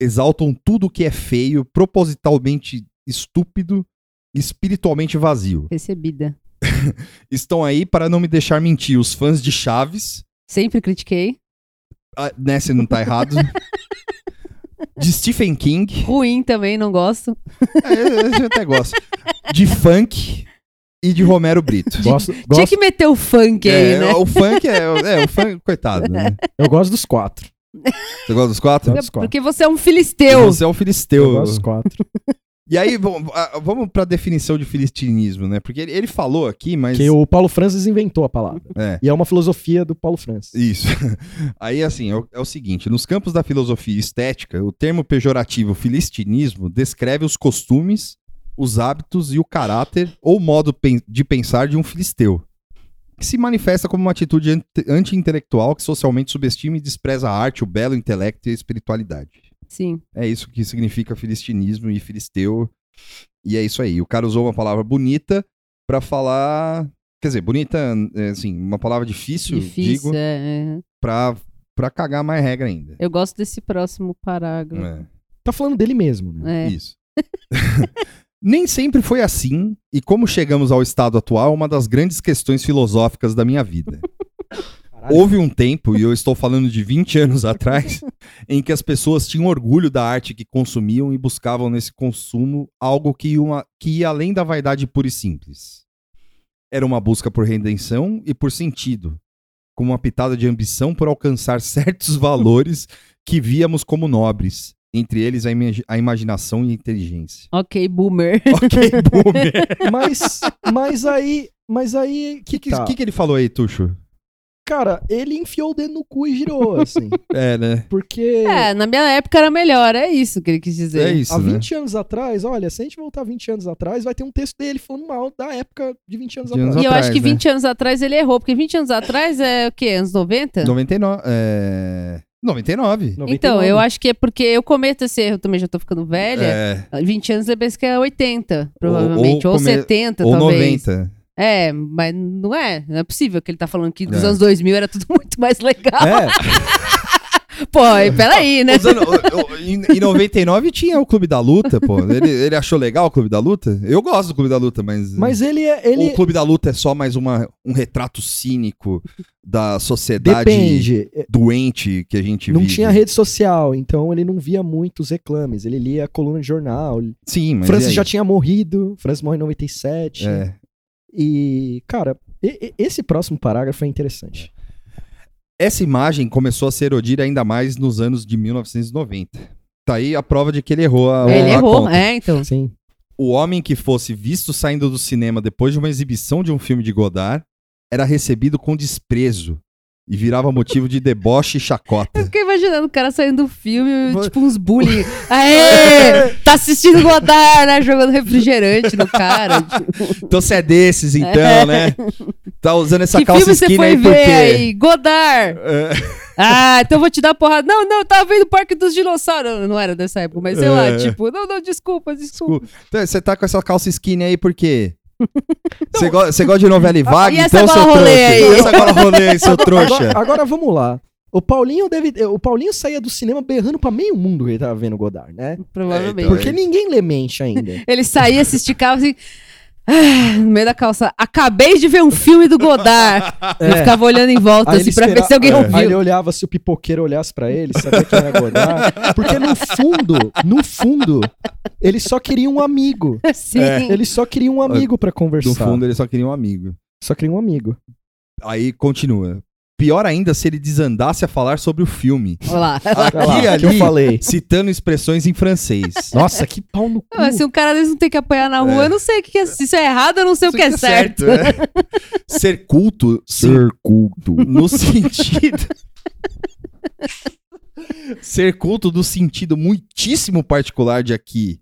Speaker 1: exaltam tudo que é feio, propositalmente estúpido e espiritualmente vazio.
Speaker 2: Recebida.
Speaker 1: Estão aí para não me deixar mentir os fãs de Chaves,
Speaker 2: Sempre critiquei.
Speaker 1: ah, né, você não tá errado. De Stephen King,
Speaker 2: Ruim também, não gosto.
Speaker 1: é, eu até gosto. De funk e de Romero Brito.
Speaker 3: Gosto,
Speaker 2: Tinha
Speaker 3: gosto,
Speaker 2: que meter o funk aí,
Speaker 1: É,
Speaker 2: né?
Speaker 1: O funk é, é o funk, coitado. Né?
Speaker 3: eu gosto dos quatro.
Speaker 1: Você gosta dos quatro?
Speaker 3: Gosto dos quatro.
Speaker 2: Porque você é um filisteu.
Speaker 1: Você é um filisteu.
Speaker 3: Eu gosto dos quatro.
Speaker 1: E aí, vamos, vamos pra definição de filistinismo, né? Porque ele, ele falou aqui, mas.
Speaker 3: Que o Paulo Francis inventou a palavra.
Speaker 1: É.
Speaker 3: E é uma filosofia do Paulo Francis.
Speaker 1: Isso. Aí, assim, é o, é o seguinte: nos campos da filosofia estética, o termo pejorativo filistinismo descreve os costumes, os hábitos e o caráter ou modo de pensar de um filisteu, que se manifesta como uma atitude anti-intelectual que socialmente subestima e despreza a arte, o belo intelecto e a espiritualidade.
Speaker 2: Sim.
Speaker 1: É isso que significa filistinismo e filisteu. E é isso aí. O cara usou uma palavra bonita pra falar. Quer dizer, bonita, é, assim, uma palavra difícil,
Speaker 2: Difícil,
Speaker 1: digo,
Speaker 2: é, é.
Speaker 1: pra, pra cagar mais regra ainda.
Speaker 2: Eu gosto desse próximo parágrafo.
Speaker 1: É,
Speaker 3: Tá falando dele mesmo, né?
Speaker 2: É.
Speaker 1: Isso. Nem sempre foi assim, e como chegamos ao estado atual é uma das grandes questões filosóficas da minha vida.
Speaker 3: Caralho.
Speaker 1: Houve um tempo, e eu estou falando de 20 anos atrás, em que as pessoas tinham orgulho da arte que consumiam e buscavam nesse consumo algo que, uma, que ia além da vaidade pura e simples. Era uma busca por redenção e por sentido, com uma pitada de ambição por alcançar certos valores que víamos como nobres, entre eles a, imagi- a imaginação e a inteligência.
Speaker 2: Ok, boomer.
Speaker 1: ok, boomer.
Speaker 3: Mas, mas aí. Mas aí.
Speaker 1: O que, que,
Speaker 3: tá.
Speaker 1: que que ele falou aí, Tuxo?
Speaker 3: Cara, ele enfiou o dedo no cu e girou, assim.
Speaker 1: É, né?
Speaker 3: Porque.
Speaker 2: É, na minha época era melhor, é isso que ele quis dizer.
Speaker 1: É isso,
Speaker 3: Há
Speaker 1: né?
Speaker 3: 20 anos atrás, olha, se a gente voltar 20 anos atrás, vai ter um texto dele falando mal da época de 20 anos
Speaker 1: De anos
Speaker 3: atrás.
Speaker 2: E eu acho que
Speaker 1: né?
Speaker 2: 20 anos atrás ele errou, porque 20 anos atrás é o quê? Anos 90?
Speaker 1: 99. É... 99.
Speaker 3: 99.
Speaker 2: Então, eu acho que é porque eu cometo esse erro, também já tô ficando velha.
Speaker 1: É,
Speaker 2: 20 anos eu penso que é 80, provavelmente.
Speaker 1: ou
Speaker 2: Ou,
Speaker 1: come-
Speaker 2: 70,
Speaker 1: ou
Speaker 2: talvez.
Speaker 1: 90.
Speaker 2: É, mas não é. Não é possível que ele tá falando que dos
Speaker 1: É.
Speaker 2: anos 2000 era tudo muito mais legal.
Speaker 3: É,
Speaker 2: Pô, e peraí, né?
Speaker 1: Os anos- em, em 99 tinha o Clube da Luta, pô. Ele, ele achou legal o Clube da Luta? Eu gosto do Clube da Luta, mas.
Speaker 3: mas ele é. Ele
Speaker 1: O Clube da Luta é só mais uma, um retrato cínico da sociedade
Speaker 3: depende.
Speaker 1: Doente que a gente
Speaker 3: Não
Speaker 1: vive.
Speaker 3: tinha rede social, então ele não via muitos reclames. Ele lia coluna de jornal.
Speaker 1: Sim, mas.
Speaker 3: Francis já tinha morrido. Francis morre em 97.
Speaker 1: É.
Speaker 3: E, cara, esse próximo parágrafo é interessante.
Speaker 1: Essa imagem começou a se erodir ainda mais nos anos de 1990. Tá aí a prova de que ele errou a,
Speaker 2: ele
Speaker 1: a
Speaker 2: errou,
Speaker 1: conta.
Speaker 2: é, então.
Speaker 3: Sim.
Speaker 1: O homem que fosse visto saindo do cinema depois de uma exibição de um filme de Godard era recebido com desprezo e virava motivo de deboche e
Speaker 2: Eu
Speaker 1: chacota.
Speaker 2: fiquei imaginando o cara saindo do filme, tipo uns bullying. Aê! Tá assistindo Godard, né? Jogando refrigerante no cara. Tipo,
Speaker 1: Então você é desses, então, né? Tá usando essa
Speaker 2: que
Speaker 1: calça
Speaker 2: filme você
Speaker 1: skinny
Speaker 2: foi
Speaker 1: aí por
Speaker 2: ver
Speaker 1: quê?
Speaker 2: aí? Godard!
Speaker 1: É,
Speaker 2: Ah, então eu vou te dar porrada. Não, não, eu tava vendo o Parque dos Dinossauros. Não era dessa época, mas sei lá,
Speaker 1: É.
Speaker 2: tipo, não, não, desculpa, desculpa.
Speaker 1: então, você tá com essa calça skinny aí por quê? Você go- você gosta de novela e vaga,
Speaker 2: E
Speaker 1: então, seu trouxa?
Speaker 2: aí?
Speaker 1: E essa rolê aí, seu trouxa?
Speaker 3: Agora, agora vamos lá. O Paulinho deve. O Paulinho saía do cinema berrando pra meio mundo que ele tava vendo Godard, né?
Speaker 2: Provavelmente.
Speaker 1: então,
Speaker 3: Porque
Speaker 1: é.
Speaker 3: ninguém lê mente ainda.
Speaker 2: Ele saía, se esticava assim. no meio da calça. Acabei de ver um filme do Godard. Eu ficava olhando em volta,
Speaker 3: É. Aí
Speaker 2: assim,
Speaker 3: ele
Speaker 2: pra ver se alguém
Speaker 3: é. Aí ele
Speaker 2: ouviu.
Speaker 3: olhava se o pipoqueiro olhasse pra ele, sabia que era Godard. Porque no fundo, no fundo, ele só queria um amigo.
Speaker 2: Sim.
Speaker 3: Ele só queria um amigo pra conversar.
Speaker 1: No fundo, ele só queria um amigo.
Speaker 3: Só queria um amigo.
Speaker 1: Aí continua. Pior ainda se ele desandasse a falar sobre o filme.
Speaker 2: Olha lá.
Speaker 1: Aqui
Speaker 3: Olha lá,
Speaker 1: e
Speaker 3: que eu
Speaker 1: ali,
Speaker 3: falei.
Speaker 1: citando expressões em francês.
Speaker 3: Nossa, que pau no cu.
Speaker 2: Mas se um cara desse não tem que apanhar na rua,
Speaker 1: É.
Speaker 2: eu não sei o que é. Se isso é errado, eu não sei o que é certo.
Speaker 1: é. Ser culto, sim,
Speaker 3: culto.
Speaker 1: no sentido. Ser culto do sentido muitíssimo particular de aqui.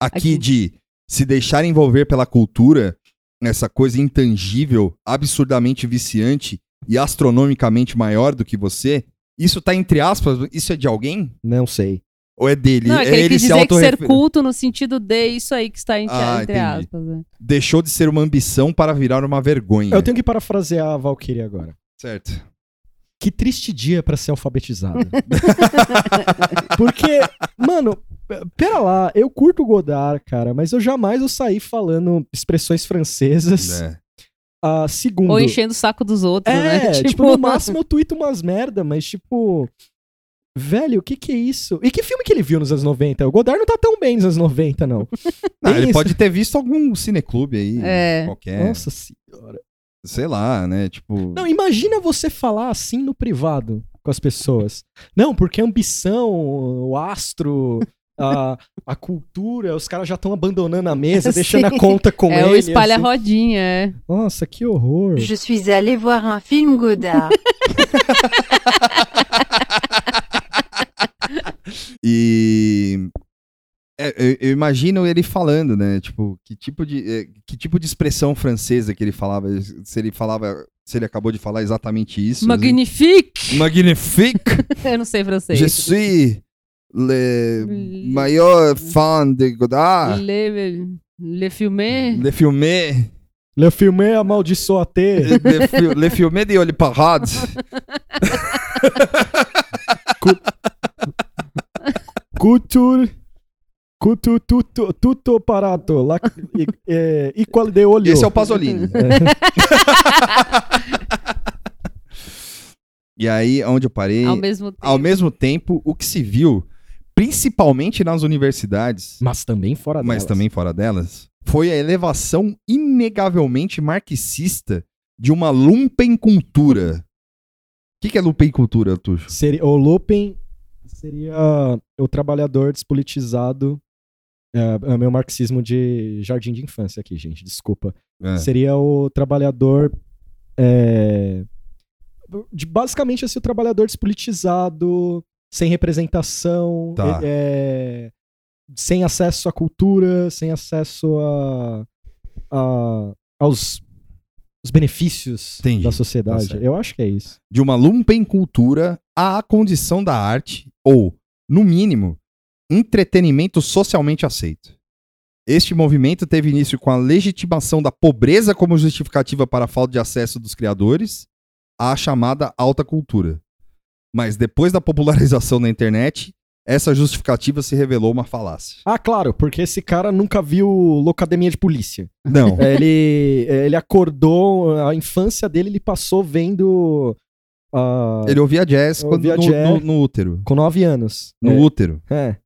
Speaker 1: Aqui,
Speaker 2: Aqui.
Speaker 1: de se deixar envolver pela cultura, essa coisa intangível, absurdamente viciante e astronomicamente maior do que você. Isso tá entre aspas, isso é de alguém?
Speaker 3: Não sei.
Speaker 1: Ou é dele?
Speaker 2: Não, é que ele, quis
Speaker 1: se
Speaker 2: dizer que ser culto no sentido de isso aí que está entre,
Speaker 1: Ah,
Speaker 2: entre aspas. né?
Speaker 1: Deixou de ser uma ambição para virar uma vergonha.
Speaker 3: Eu tenho que parafrasear a Valkyrie agora.
Speaker 1: Certo.
Speaker 3: Que triste dia pra ser alfabetizado. Porque, mano, pera lá, eu curto o Godard, cara, mas eu jamais vou sair falando expressões francesas.
Speaker 1: É.
Speaker 3: Ah, segundo.
Speaker 2: Ou enchendo o saco dos outros,
Speaker 3: É,
Speaker 2: né?
Speaker 3: tipo, no máximo eu tuito umas merda, mas tipo. Velho, o que que é isso? E que filme que ele viu nos anos 90? O Godard não tá tão bem nos anos 90, não.
Speaker 1: Ah,
Speaker 3: Tem
Speaker 1: ele
Speaker 3: isso.
Speaker 1: pode ter visto algum cineclube aí.
Speaker 2: É.
Speaker 1: Qualquer.
Speaker 3: Nossa senhora.
Speaker 1: Sei lá, né? Tipo.
Speaker 3: Não, imagina você falar assim no privado com as pessoas. Não, porque a ambição, o astro, a, a cultura, os caras já estão abandonando a mesa, deixando a conta com
Speaker 2: é
Speaker 3: ele.
Speaker 2: o espalha
Speaker 3: assim.
Speaker 2: rodinha, é.
Speaker 3: Nossa, que horror.
Speaker 6: Je suis allée voir un film Godard.
Speaker 1: E. é, eu, eu imagino ele falando, né? Tipo, que tipo de, é, que tipo de expressão francesa que ele falava? Se ele falava. Se ele acabou de falar exatamente isso.
Speaker 2: Magnifique!
Speaker 1: Magnifique!
Speaker 2: Eu não sei francês.
Speaker 1: Je suis le
Speaker 2: Le-
Speaker 1: maior fan de Godard.
Speaker 2: Le, le filme.
Speaker 1: Le filme.
Speaker 3: Le filme amaldiçoaté.
Speaker 1: Le, fi- le filme de Oli Parade.
Speaker 3: Culture. Culture tutto, tutto parato. La, e, é, equal de olho.
Speaker 1: Esse é o Pasolini. E aí, onde eu parei?
Speaker 2: Ao mesmo tempo.
Speaker 1: Ao mesmo tempo, o que se viu, principalmente nas universidades,
Speaker 3: Mas também fora
Speaker 1: mas
Speaker 3: delas.
Speaker 1: também fora delas, foi a elevação inegavelmente marxista de uma lumpencultura. O que, que é lumpencultura, Tuxo?
Speaker 3: Seria, o Lupen seria o trabalhador despolitizado. É, é meu marxismo de jardim de infância aqui, gente. Desculpa.
Speaker 1: É.
Speaker 3: Seria o trabalhador. é, de, basicamente, assim, o trabalhador despolitizado, sem representação,
Speaker 1: Tá.
Speaker 3: é, é, sem acesso à cultura, sem acesso a, a- aos os benefícios
Speaker 1: Entendi.
Speaker 3: da
Speaker 1: Tá
Speaker 3: sociedade.
Speaker 1: certo.
Speaker 3: Eu acho que é isso.
Speaker 1: De uma lumpencultura à condição da arte, ou, no mínimo, entretenimento socialmente aceito. Este movimento teve início com a legitimação da pobreza como justificativa para a falta de acesso dos criadores à chamada alta cultura. Mas depois da popularização da internet, essa justificativa se revelou uma falácia.
Speaker 3: Ah, claro, porque esse cara nunca viu Locademia de Polícia.
Speaker 1: Não.
Speaker 3: É, ele, é, ele acordou, a infância dele ele passou vendo ah,
Speaker 1: Ele ouvia jazz, quando,
Speaker 3: Ouvia
Speaker 1: no,
Speaker 3: jazz.
Speaker 1: no- no útero.
Speaker 3: com nove anos.
Speaker 1: No
Speaker 3: é,
Speaker 1: útero.
Speaker 3: é.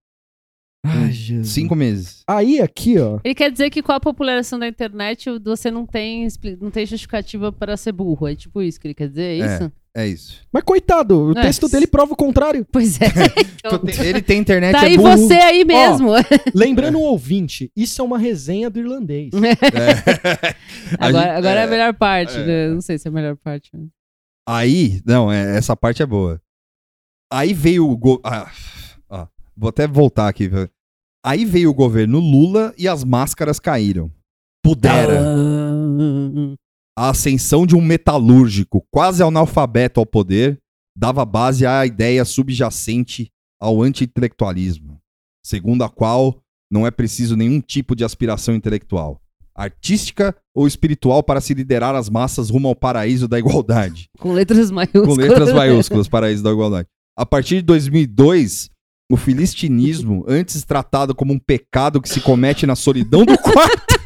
Speaker 3: Ai, Jesus.
Speaker 1: Cinco meses.
Speaker 3: Aí aqui, ó.
Speaker 2: Ele quer dizer que com a popularização da internet você não tem, não tem justificativa para ser burro. É tipo isso que ele quer dizer, é
Speaker 1: É.
Speaker 2: isso?
Speaker 1: É isso.
Speaker 3: Mas coitado, o
Speaker 2: É.
Speaker 3: texto dele prova o contrário.
Speaker 2: Pois é. Então,
Speaker 1: Ele tem internet,
Speaker 2: tá
Speaker 1: é
Speaker 2: aí
Speaker 1: burro.
Speaker 2: você aí mesmo.
Speaker 3: Lembrando o ouvinte, isso é uma resenha do irlandês.
Speaker 1: É.
Speaker 2: Agora
Speaker 1: gente-
Speaker 2: agora é, a
Speaker 1: é.
Speaker 2: melhor parte,
Speaker 1: é.
Speaker 2: né? Não sei se é a melhor parte. mas-
Speaker 1: Aí, não, é, essa parte é boa. Aí veio o. Go... Ah, ó, vou até voltar aqui. Aí veio o governo Lula e as máscaras caíram. Pudera. A ascensão de um metalúrgico quase analfabeto ao poder dava base à ideia subjacente ao anti-intelectualismo, segundo a qual não é preciso nenhum tipo de aspiração intelectual, artística ou espiritual para se liderar as massas rumo ao paraíso da igualdade
Speaker 2: Com letras maiúsculas.
Speaker 1: com letras maiúsculas, Paraíso da Igualdade. A partir de 2002, o filistinismo, antes tratado como um pecado que se comete na solidão do quarto.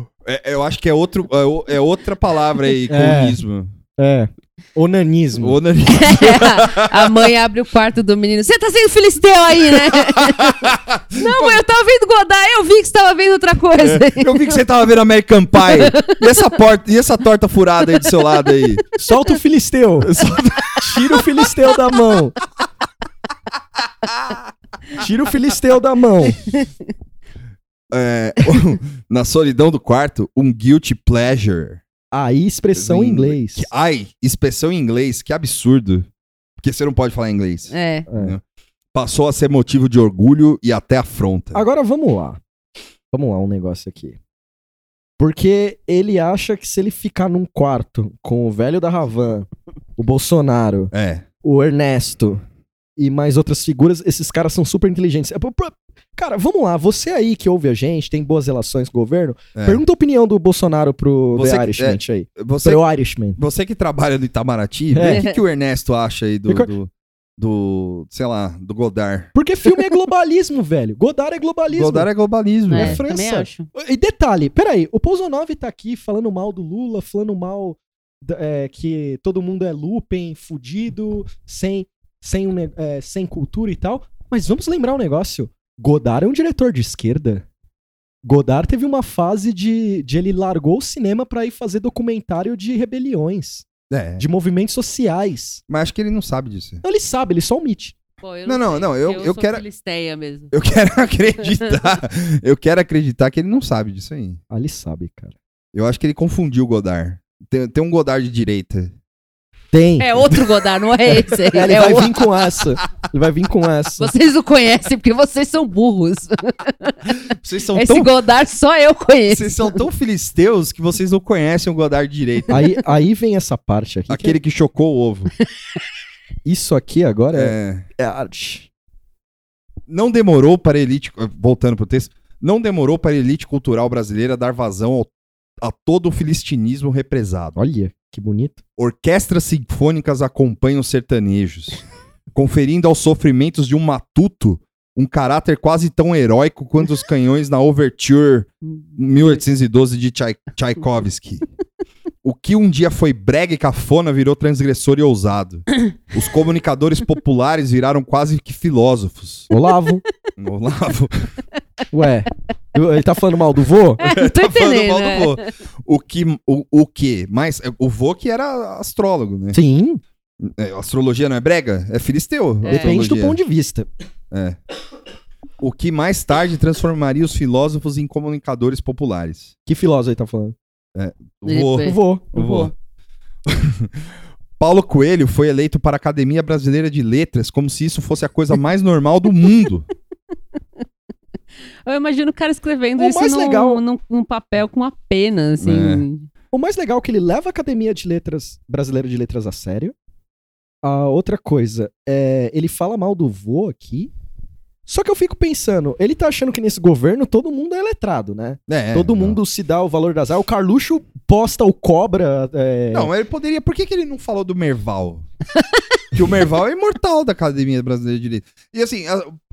Speaker 1: É, eu acho que é, outro, é é outra palavra aí,
Speaker 3: É.
Speaker 1: comunismo.
Speaker 3: É. Onanismo.
Speaker 1: Onanismo.
Speaker 2: a mãe abre o quarto do menino. Você tá sendo filisteu aí, né? Não, mãe, eu tava vendo Godard, eu vi que você tava vendo outra coisa.
Speaker 1: Eu vi que você tava vendo American Pie. E essa, porta, e essa torta furada aí do seu lado aí?
Speaker 3: Solta o filisteu. Tira o filisteu da mão. Tira o filisteu da mão.
Speaker 1: É, na solidão do quarto, um guilty pleasure.
Speaker 3: Aí, expressão em inglês.
Speaker 1: Que- ai, expressão em inglês, que absurdo. Porque você não pode falar inglês.
Speaker 2: É.
Speaker 3: É.
Speaker 1: Passou a ser motivo de orgulho e até afronta.
Speaker 3: Agora vamos lá. Vamos lá, um negócio aqui. Porque ele acha que se ele ficar num quarto com o velho da Ravan, o Bolsonaro,
Speaker 1: É.
Speaker 3: o Ernesto e mais outras figuras, esses caras são super inteligentes. É, Cara, vamos lá, você aí que ouve a gente, tem boas relações com o governo,
Speaker 1: é.
Speaker 3: pergunta a opinião do Bolsonaro pro
Speaker 1: Você
Speaker 3: The
Speaker 1: que-
Speaker 3: Irishman
Speaker 1: é,
Speaker 3: aí.
Speaker 1: Você,
Speaker 3: Pro Irishman.
Speaker 1: você que trabalha no Itamaraty,
Speaker 3: É.
Speaker 1: o que, que o Ernesto acha aí do, do, do, sei lá, do Godard?
Speaker 3: Porque filme é globalismo, velho. Godard é globalismo.
Speaker 1: Godard é globalismo.
Speaker 2: É,
Speaker 3: É França.
Speaker 2: também acho.
Speaker 3: E detalhe, peraí, o Pouzonov tá aqui falando mal do Lula, falando mal é, que todo mundo é lupen, fudido, sem, sem, um é, sem cultura e tal. Mas vamos lembrar um negócio: Godard é um diretor de esquerda. Godard teve uma fase de, de ele largou o cinema pra ir fazer documentário de rebeliões,
Speaker 1: É.
Speaker 3: de movimentos sociais.
Speaker 1: Mas acho que ele não sabe disso.
Speaker 3: Então ele sabe, ele só omite.
Speaker 2: Pô, eu
Speaker 1: Não, não,
Speaker 2: sei,
Speaker 1: não, eu- eu
Speaker 2: sou
Speaker 1: quero-
Speaker 2: filisteia mesmo.
Speaker 1: Eu quero acreditar. eu quero acreditar que ele não sabe disso aí.
Speaker 3: Ah, ele sabe, cara.
Speaker 1: Eu acho que ele confundiu o Godard. Tem, tem um Godard de direita.
Speaker 3: Tem.
Speaker 2: É outro Godard, não é esse.
Speaker 3: É, ele
Speaker 2: é
Speaker 3: vai
Speaker 2: outro.
Speaker 3: vir com essa. Ele vai vir com essa.
Speaker 2: Vocês o conhecem porque vocês são burros.
Speaker 1: Vocês são,
Speaker 2: Esse
Speaker 1: tão,
Speaker 2: Godard só eu conheço.
Speaker 1: vocês são tão filisteus que vocês não conhecem o Godard de direita.
Speaker 3: Aí, aí vem essa parte aqui. que
Speaker 1: Aquele que chocou o ovo.
Speaker 3: é- Isso aqui agora é,
Speaker 1: É,
Speaker 3: é arte.
Speaker 1: não demorou para a elite. Voltando pro texto. Não demorou para a elite cultural brasileira dar vazão ao- a todo o filistinismo represado.
Speaker 3: Olha, que bonito.
Speaker 1: Orquestras sinfônicas acompanham os sertanejos, conferindo aos sofrimentos de um matuto um caráter quase tão heróico quanto os canhões na Overture 1812 de Tchai- Tchaikovsky. O que um dia foi brega e cafona virou transgressor e ousado. Os comunicadores populares viraram quase que filósofos.
Speaker 3: Olavo.
Speaker 1: Olavo
Speaker 3: Ué, ele tá falando mal do vô?
Speaker 2: É, tô
Speaker 1: tá falando
Speaker 2: entendendo.
Speaker 1: mal
Speaker 2: é.
Speaker 1: do vô. O que, o, o que? Mas o vô que era astrólogo, né?
Speaker 3: Sim,
Speaker 1: É, astrologia não é brega? É filisteu. a
Speaker 3: depende do ponto de vista.
Speaker 1: É. O que mais tarde transformaria os filósofos em comunicadores populares.
Speaker 3: Que filósofo ele tá falando?
Speaker 1: Vô.
Speaker 2: É.
Speaker 3: O vô.
Speaker 1: O vô. Paulo Coelho foi eleito para a Academia Brasileira de Letras como se isso fosse a coisa mais normal do mundo.
Speaker 2: Eu imagino o cara escrevendo
Speaker 3: O
Speaker 2: isso
Speaker 3: mais
Speaker 2: num,
Speaker 3: legal-
Speaker 2: num, num papel com uma pena, assim.
Speaker 3: O mais legal é que ele leva a Academia de Letras Brasileira de Letras a sério. A outra coisa, é, ele fala mal do vô aqui. Só que eu fico pensando, ele tá achando que nesse governo todo mundo é letrado, né?
Speaker 1: É,
Speaker 3: todo
Speaker 1: não.
Speaker 3: mundo se dá o valor das armas. O Carluxo posta o cobra. é,
Speaker 1: Não, ele poderia. Por que, que ele não falou do Merval? que o Merval é imortal da Academia Brasileira de Letras. E assim, a- a- a- é,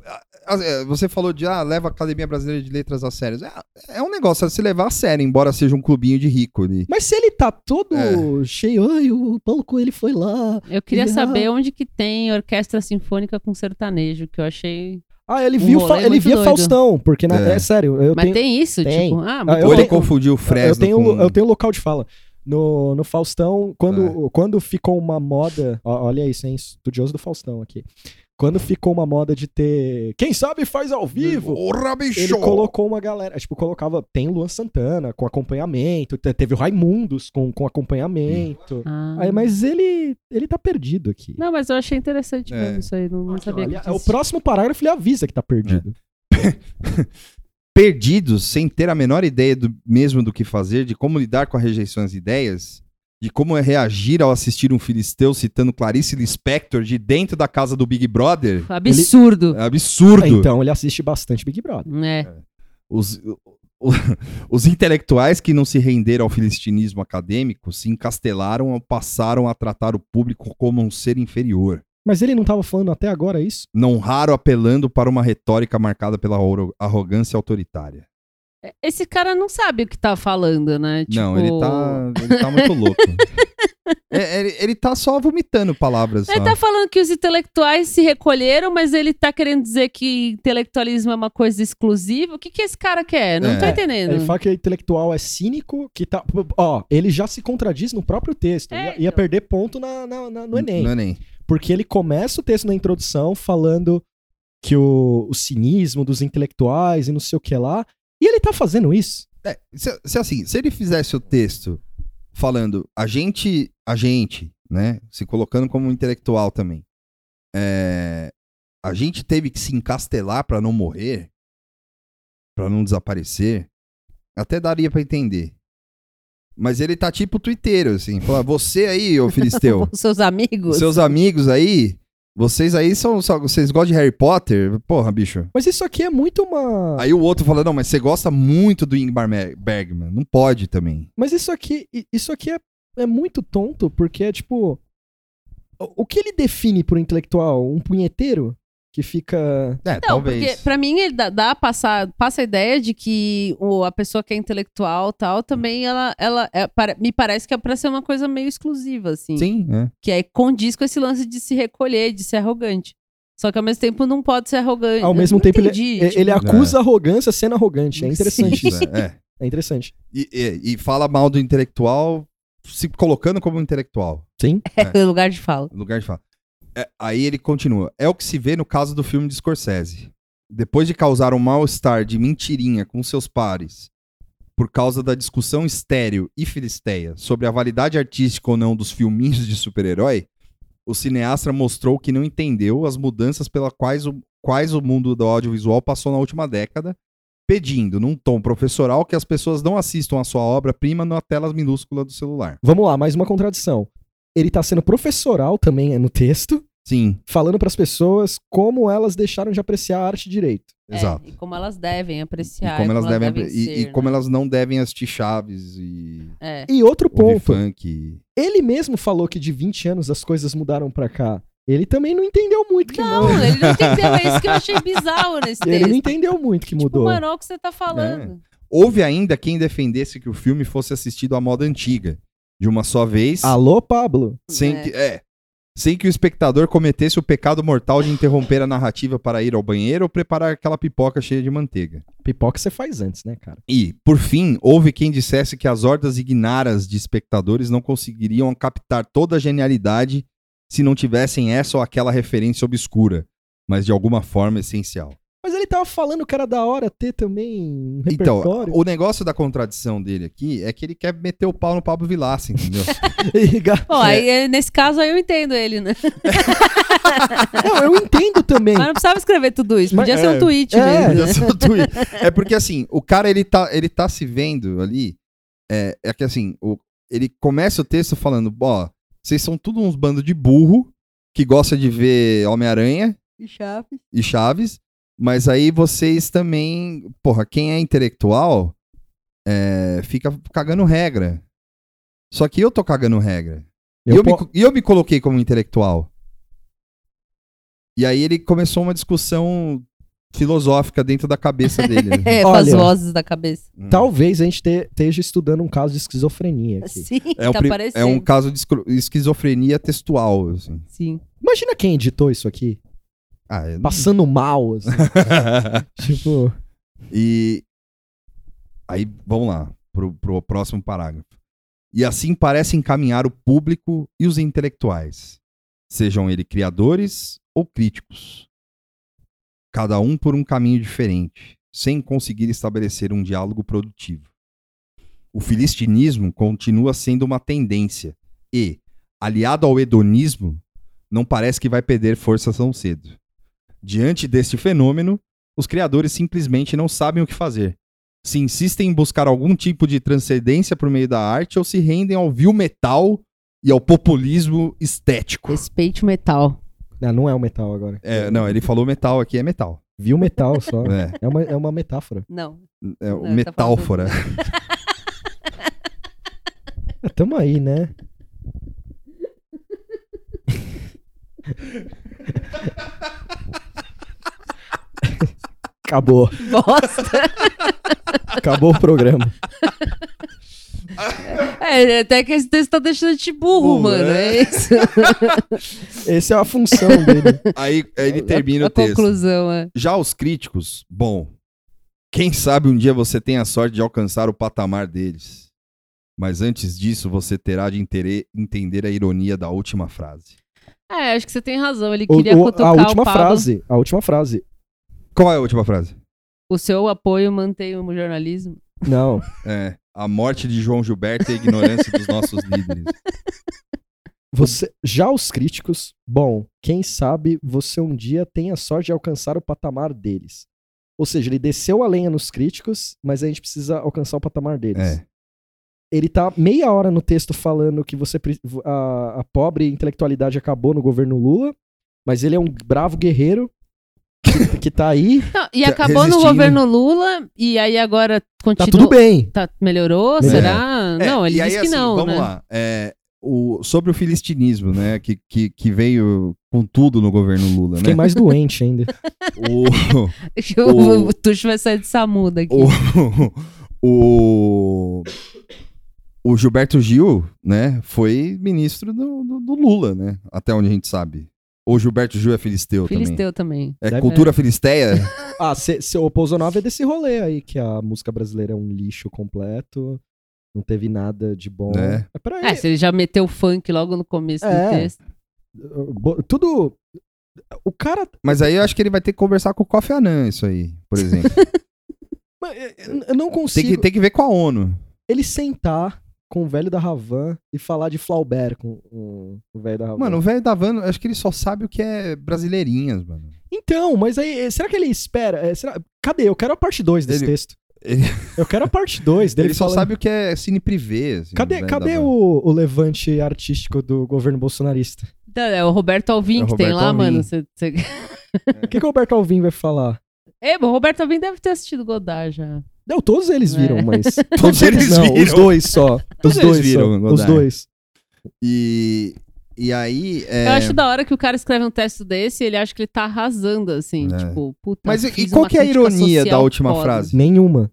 Speaker 1: você falou de ah, leva a Academia Brasileira de Letras a sério. É, é um negócio a se levar a sério, embora seja um clubinho de rico ali.
Speaker 3: Mas se ele tá todo
Speaker 1: É.
Speaker 3: cheio, ai, o Paulo Coelho foi lá.
Speaker 2: Eu queria
Speaker 3: Ah.
Speaker 2: saber onde que tem orquestra sinfônica com sertanejo, que eu achei...
Speaker 3: Ah, ele
Speaker 2: Um
Speaker 3: viu, ele via
Speaker 2: doido.
Speaker 3: Faustão, porque na-
Speaker 1: É.
Speaker 3: é. sério, eu
Speaker 2: Mas
Speaker 3: tenho,
Speaker 2: tem isso?
Speaker 3: tem.
Speaker 2: Tipo, ah,
Speaker 3: Ah, eu
Speaker 1: Ou ele
Speaker 3: tenho-
Speaker 1: confundiu o Fresno
Speaker 3: eu tenho,
Speaker 1: com...
Speaker 3: eu tenho local de fala. No, no Faustão, quando,
Speaker 1: É.
Speaker 3: quando ficou uma moda. ó, Olha isso, hein? Estudioso do Faustão aqui. Quando ficou uma moda de ter. Quem sabe faz ao vivo.
Speaker 1: Porra, bicho!
Speaker 3: Ele colocou uma galera. Tipo, colocava. Tem o Luan Santana com acompanhamento. te- Teve o Raimundos com, com acompanhamento.
Speaker 2: Ah.
Speaker 3: Aí, mas ele. Ele tá perdido aqui.
Speaker 2: Não, mas eu achei interessante
Speaker 1: É.
Speaker 2: mesmo isso aí, não, não sabia
Speaker 3: Olha,
Speaker 2: que
Speaker 3: é o próximo parágrafo ele avisa que tá perdido.
Speaker 1: Perdidos, sem ter a menor ideia do, mesmo do que fazer, de como lidar com a rejeição às ideias, de como é reagir ao assistir um filisteu citando Clarice Lispector de dentro da casa do Big Brother.
Speaker 2: Absurdo.
Speaker 1: É absurdo.
Speaker 3: Então ele assiste bastante Big Brother.
Speaker 2: É.
Speaker 1: Os, o- os intelectuais que não se renderam ao filistinismo acadêmico se encastelaram ou passaram a tratar o público como um ser inferior,
Speaker 3: Mas ele não tava falando até agora isso?
Speaker 1: não raro apelando para uma retórica marcada pela arro- arrogância autoritária.
Speaker 2: Esse cara não sabe o que tá falando, né?
Speaker 1: Não,
Speaker 2: Tipo,
Speaker 1: ele tá, ele tá muito louco. É, ele, ele tá só vomitando palavras.
Speaker 2: Ele
Speaker 1: só.
Speaker 2: tá falando que os intelectuais se recolheram, mas ele tá querendo dizer que intelectualismo é uma coisa exclusiva. O que, que esse cara quer? Não
Speaker 1: É.
Speaker 2: tô entendendo.
Speaker 3: Ele fala que o intelectual é cínico, que tá. Ó, ele já se contradiz no próprio texto.
Speaker 2: É,
Speaker 3: ia, ia
Speaker 2: então.
Speaker 3: perder ponto na, na- na- no Enem.
Speaker 1: No Enem.
Speaker 3: Porque ele começa o texto na introdução falando que o, o cinismo dos intelectuais e não sei o que lá. E ele tá fazendo isso.
Speaker 1: É, se, se assim, se ele fizesse o texto falando a gente, a gente, né, se colocando como intelectual também, é, a gente teve que se encastelar pra não morrer, pra não desaparecer, até daria pra entender. Mas ele tá tipo twitteiro, assim, fala, você aí, ô Filisteu,
Speaker 2: seus amigos.
Speaker 1: seus amigos aí, vocês aí são, só, vocês gostam de Harry Potter? Porra, bicho.
Speaker 3: Mas isso aqui é muito uma.
Speaker 1: Aí o outro fala, não, mas você gosta muito do Ingmar Bergman, não pode também.
Speaker 3: Mas isso aqui, isso aqui é, é muito tonto, porque é tipo. O, o que ele define pro intelectual? Um punheteiro? Que fica.
Speaker 1: É,
Speaker 2: Não,
Speaker 1: talvez.
Speaker 2: porque pra mim ele dá, dá a passar, passa a ideia de que o, a pessoa que é intelectual tal também ela, ela é, para- me parece que é pra ser uma coisa meio exclusiva, assim.
Speaker 1: Sim, é.
Speaker 2: Que aí condiz com esse lance de se recolher, de ser arrogante. Só que ao mesmo tempo não pode ser arrogante.
Speaker 3: Ao mesmo tempo, ele,
Speaker 2: entendi,
Speaker 3: ele-
Speaker 2: tipo,
Speaker 3: ele acusa a arrogância sendo arrogante. É interessante
Speaker 2: Sim.
Speaker 3: isso.
Speaker 1: É.
Speaker 3: É interessante.
Speaker 1: E, e- e fala mal do intelectual, se colocando como intelectual,
Speaker 3: Sim.
Speaker 2: é o lugar de fala.
Speaker 1: lugar de falar. É, aí ele continua. É o que se vê no caso do filme de Scorsese. Depois de causar um mal-estar de mentirinha com seus pares, por causa da discussão estéril e filisteia sobre a validade artística ou não dos filminhos de super-herói, o cineasta mostrou que não entendeu as mudanças pelas quais o, quais o mundo do audiovisual passou na última década, pedindo, num tom professoral, que as pessoas não assistam a sua obra-prima na tela minúscula do celular.
Speaker 3: Vamos lá, mais uma contradição. Ele tá sendo professoral também é no texto,
Speaker 1: Sim,
Speaker 3: falando pras pessoas como elas deixaram de apreciar a arte direito.
Speaker 2: É,
Speaker 1: exato.
Speaker 2: e como elas devem
Speaker 1: E
Speaker 2: apreciar.
Speaker 1: como elas devem,
Speaker 2: devem
Speaker 1: e,
Speaker 2: ser,
Speaker 1: e como
Speaker 2: né?
Speaker 1: elas não devem assistir Chaves e
Speaker 2: É.
Speaker 3: E outro ponto,
Speaker 1: funk.
Speaker 3: ele mesmo falou que de 20 anos as coisas mudaram pra cá. Ele também não entendeu muito que
Speaker 2: Não,
Speaker 3: mudou.
Speaker 2: ele não entendeu. É isso que eu achei bizarro nesse
Speaker 3: Ele
Speaker 2: texto.
Speaker 3: não entendeu muito que
Speaker 2: Tipo,
Speaker 3: mudou.
Speaker 2: mano, olha o que você tá falando.
Speaker 1: Houve ainda quem defendesse que o filme fosse assistido à moda antiga, de uma só vez,
Speaker 3: Alô, Pablo?
Speaker 1: sem
Speaker 2: É.
Speaker 1: que é, sem que o espectador cometesse o pecado mortal de interromper a narrativa para ir ao banheiro ou preparar aquela pipoca cheia de manteiga.
Speaker 3: Pipoca você faz antes, né, cara?
Speaker 1: E, por fim, houve quem dissesse que as hordas ignaras de espectadores não conseguiriam captar toda a genialidade se não tivessem essa ou aquela referência obscura, mas de alguma forma essencial.
Speaker 3: Mas ele tava falando que era da hora ter também um
Speaker 1: Então,
Speaker 3: repertório.
Speaker 1: o negócio da contradição dele aqui é que ele quer meter o pau no Pablo Vilaça, entendeu?
Speaker 2: Bom, aí, é, nesse caso aí eu entendo ele, né?
Speaker 3: não, eu entendo também.
Speaker 2: Mas não precisava escrever tudo isso. Podia
Speaker 3: Mas-
Speaker 2: ser
Speaker 3: é,
Speaker 2: um tweet
Speaker 3: é,
Speaker 2: mesmo.
Speaker 1: Podia
Speaker 2: né?
Speaker 1: ser um tweet. É porque assim, o cara ele tá, ele tá se vendo ali. É, é que assim, o, ele começa o texto falando: ó, vocês são tudo uns bandos de burro que gosta de ver Homem-Aranha e Chaves, mas aí vocês também, porra, quem é intelectual é, fica cagando regra. Só que eu tô cagando regra. E
Speaker 3: Eu
Speaker 1: eu, me,
Speaker 3: po-
Speaker 1: co- e eu me coloquei como intelectual. E aí ele começou uma discussão filosófica dentro da cabeça dele. né?
Speaker 2: É, com as vozes da cabeça.
Speaker 1: Hum.
Speaker 3: Talvez a gente te- esteja estudando um caso de esquizofrenia aqui.
Speaker 2: Sim,
Speaker 1: É, um
Speaker 2: tá
Speaker 1: é um caso de esquizofrenia textual. Assim.
Speaker 2: Sim.
Speaker 3: Imagina quem editou isso aqui.
Speaker 1: Ah, não-
Speaker 3: Passando mal, assim. tipo.
Speaker 1: e aí, vamos lá, pro, pro próximo parágrafo. E assim parece encaminhar o público e os intelectuais, sejam eles criadores ou críticos. Cada um por um caminho diferente, sem conseguir estabelecer um diálogo produtivo. O filistinismo continua sendo uma tendência e, aliado ao hedonismo, não parece que vai perder força tão cedo. Diante deste fenômeno, os criadores simplesmente não sabem o que fazer. Se insistem em buscar algum tipo de transcendência por meio da arte ou se rendem ao vil metal e ao populismo estético.
Speaker 2: Respeite o metal.
Speaker 3: Ah, não é o metal agora.
Speaker 1: É, não, ele falou metal aqui, é metal.
Speaker 3: Viu metal só.
Speaker 1: É,
Speaker 3: É uma, é uma metáfora.
Speaker 2: Não.
Speaker 1: é
Speaker 2: Não, tá
Speaker 1: metáfora.
Speaker 3: Ah, tamo aí, né? Acabou.
Speaker 2: Bosta.
Speaker 3: Acabou o programa.
Speaker 2: É, até que esse texto tá deixando de burro,
Speaker 1: Burro,
Speaker 2: mano.
Speaker 1: é.
Speaker 2: É isso.
Speaker 3: Essa é a função dele.
Speaker 1: Aí ele termina
Speaker 2: a
Speaker 1: o texto.
Speaker 2: conclusão, é.
Speaker 1: Já os críticos, bom, quem sabe um dia você tenha a sorte de alcançar o patamar deles. Mas antes disso, você terá de entender, a ironia da última frase.
Speaker 2: É, acho que você tem razão. Ele
Speaker 3: O-
Speaker 2: queria
Speaker 3: o-
Speaker 2: cutucar
Speaker 3: a
Speaker 2: o
Speaker 3: última frase, a última frase.
Speaker 1: Qual é a última frase?
Speaker 2: O seu apoio mantém o jornalismo.
Speaker 3: Não,
Speaker 1: É, a morte de João Gilberto e a ignorância dos nossos líderes.
Speaker 3: você, já os críticos, bom, quem sabe você um dia tem a sorte de alcançar o patamar deles. Ou seja, ele desceu a lenha nos críticos, mas a gente precisa alcançar o patamar deles.
Speaker 1: É.
Speaker 3: Ele tá meia hora no texto falando que você a, a pobre intelectualidade acabou no governo Lula, mas ele é um bravo guerreiro que, que tá aí,
Speaker 2: Não, e
Speaker 1: Tá
Speaker 2: acabou no
Speaker 1: resistindo.
Speaker 2: governo Lula, e aí agora
Speaker 3: tá
Speaker 2: continua.
Speaker 3: tudo bem.
Speaker 2: Tá- melhorou?
Speaker 1: É.
Speaker 2: Será? Não, ele
Speaker 1: e aí,
Speaker 2: disse que
Speaker 1: assim,
Speaker 2: não,
Speaker 1: Vamos
Speaker 2: né?
Speaker 1: lá. É, o, sobre o filistinismo, né? Que, que, que veio com tudo no governo Lula,
Speaker 3: Fiquei
Speaker 1: né?
Speaker 3: mais doente ainda.
Speaker 1: O,
Speaker 2: O,
Speaker 1: O-
Speaker 2: o Tuxo vai sair de Samuda aqui.
Speaker 1: o, o, o Gilberto Gil, né? Foi ministro do, do, do Lula, né? Até onde a gente sabe. Ou Gilberto Gil é filisteu, também.
Speaker 2: Filisteu também.
Speaker 1: É
Speaker 3: Deve-
Speaker 1: cultura filisteia?
Speaker 3: Ah, se, se o Pouso 9 é desse rolê aí, que a música brasileira é um lixo completo, não teve nada de bom.
Speaker 1: É.
Speaker 3: É pra
Speaker 2: É, se ele já meteu funk logo no começo
Speaker 3: É.
Speaker 2: do texto.
Speaker 3: Bo- Tudo. O cara.
Speaker 1: Mas aí eu acho que ele vai ter que conversar com o Kofi Annan, isso aí, por exemplo.
Speaker 3: Mas, é, Eu não
Speaker 1: tem,
Speaker 3: consigo.
Speaker 1: que, tem que ver com a ONU.
Speaker 3: Ele sentar com o velho da Ravan e falar de Flaubert com, com o velho da Ravan.
Speaker 1: Mano, o velho da Van, acho que ele só sabe o que é brasileirinhas, mano.
Speaker 3: Então, mas aí, será que ele espera? é, será- Cadê? Eu quero a parte 2 desse
Speaker 1: Ele-
Speaker 3: texto.
Speaker 1: ele-
Speaker 3: Eu quero a parte 2 dele
Speaker 1: ele só
Speaker 3: falando-
Speaker 1: sabe o que é cine privê. assim,
Speaker 3: Cadê, cadê o, o levante artístico do governo bolsonarista?
Speaker 2: Então, é o Roberto Alvim
Speaker 1: É o
Speaker 2: que tem
Speaker 1: Roberto
Speaker 2: lá,
Speaker 1: Alvim.
Speaker 2: mano. Cê- cê-
Speaker 3: O que, que o Roberto Alvim vai falar?
Speaker 2: É, o Roberto Alvim deve ter assistido Godard já.
Speaker 3: Não, todos eles viram,
Speaker 2: É.
Speaker 3: mas.
Speaker 1: Todos eles
Speaker 3: não,
Speaker 1: viram.
Speaker 3: os dois só.
Speaker 1: Todos
Speaker 3: os
Speaker 1: eles
Speaker 3: dois
Speaker 1: viram,
Speaker 3: só. Os dois.
Speaker 1: E, e aí. é,
Speaker 2: Eu acho da hora que o cara escreve um texto desse e ele acha que ele tá arrasando, assim.
Speaker 1: É.
Speaker 2: Tipo, puta.
Speaker 1: Mas e- qual que é a ironia da última
Speaker 2: foda.
Speaker 1: frase?
Speaker 3: Nenhuma.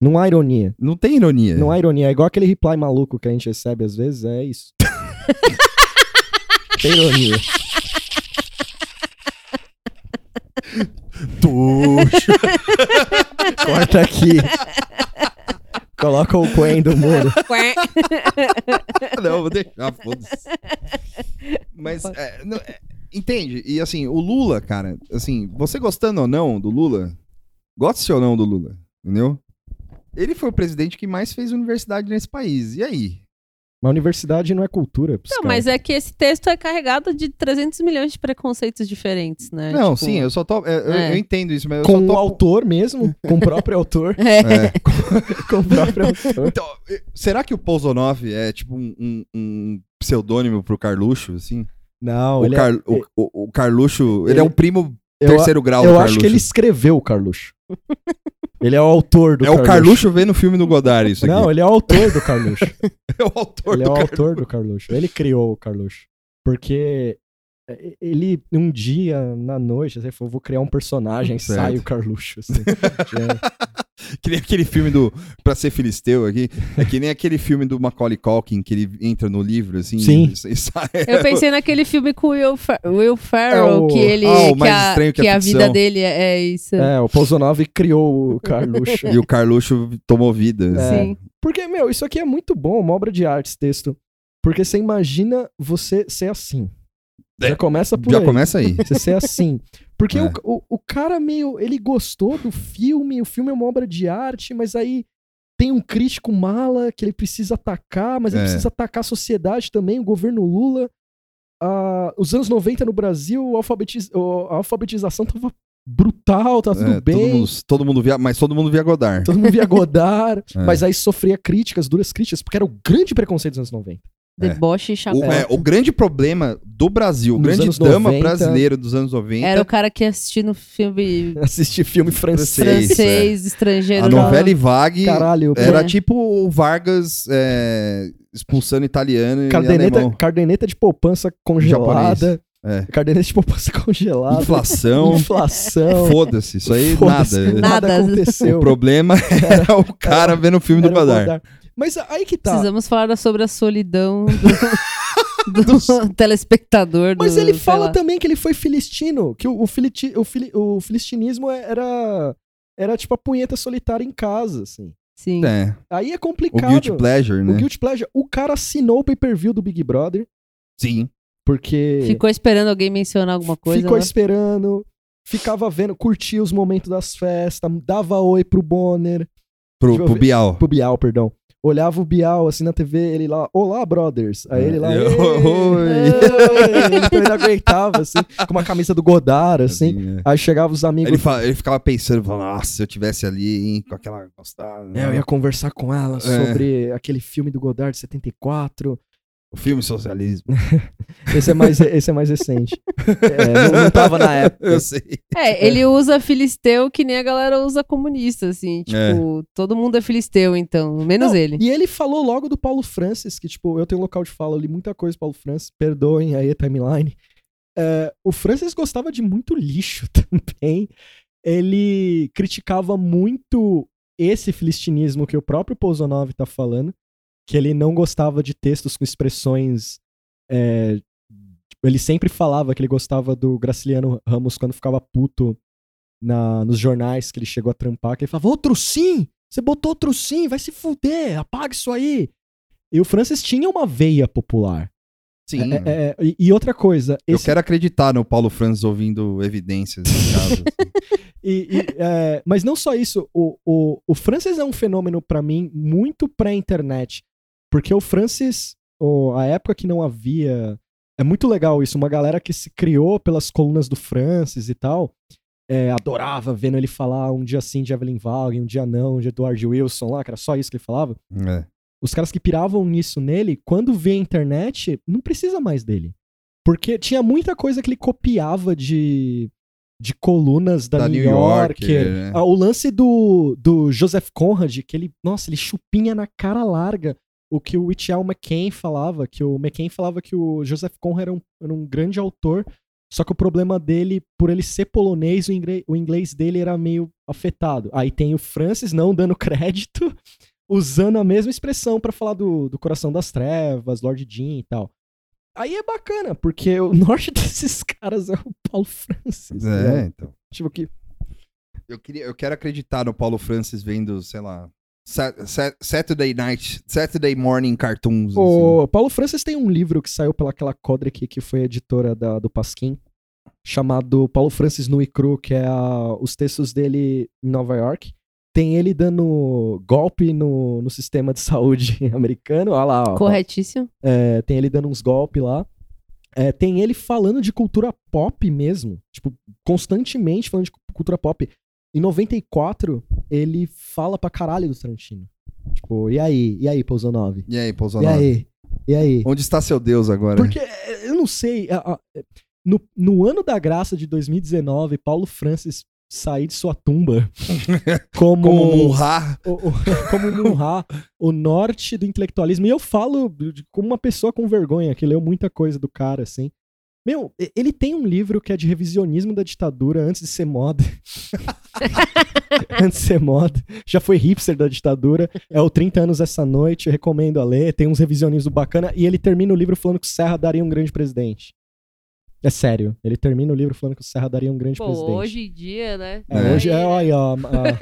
Speaker 3: Não há ironia.
Speaker 1: Não tem ironia.
Speaker 3: Não há ironia. É igual aquele reply maluco que a gente recebe às vezes. É isso. Tem ironia.
Speaker 1: Tuxo.
Speaker 3: Corta aqui. Coloca o Quen do muro.
Speaker 1: não, vou deixar, foda-se. Mas, é, não, é, entende? E assim, o Lula, cara, assim, você gostando ou não do Lula, goste ou não do Lula, entendeu? Ele foi o presidente que mais fez universidade nesse país. E aí?
Speaker 3: Mas universidade não é cultura.
Speaker 2: Não,
Speaker 3: caras.
Speaker 2: mas é que esse texto é carregado de 300 milhões de preconceitos diferentes, né?
Speaker 1: não,
Speaker 2: Tipo,
Speaker 1: sim, eu só tô. é, eu,
Speaker 2: É.
Speaker 1: eu entendo isso, mas eu
Speaker 3: Com
Speaker 1: só
Speaker 3: o
Speaker 1: tô.
Speaker 3: autor mesmo, com o próprio autor.
Speaker 2: É.
Speaker 1: É.
Speaker 3: com o próprio autor.
Speaker 1: Então, será que o Pouzonov é tipo um, um- um pseudônimo pro Carluxo, assim?
Speaker 3: Não,
Speaker 1: o,
Speaker 3: ele
Speaker 1: Car-
Speaker 3: é,
Speaker 1: o, o- o Carluxo, ele,
Speaker 3: ele-
Speaker 1: é um primo
Speaker 3: eu,
Speaker 1: terceiro grau
Speaker 3: eu
Speaker 1: do
Speaker 3: acho
Speaker 1: Carluxo.
Speaker 3: que ele escreveu o Carluxo. Ele é o autor do
Speaker 1: É o Carluxo vendo o filme do Godard, isso aqui.
Speaker 3: Não, ele é o autor do Carluxo.
Speaker 1: é o autor
Speaker 3: ele é
Speaker 1: do
Speaker 3: o
Speaker 1: Carluxo.
Speaker 3: autor do Carluxo. Ele criou o Carluxo. Porque é, ele, um dia, na noite, assim, falou, vou criar um personagem,
Speaker 1: Certo.
Speaker 3: sai o Carluxo. assim. É.
Speaker 1: Que nem aquele filme do Pra Ser Filisteu aqui. É que nem aquele filme do Macaulay Culkin, que ele entra no livro, assim.
Speaker 3: Sim.
Speaker 1: E, e sai.
Speaker 2: Eu pensei naquele filme com o Will, Fer Will Ferrell,
Speaker 3: É o-
Speaker 2: que ele.
Speaker 1: Ah, o
Speaker 2: que,
Speaker 1: Mais
Speaker 2: a,
Speaker 1: Estranho que a
Speaker 2: que a
Speaker 1: Ficção.
Speaker 2: vida dele é, é isso.
Speaker 3: É, o Pouzonov criou o Carluxo.
Speaker 1: E o Carluxo tomou vida.
Speaker 3: É.
Speaker 2: Sim.
Speaker 3: Porque, meu, isso aqui é muito bom, uma obra de arte, esse texto. Porque você imagina você ser assim.
Speaker 1: É,
Speaker 3: Já começa por
Speaker 1: Já
Speaker 3: aí.
Speaker 1: começa aí.
Speaker 3: Você ser assim. Porque
Speaker 1: É.
Speaker 3: o, o, o cara meio. Ele gostou do filme, o filme é uma obra de arte, mas aí tem um crítico mala que ele precisa atacar, mas ele
Speaker 1: É.
Speaker 3: precisa atacar a sociedade também, o governo Lula. Ah, os anos 90 no Brasil, a, alfabetiz- a alfabetização tava brutal, tá tudo
Speaker 1: É,
Speaker 3: bem.
Speaker 1: Todo mundo, todo mundo via, mas todo mundo via Godard.
Speaker 3: Todo mundo via Godard,
Speaker 1: É.
Speaker 3: mas aí sofria críticas, duras críticas, porque era o grande preconceito dos anos 90.
Speaker 2: Deboche e
Speaker 1: O,
Speaker 2: chapéu.
Speaker 1: é, o grande problema do Brasil, o
Speaker 3: Nos
Speaker 1: grande dama
Speaker 3: 90.
Speaker 1: brasileiro dos anos 90,
Speaker 2: Era o cara que ia assistir no filme
Speaker 3: Assistir filme francês.
Speaker 1: Francês.
Speaker 2: francês, estrangeiro.
Speaker 1: a novela e vague
Speaker 3: Caralho,
Speaker 1: era
Speaker 2: É.
Speaker 1: tipo o Vargas é, expulsando italiano e
Speaker 3: Cardeneta,
Speaker 1: alemão.
Speaker 3: cardeneta de poupança congelada.
Speaker 1: É.
Speaker 3: Cardeneta de poupança congelada.
Speaker 1: Inflação.
Speaker 3: Inflação.
Speaker 1: Foda-se, isso aí
Speaker 3: Foda-se,
Speaker 1: nada.
Speaker 3: Nada
Speaker 2: Nada.
Speaker 3: aconteceu.
Speaker 1: O problema era o cara vendo o filme do
Speaker 3: Era o.
Speaker 1: Godard.
Speaker 3: Mas aí que tá.
Speaker 2: Precisamos falar sobre a solidão do, do telespectador.
Speaker 3: Mas
Speaker 2: do-
Speaker 3: ele fala
Speaker 2: lá.
Speaker 3: também que ele foi filistino, que o, o, filiti- o, fili- o filistinismo era, era tipo a punheta solitária em casa, assim.
Speaker 2: Sim.
Speaker 1: É.
Speaker 3: Aí é
Speaker 1: O
Speaker 3: complicado.
Speaker 1: Guilty Pleasure,
Speaker 3: O
Speaker 1: né?
Speaker 3: Guilty Pleasure. O cara assinou o pay-per-view do Big Brother,
Speaker 1: Sim.
Speaker 3: porque
Speaker 2: Ficou esperando alguém mencionar alguma coisa.
Speaker 3: ficou
Speaker 2: né?
Speaker 3: esperando, ficava vendo, curtia os momentos das festas, dava oi pro Bonner,
Speaker 1: Pro, pro. Bial.
Speaker 3: pro Bial, perdão. Olhava o Bial assim na TV, ele lá, olá, brothers. Aí ele lá,
Speaker 1: É.
Speaker 3: "Ei,
Speaker 1: Oi.
Speaker 3: ei", então ele aguentava, assim, com uma camisa do Godard, assim.
Speaker 1: Assim, é.
Speaker 3: Aí chegava os amigos.
Speaker 1: Ele, fa- ele ficava pensando, falando, nossa, se eu tivesse ali, hein, com aquela gostada.
Speaker 3: É, eu ia conversar com ela
Speaker 1: É.
Speaker 3: sobre aquele filme do Godard de 74.
Speaker 1: O filme socialismo.
Speaker 3: Esse é mais, esse é mais recente. É, não, não tava na época.
Speaker 1: Eu sei.
Speaker 2: É, ele usa filisteu que nem a galera usa comunista, assim. Tipo, todo mundo é filisteu, então. Menos
Speaker 3: Não,
Speaker 2: ele.
Speaker 3: E ele falou logo do Paulo Francis, que, tipo, eu tenho local de fala, eu li muita coisa do Paulo Francis, perdoem aí a timeline. É, o Francis gostava de muito lixo também. Ele criticava muito esse filistinismo que o próprio Pouzonov tá falando, que ele não gostava de textos com expressões. é, tipo, ele sempre falava que ele gostava do Graciliano Ramos quando ficava puto na, nos jornais que ele chegou a trampar, que ele falava, outro sim! Você botou outro sim, vai se fuder, apaga isso aí. E o Francis tinha uma veia popular.
Speaker 1: Sim.
Speaker 3: É, é, é, e, outra coisa,
Speaker 1: Eu
Speaker 3: esse-
Speaker 1: quero acreditar no Paulo Francis ouvindo evidências em casa. assim.
Speaker 3: e- e, é, mas não só isso, o, o, o Francis é um fenômeno pra mim muito pré-internet. Porque o Francis, o- a época que não havia. É muito legal isso, uma galera que se criou pelas colunas do Francis e tal. é, adorava vendo ele falar um dia sim de Evelyn Vaughan, um dia não, de Edward Wilson lá, que era só isso que ele falava.
Speaker 1: É.
Speaker 3: os caras que piravam nisso nele, quando vê a internet, não precisa mais dele. Porque tinha muita coisa que ele copiava de, de colunas da,
Speaker 1: Da
Speaker 3: New,
Speaker 1: New
Speaker 3: Yorker.
Speaker 1: Yorker, né?
Speaker 3: Ah, o lance do, do Joseph Conrad, que ele, nossa, ele chupinha na cara larga o que o Whitney McCain falava, que o McCain falava que o Joseph Conrad era um, era um grande autor, só que o problema dele, por ele ser polonês, o inglês, o inglês dele era meio afetado. Aí tem o Francis não dando crédito, usando a mesma expressão pra falar do, do Coração das Trevas, Lord Jean e tal. Aí é bacana, porque o norte desses caras é o Paulo Francis.
Speaker 1: É,
Speaker 3: né?
Speaker 1: então.
Speaker 3: Tipo que.
Speaker 1: Eu, queria, eu quero acreditar no Paulo Francis vendo, sei lá, Saturday Night, Saturday Morning Cartoons. assim.
Speaker 3: O Paulo Francis tem um livro que saiu pelaquela Kodrick, que foi editora da, do Pasquim, chamado Paulo Francis e Cru, que é a- os textos dele em Nova York. Tem ele dando golpe no, no sistema de saúde americano. Olha lá, ó.
Speaker 2: Corretíssimo.
Speaker 3: É, tem ele dando uns golpes lá. É, tem ele falando de cultura pop mesmo. Tipo, constantemente falando de cu- cultura pop. Em 94, ele fala pra caralho do Tarantino. Tipo, e aí? E aí, Pouso 9?
Speaker 1: E aí,
Speaker 3: E
Speaker 1: Bolsonaro?
Speaker 3: aí? E aí?
Speaker 1: Onde está seu Deus agora?
Speaker 3: Porque, é, eu não sei, no, no ano da graça de 2019, Paulo Francis sair de sua tumba como,
Speaker 1: Como
Speaker 3: o, como Munha, o norte do intelectualismo. E eu falo como uma pessoa com vergonha, que leu muita coisa do cara, assim. Meu, e- ele tem um livro que é de revisionismo da ditadura antes de ser moda. antes de ser moda. Já foi hipster da ditadura. É o 30 anos essa noite, eu recomendo a ler. Tem uns revisionismos bacana. E ele termina o livro falando que o Serra daria um grande presidente. É sério. Ele termina o livro falando que o Serra daria um grande
Speaker 2: Pô,
Speaker 3: presidente.
Speaker 2: hoje em dia, né?
Speaker 3: É,
Speaker 1: É.
Speaker 3: hoje é, olha, ó, a-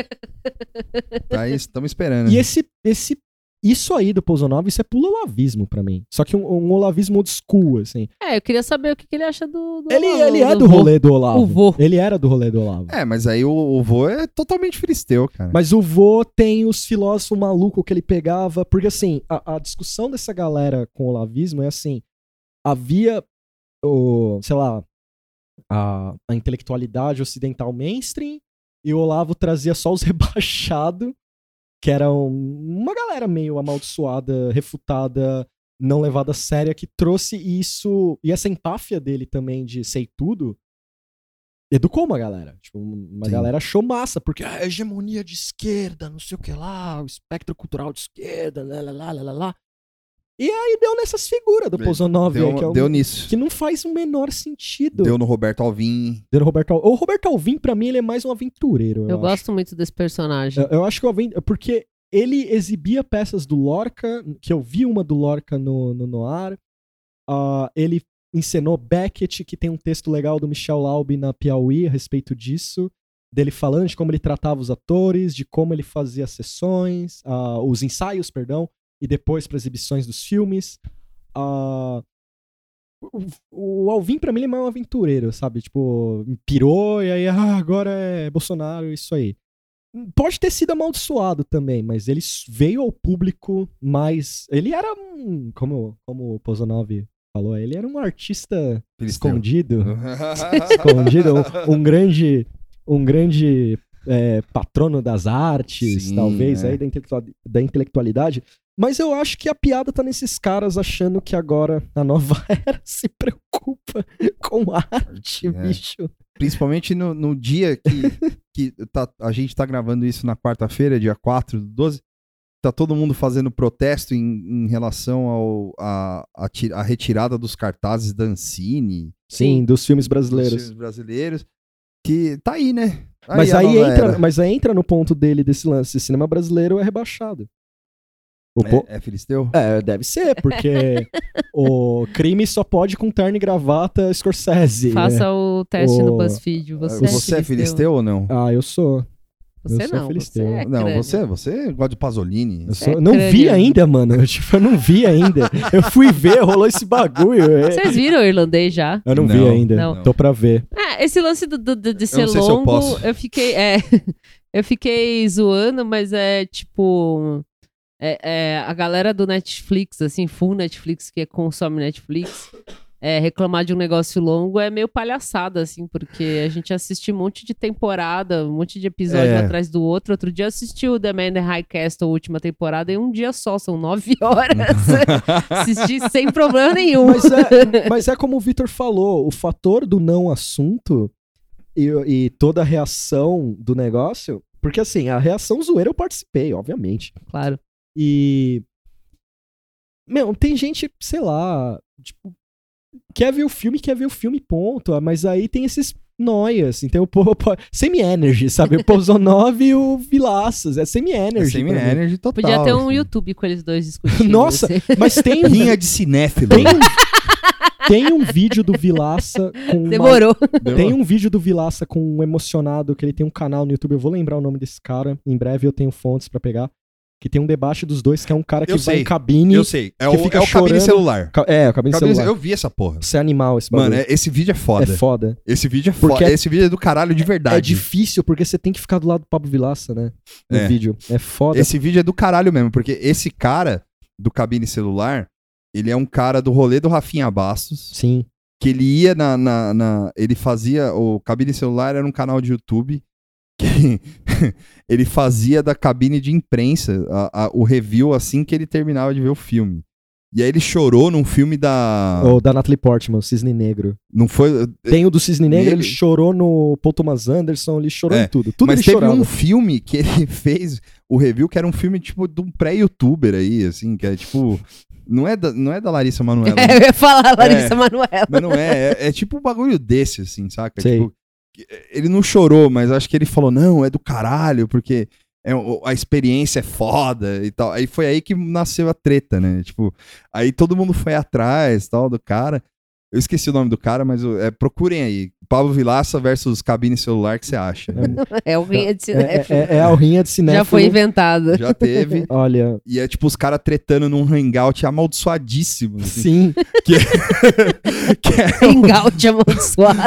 Speaker 1: Tá aí, estamos esperando.
Speaker 3: E esse, esse, isso aí do Pouzonov, isso é pulo olavismo pra mim. Só que um, um olavismo old school, assim.
Speaker 2: É, eu queria saber o que, que ele acha do. do
Speaker 3: Ele,
Speaker 2: Olavo,
Speaker 3: ele é do
Speaker 2: vô.
Speaker 3: rolê do Olavo.
Speaker 2: O vô.
Speaker 3: Ele era do rolê do Olavo.
Speaker 1: É, mas aí o, o vô é totalmente filisteu, cara.
Speaker 3: Mas o vô tem os filósofos malucos que ele pegava. Porque, assim, a, a discussão dessa galera com o olavismo é assim: havia, o, sei lá, a, a intelectualidade ocidental mainstream e o Olavo trazia só os rebaixados, que era um- uma galera meio amaldiçoada, refutada, não levada a séria, que trouxe isso. E essa empáfia dele também de sei tudo. Educou uma galera. Tipo, uma
Speaker 1: Sim.
Speaker 3: galera achou massa, porque a hegemonia de esquerda, não sei o que lá, o espectro cultural de esquerda, lá, lá, lá, lá, lá. E aí deu nessas figuras do Pozonov aí,
Speaker 1: Deu,
Speaker 3: que, é um-
Speaker 1: deu nisso.
Speaker 3: que não faz o menor sentido.
Speaker 1: Deu no Roberto Alvim.
Speaker 3: Deu no Roberto Al- O Roberto Alvim, pra mim, ele é mais um aventureiro. Eu,
Speaker 2: Eu
Speaker 3: acho.
Speaker 2: gosto muito desse personagem.
Speaker 3: Eu, eu acho que o Alvim. Porque ele exibia peças do Lorca, que eu vi uma do Lorca no, no Noir. Ah, ele encenou Beckett, que tem um texto legal do Michel Laube na Piauí a respeito disso. Dele falando de como ele tratava os atores, de como ele fazia as sessões, ah, os ensaios, perdão, e depois para exibições dos filmes. Ah, o, o Alvin, pra mim, ele é mais um aventureiro, sabe? Tipo, pirou e aí, ah, agora é Bolsonaro, isso aí. Pode ter sido amaldiçoado também, mas ele veio ao público mais. Ele era um. Como, como o Pozanov falou, ele era um artista
Speaker 1: Filisteu.
Speaker 3: escondido. escondido, um, um grande. Um grande é, patrono das artes,
Speaker 1: Sim,
Speaker 3: talvez,
Speaker 1: é.
Speaker 3: aí, da, da intelectualidade. Mas eu acho que a piada tá nesses caras achando que agora a nova era se preocupa com arte,
Speaker 1: É.
Speaker 3: bicho.
Speaker 1: Principalmente no, no dia que, que tá- a gente tá gravando isso na quarta-feira, dia 4 do 12. Tá todo mundo fazendo protesto em, em relação ao, a, a, a retirada dos cartazes da Ancine,
Speaker 3: Sim, dos filmes
Speaker 1: dos
Speaker 3: brasileiros.
Speaker 1: filmes brasileiros. Que tá aí, né?
Speaker 3: Mas
Speaker 1: a
Speaker 3: aí, entra,
Speaker 1: era.
Speaker 3: mas aí entra no ponto dele desse lance. Cinema brasileiro é rebaixado. O po-
Speaker 1: É, é Filisteu?
Speaker 3: É, deve ser, porque o crime só pode com terno e gravata Scorsese.
Speaker 2: Faça
Speaker 3: né?
Speaker 2: o teste no
Speaker 3: O-
Speaker 2: BuzzFeed. Você,
Speaker 1: Você é Filisteu ou não?
Speaker 3: Ah, eu sou.
Speaker 2: Você
Speaker 3: Eu sou
Speaker 2: não.
Speaker 3: filisteu.
Speaker 2: Você é
Speaker 1: não, você, você gosta de Pasolini.
Speaker 3: Eu sou-
Speaker 2: é
Speaker 3: não vi
Speaker 2: crânio.
Speaker 3: ainda, mano. Eu, tipo, eu não vi ainda. Eu fui ver, rolou esse bagulho. é.
Speaker 2: Vocês viram o irlandês já?
Speaker 3: Eu não, vi
Speaker 1: Não,
Speaker 3: ainda.
Speaker 2: não.
Speaker 3: Tô pra ver.
Speaker 2: Ah, esse lance do, do- do- de ser
Speaker 1: não sei se eu
Speaker 2: longo,
Speaker 1: posso.
Speaker 2: eu fiquei. É, eu fiquei zoando, mas é tipo. É, é, a galera do Netflix, assim, full Netflix, que consome Netflix, é, reclamar de um negócio longo é meio palhaçada, assim, porque a gente assiste um monte de temporada, um monte de episódio
Speaker 1: É.
Speaker 2: atrás do outro. Outro dia assisti o The Man in High Castle, a última temporada, em um dia só, são nove horas. assisti sem problema nenhum.
Speaker 3: Mas é, mas é como o Vitor falou, o fator do não assunto e, e toda a reação do negócio. Porque assim, a reação zoeira eu participei, obviamente.
Speaker 2: Claro.
Speaker 3: E. Meu, tem gente, sei lá, tipo, quer ver o filme, quer ver o filme, ponto. Mas aí tem esses noias. Então, pô, pô, semi-energy, sabe? O Pozonov e o Vilaças. É
Speaker 1: É
Speaker 3: semi-energy.
Speaker 1: semi
Speaker 3: pra mim.
Speaker 1: energy total.
Speaker 2: Podia ter um
Speaker 1: assim.
Speaker 2: YouTube com eles dois discutindo.
Speaker 3: Nossa,
Speaker 2: assim.
Speaker 3: Mas tem,
Speaker 1: Rinha de cinéfilo.
Speaker 3: tem, um, tem um vídeo do Vilaça com. uma-
Speaker 2: Demorou.
Speaker 3: Tem um vídeo do Vilaça com um emocionado, que ele tem um canal no YouTube, eu vou lembrar o nome desse cara, em breve eu tenho fontes pra pegar, que tem um debate dos dois, que é um cara que
Speaker 1: Eu
Speaker 3: vai
Speaker 1: sei,
Speaker 3: em cabine...
Speaker 1: Eu sei. É
Speaker 3: que
Speaker 1: o,
Speaker 3: fica
Speaker 1: é o cabine celular.
Speaker 3: Ca- É, o cabine
Speaker 1: Cabine-
Speaker 3: celular.
Speaker 1: Eu vi essa porra.
Speaker 3: Isso é animal esse bagulho.
Speaker 1: Mano, é- esse vídeo é foda.
Speaker 3: É foda.
Speaker 1: Esse vídeo é foda.
Speaker 3: Porque-
Speaker 1: Esse vídeo é do caralho de verdade.
Speaker 3: É difícil, porque você tem que ficar do lado do Pablo Vilaça, né? No
Speaker 1: É.
Speaker 3: vídeo. É foda.
Speaker 1: Esse vídeo é do caralho mesmo, porque esse cara do cabine celular, ele é um cara do rolê do Rafinha Bastos,
Speaker 3: Sim.
Speaker 1: que ele ia na, na, na- Ele fazia. O cabine celular era um canal de YouTube que ele fazia da cabine de imprensa a- a- o review assim que ele terminava de ver o filme. E aí ele chorou num filme da.
Speaker 3: Ou da Natalie Portman, o Cisne Negro.
Speaker 1: Não foi.
Speaker 3: Tem o do Cisne Negro,
Speaker 1: Nele-
Speaker 3: ele chorou no Paul Thomas Anderson, ele chorou
Speaker 1: É,
Speaker 3: em tudo. Tudo
Speaker 1: Mas
Speaker 3: ele
Speaker 1: teve
Speaker 3: chorava.
Speaker 1: um filme que ele fez, o review, que era um filme tipo de um pré-youtuber aí, assim, que é tipo. Não é da, não é da Larissa Manoela.
Speaker 2: É, eu ia falar Larissa
Speaker 1: É.
Speaker 2: Manoela.
Speaker 1: Mas não é, é, é tipo um bagulho desse, assim, saca?
Speaker 3: Sei.
Speaker 1: Tipo, ele não chorou, mas acho que ele falou, não, é do caralho, porque é, a experiência é foda e tal. Aí foi aí que nasceu a treta, né? Tipo, aí todo mundo foi atrás, tal, do cara. Eu esqueci o nome do cara, mas é, procurem aí. Pablo Vilaça versus cabine celular, que você acha?
Speaker 2: É o rinha de
Speaker 3: É,
Speaker 2: cinéfilo.
Speaker 3: é, é a rinha de cinéfilo.
Speaker 2: Já foi inventado.
Speaker 1: Já teve.
Speaker 3: Olha,
Speaker 1: E é tipo os caras tretando num hangout amaldiçoadíssimo. assim,
Speaker 3: sim.
Speaker 1: que é-
Speaker 2: Hangout amaldiçoado.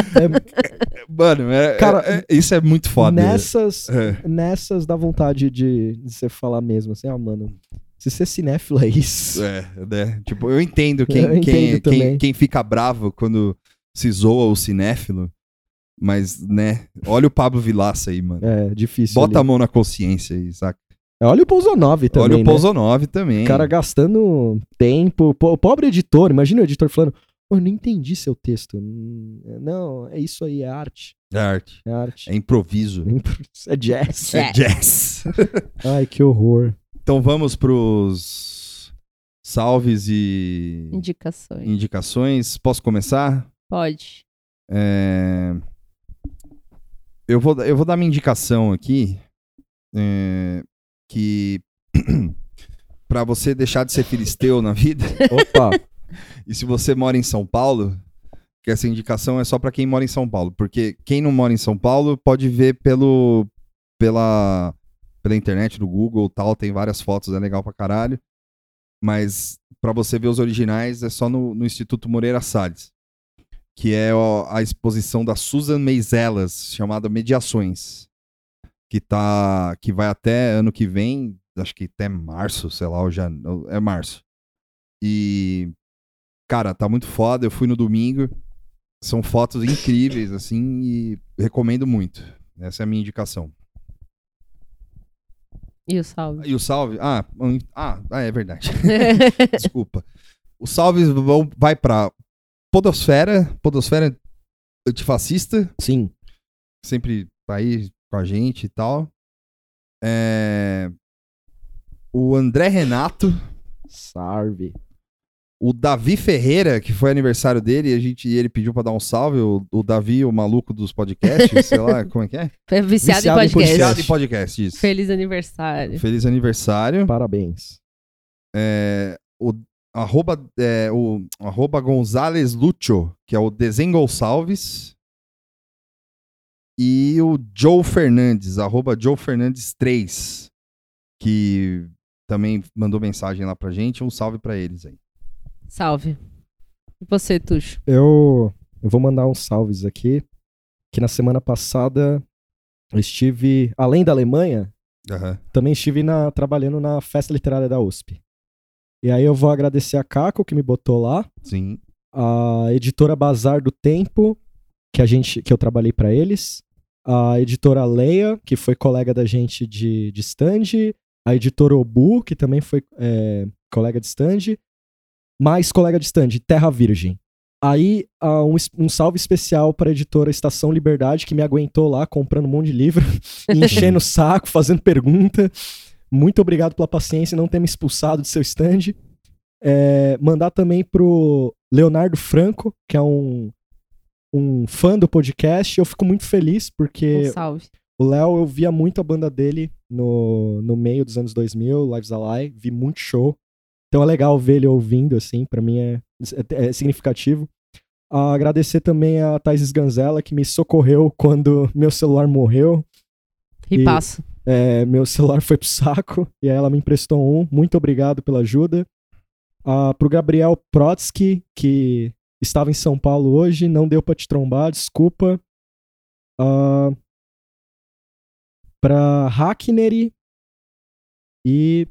Speaker 1: mano, é-
Speaker 3: Cara,
Speaker 1: é- é- isso é muito foda.
Speaker 3: Nessas,
Speaker 1: É.
Speaker 3: nessas dá vontade de, de você falar mesmo, assim, ah, mano, se você é cinéfilo é isso.
Speaker 1: É, né? Tipo, eu entendo quem,
Speaker 3: Eu
Speaker 1: quem, quem, quem fica bravo quando se zoa o cinéfilo. Mas, né, olha o Pablo Vilaça aí, mano.
Speaker 3: É, difícil.
Speaker 1: Bota a
Speaker 3: ali.
Speaker 1: mão na consciência aí, saca?
Speaker 3: Olha o Pouzonov também,
Speaker 1: olha o
Speaker 3: né?
Speaker 1: Pouzonov também.
Speaker 3: O cara gastando tempo. Po- O pobre editor, imagina o editor falando, pô, eu não entendi seu texto. Não, é isso aí, é arte.
Speaker 1: É arte.
Speaker 3: É arte.
Speaker 1: É improviso.
Speaker 3: É jazz.
Speaker 2: É.
Speaker 1: Jazz.
Speaker 3: Ai, que horror.
Speaker 1: Então vamos pros salves e
Speaker 2: Indicações.
Speaker 1: indicações. Posso começar?
Speaker 2: Pode.
Speaker 1: É, Eu, vou, eu vou dar minha indicação aqui. é, Que pra você deixar de ser filisteu na vida,
Speaker 3: Opa,
Speaker 1: e se você mora em São Paulo, que essa indicação é só pra quem mora em São Paulo, porque quem não mora em São Paulo pode ver pelo pela pela internet, no Google, tal, tem várias fotos, é legal pra caralho. Mas pra você ver os originais é só no, no Instituto Moreira Salles, que é a exposição da Susan Meiselas, chamada Mediações, que tá que vai até ano que vem, acho que até março, sei lá, já é março. E cara, tá muito foda, eu fui no domingo. São fotos incríveis assim e recomendo muito. Essa é a minha indicação.
Speaker 2: E o salve?
Speaker 1: E o salve? Ah, ah, ah, é verdade. Desculpa. Os salves vão, vai pra Podosfera, Podosfera antifascista,
Speaker 3: sim.
Speaker 1: sempre tá aí com a gente e tal. É, O André Renato,
Speaker 3: Salve.
Speaker 1: O Davi Ferreira, que foi aniversário dele, e a gente, ele pediu pra dar um salve. O, o Davi, o maluco dos podcasts, sei lá, como é que é?
Speaker 2: É viciado,
Speaker 3: Viciado em
Speaker 2: em podcast.
Speaker 1: Viciado em podcast, isso.
Speaker 2: Feliz aniversário.
Speaker 1: Feliz aniversário.
Speaker 3: Parabéns.
Speaker 1: É, o arroba, é, o arroba Gonzales Lucho, que é o Desengo Salves. E o Joe Fernandes, arroba Joe Fernandes 3, que também mandou mensagem lá pra gente. Um salve pra eles aí.
Speaker 2: Salve. E você, Tuxo?
Speaker 3: Eu, eu vou mandar uns salves aqui. Que na semana passada eu estive, além da Alemanha,
Speaker 1: Aham.
Speaker 3: também estive na- trabalhando na Festa Literária da USP. E aí eu vou agradecer a Caco que me botou lá,
Speaker 1: Sim.
Speaker 3: a editora Bazar do Tempo, que a gente que eu trabalhei pra eles, a editora Leia, que foi colega da gente de, de stand, a editora Obu, que também foi é, colega de stand, mais colega de stand, Terra Virgem. Aí, ah, um, um salve especial para a editora Estação Liberdade, que me aguentou lá comprando um monte de livro, enchendo o saco, fazendo pergunta. Muito obrigado pela paciência e não ter me expulsado do seu stand. É, mandar também pro Leonardo Franco, que é um, um fã do podcast. Eu fico muito feliz, porque
Speaker 2: Um
Speaker 3: o Léo, eu via muito a banda dele no, no meio dos anos 2000, Lives Alive, vi muito show. Então é legal ver ele ouvindo, assim, pra mim é, é- é significativo. Ah, agradecer também a Thais Sganzella, que me socorreu quando meu celular morreu.
Speaker 2: E
Speaker 3: E-
Speaker 2: passo.
Speaker 3: É, meu celular foi pro saco e aí ela me emprestou um. Muito obrigado pela ajuda. Ah, pro Gabriel Protsky, que estava em São Paulo hoje, não deu pra te trombar, desculpa. Ah, pra Hackney e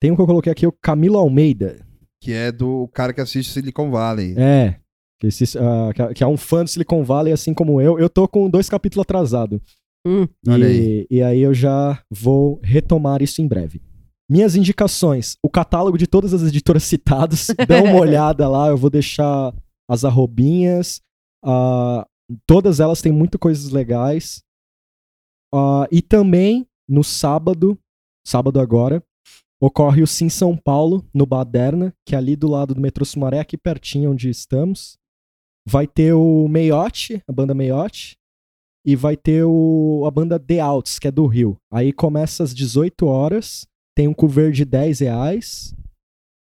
Speaker 3: tem um que eu coloquei aqui, o Camilo Almeida.
Speaker 1: Que é do cara que assiste Silicon Valley.
Speaker 3: É, que, esse- ah, que é- que é um fã do Silicon Valley, assim como eu. Eu tô com dois capítulos atrasados.
Speaker 2: Hum.
Speaker 1: Olha
Speaker 3: e, e aí eu já vou retomar isso em breve. Minhas indicações, o catálogo de todas as editoras citadas, dá uma olhada lá, eu vou deixar as arrobinhas, ah, todas elas têm muitas coisas legais. Ah, e também, no sábado, sábado agora, ocorre o Sim São Paulo, no Baderna, que é ali do lado do metrô Sumaré, aqui pertinho onde estamos. Vai ter o Meiote, a banda Meiote, e vai ter o, a banda The Outs, que é do Rio. Aí começa às 18 horas, tem um cover de 10 reais,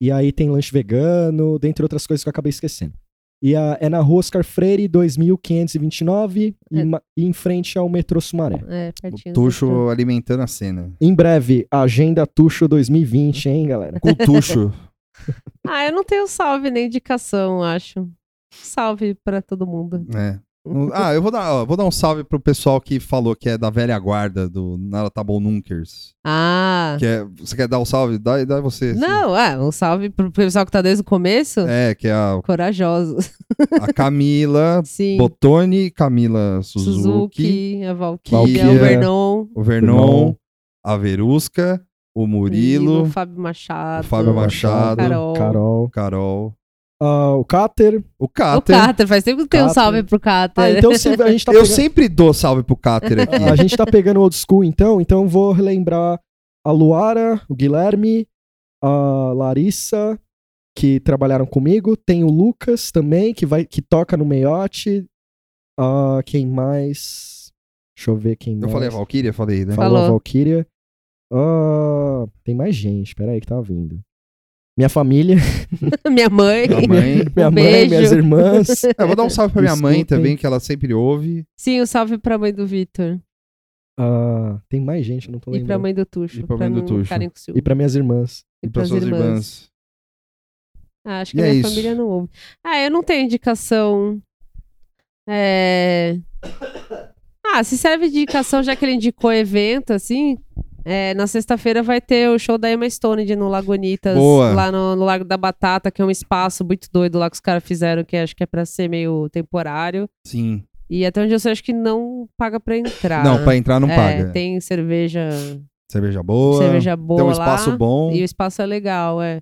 Speaker 3: e aí tem lanche vegano, dentre outras coisas que eu acabei esquecendo. E a- é na rua Oscar Freire, 2529, e,
Speaker 2: É.
Speaker 3: ma- e em frente ao metrô Sumaré.
Speaker 2: É,
Speaker 1: O
Speaker 2: pertinho. do
Speaker 1: Tuxo
Speaker 2: metrô.
Speaker 1: alimentando a cena.
Speaker 3: Em breve, Agenda Tuxo 2020, hein, galera?
Speaker 1: Com o Tuxo.
Speaker 2: Ah, eu não tenho salve nem indicação, acho. Salve pra todo mundo.
Speaker 1: É. Ah, eu vou dar, ó, vou dar um salve pro pessoal que falou que é da velha guarda do Naratable Nunkers.
Speaker 2: Ah.
Speaker 1: Que é, você quer dar um salve? Dá, dá você. assim.
Speaker 2: Não, é, um salve pro pessoal que tá desde o começo.
Speaker 1: É, que é a,
Speaker 2: Corajosos.
Speaker 1: a Camila
Speaker 2: Sim.
Speaker 1: Botoni, Camila Suzuki,
Speaker 2: Suzuki, a Valkyria,
Speaker 1: Valkyria,
Speaker 2: o Vernon,
Speaker 1: o Vernon, a Verusca, o Murilo,
Speaker 2: o Fábio Machado,
Speaker 1: o Fábio Machado,
Speaker 2: Carol.
Speaker 3: Carol.
Speaker 1: Carol,
Speaker 3: Ah, o Cáter.
Speaker 1: o
Speaker 2: O
Speaker 1: Cáter.
Speaker 2: Cáter, faz tempo que tem um
Speaker 3: Cáter.
Speaker 2: salve pro Cáter.
Speaker 3: Ah, então se- a gente tá
Speaker 1: Eu
Speaker 3: pegando...
Speaker 1: sempre dou salve pro Cáter aqui.
Speaker 3: A gente tá pegando old school, então, então eu vou relembrar a Luara, o Guilherme, a Larissa, que trabalharam comigo. Tem o Lucas também, que, vai, que toca no Meiote. Ah, quem mais? Deixa eu ver quem
Speaker 1: Eu
Speaker 3: mais.
Speaker 1: falei a Valkyria, falei, né?
Speaker 3: Falou a
Speaker 2: Falou.
Speaker 3: Valkyria. Ah, tem mais gente, peraí que tá vindo. Minha família,
Speaker 2: Minha mãe.
Speaker 1: Minha mãe.
Speaker 3: minha
Speaker 2: Um
Speaker 3: mãe,
Speaker 2: beijo.
Speaker 3: minhas irmãs.
Speaker 1: É, eu vou dar um salve pra minha mãe
Speaker 3: Escutem.
Speaker 1: também, que ela sempre ouve.
Speaker 2: Sim, um salve pra mãe do Vitor.
Speaker 3: Ah, tem mais gente, eu não tô
Speaker 2: E pra
Speaker 3: lembrando.
Speaker 2: mãe do Tuxo.
Speaker 1: E pra mãe do Tuxo.
Speaker 3: E pra minhas irmãs.
Speaker 2: E
Speaker 1: E pras suas
Speaker 2: irmãs.
Speaker 1: irmãs.
Speaker 2: Ah, acho
Speaker 1: E
Speaker 2: que a
Speaker 1: é
Speaker 2: minha
Speaker 1: isso.
Speaker 2: família não ouve. Ah, eu não tenho indicação. É... Ah, se serve de indicação, já que ele indicou evento, assim. É, na sexta-feira vai ter o show da Emma Stone de no Lagunitas,
Speaker 1: Boa.
Speaker 2: lá no, no Lago da Batata, que é um espaço muito doido lá que os caras fizeram, que acho que é pra ser meio temporário.
Speaker 1: Sim.
Speaker 2: E até onde eu sei, acho que não paga pra entrar.
Speaker 1: Não, pra entrar não
Speaker 2: É,
Speaker 1: paga.
Speaker 2: Tem cerveja,
Speaker 1: Cerveja boa.
Speaker 2: cerveja boa
Speaker 1: Tem um
Speaker 2: lá.
Speaker 1: espaço bom.
Speaker 2: E o espaço é legal, é.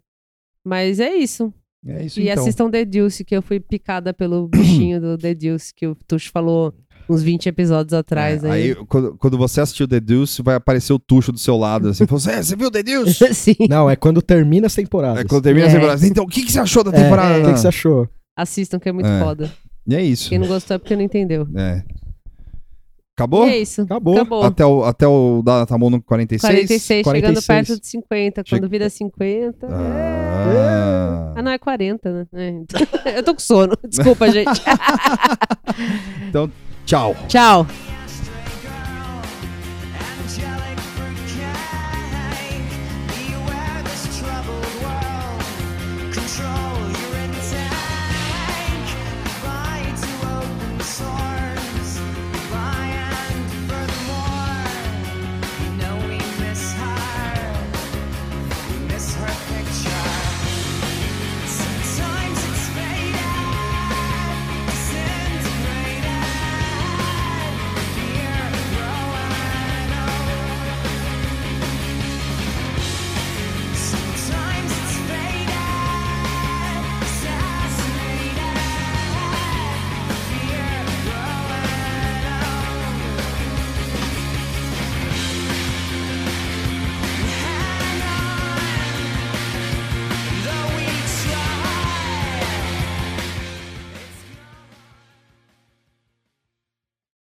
Speaker 2: Mas é isso.
Speaker 1: É isso
Speaker 2: E
Speaker 1: então.
Speaker 2: assistam The Deuce, que eu fui picada pelo bichinho do The Deuce, que o Tuxo falou uns 20 episódios atrás.
Speaker 1: É,
Speaker 2: aí.
Speaker 1: aí, quando, quando você assistiu The Deuce, vai aparecer o tucho do seu lado. Assim, "Zé, você viu The Deuce?
Speaker 2: Sim,
Speaker 3: Não, é quando termina as temporadas.
Speaker 1: É quando termina a
Speaker 2: É.
Speaker 1: temporada. Então, o que, que você achou da
Speaker 3: É,
Speaker 1: temporada?
Speaker 3: O que, que você achou?
Speaker 2: assistam, que é muito
Speaker 1: É.
Speaker 2: foda.
Speaker 1: E é isso.
Speaker 2: Quem não gostou é porque não entendeu.
Speaker 1: É. Acabou?
Speaker 2: E é isso.
Speaker 3: Acabou.
Speaker 2: Acabou.
Speaker 1: Até o, até o da Tamon no 46?
Speaker 2: 46, chegando
Speaker 3: 46.
Speaker 2: perto de 50. Quando
Speaker 1: Chega-
Speaker 2: vira 50. é-
Speaker 1: Ah.
Speaker 2: Ah, não, é 40, né? É, então- eu tô com sono. Desculpa, gente.
Speaker 1: Tchau.
Speaker 2: Tchau.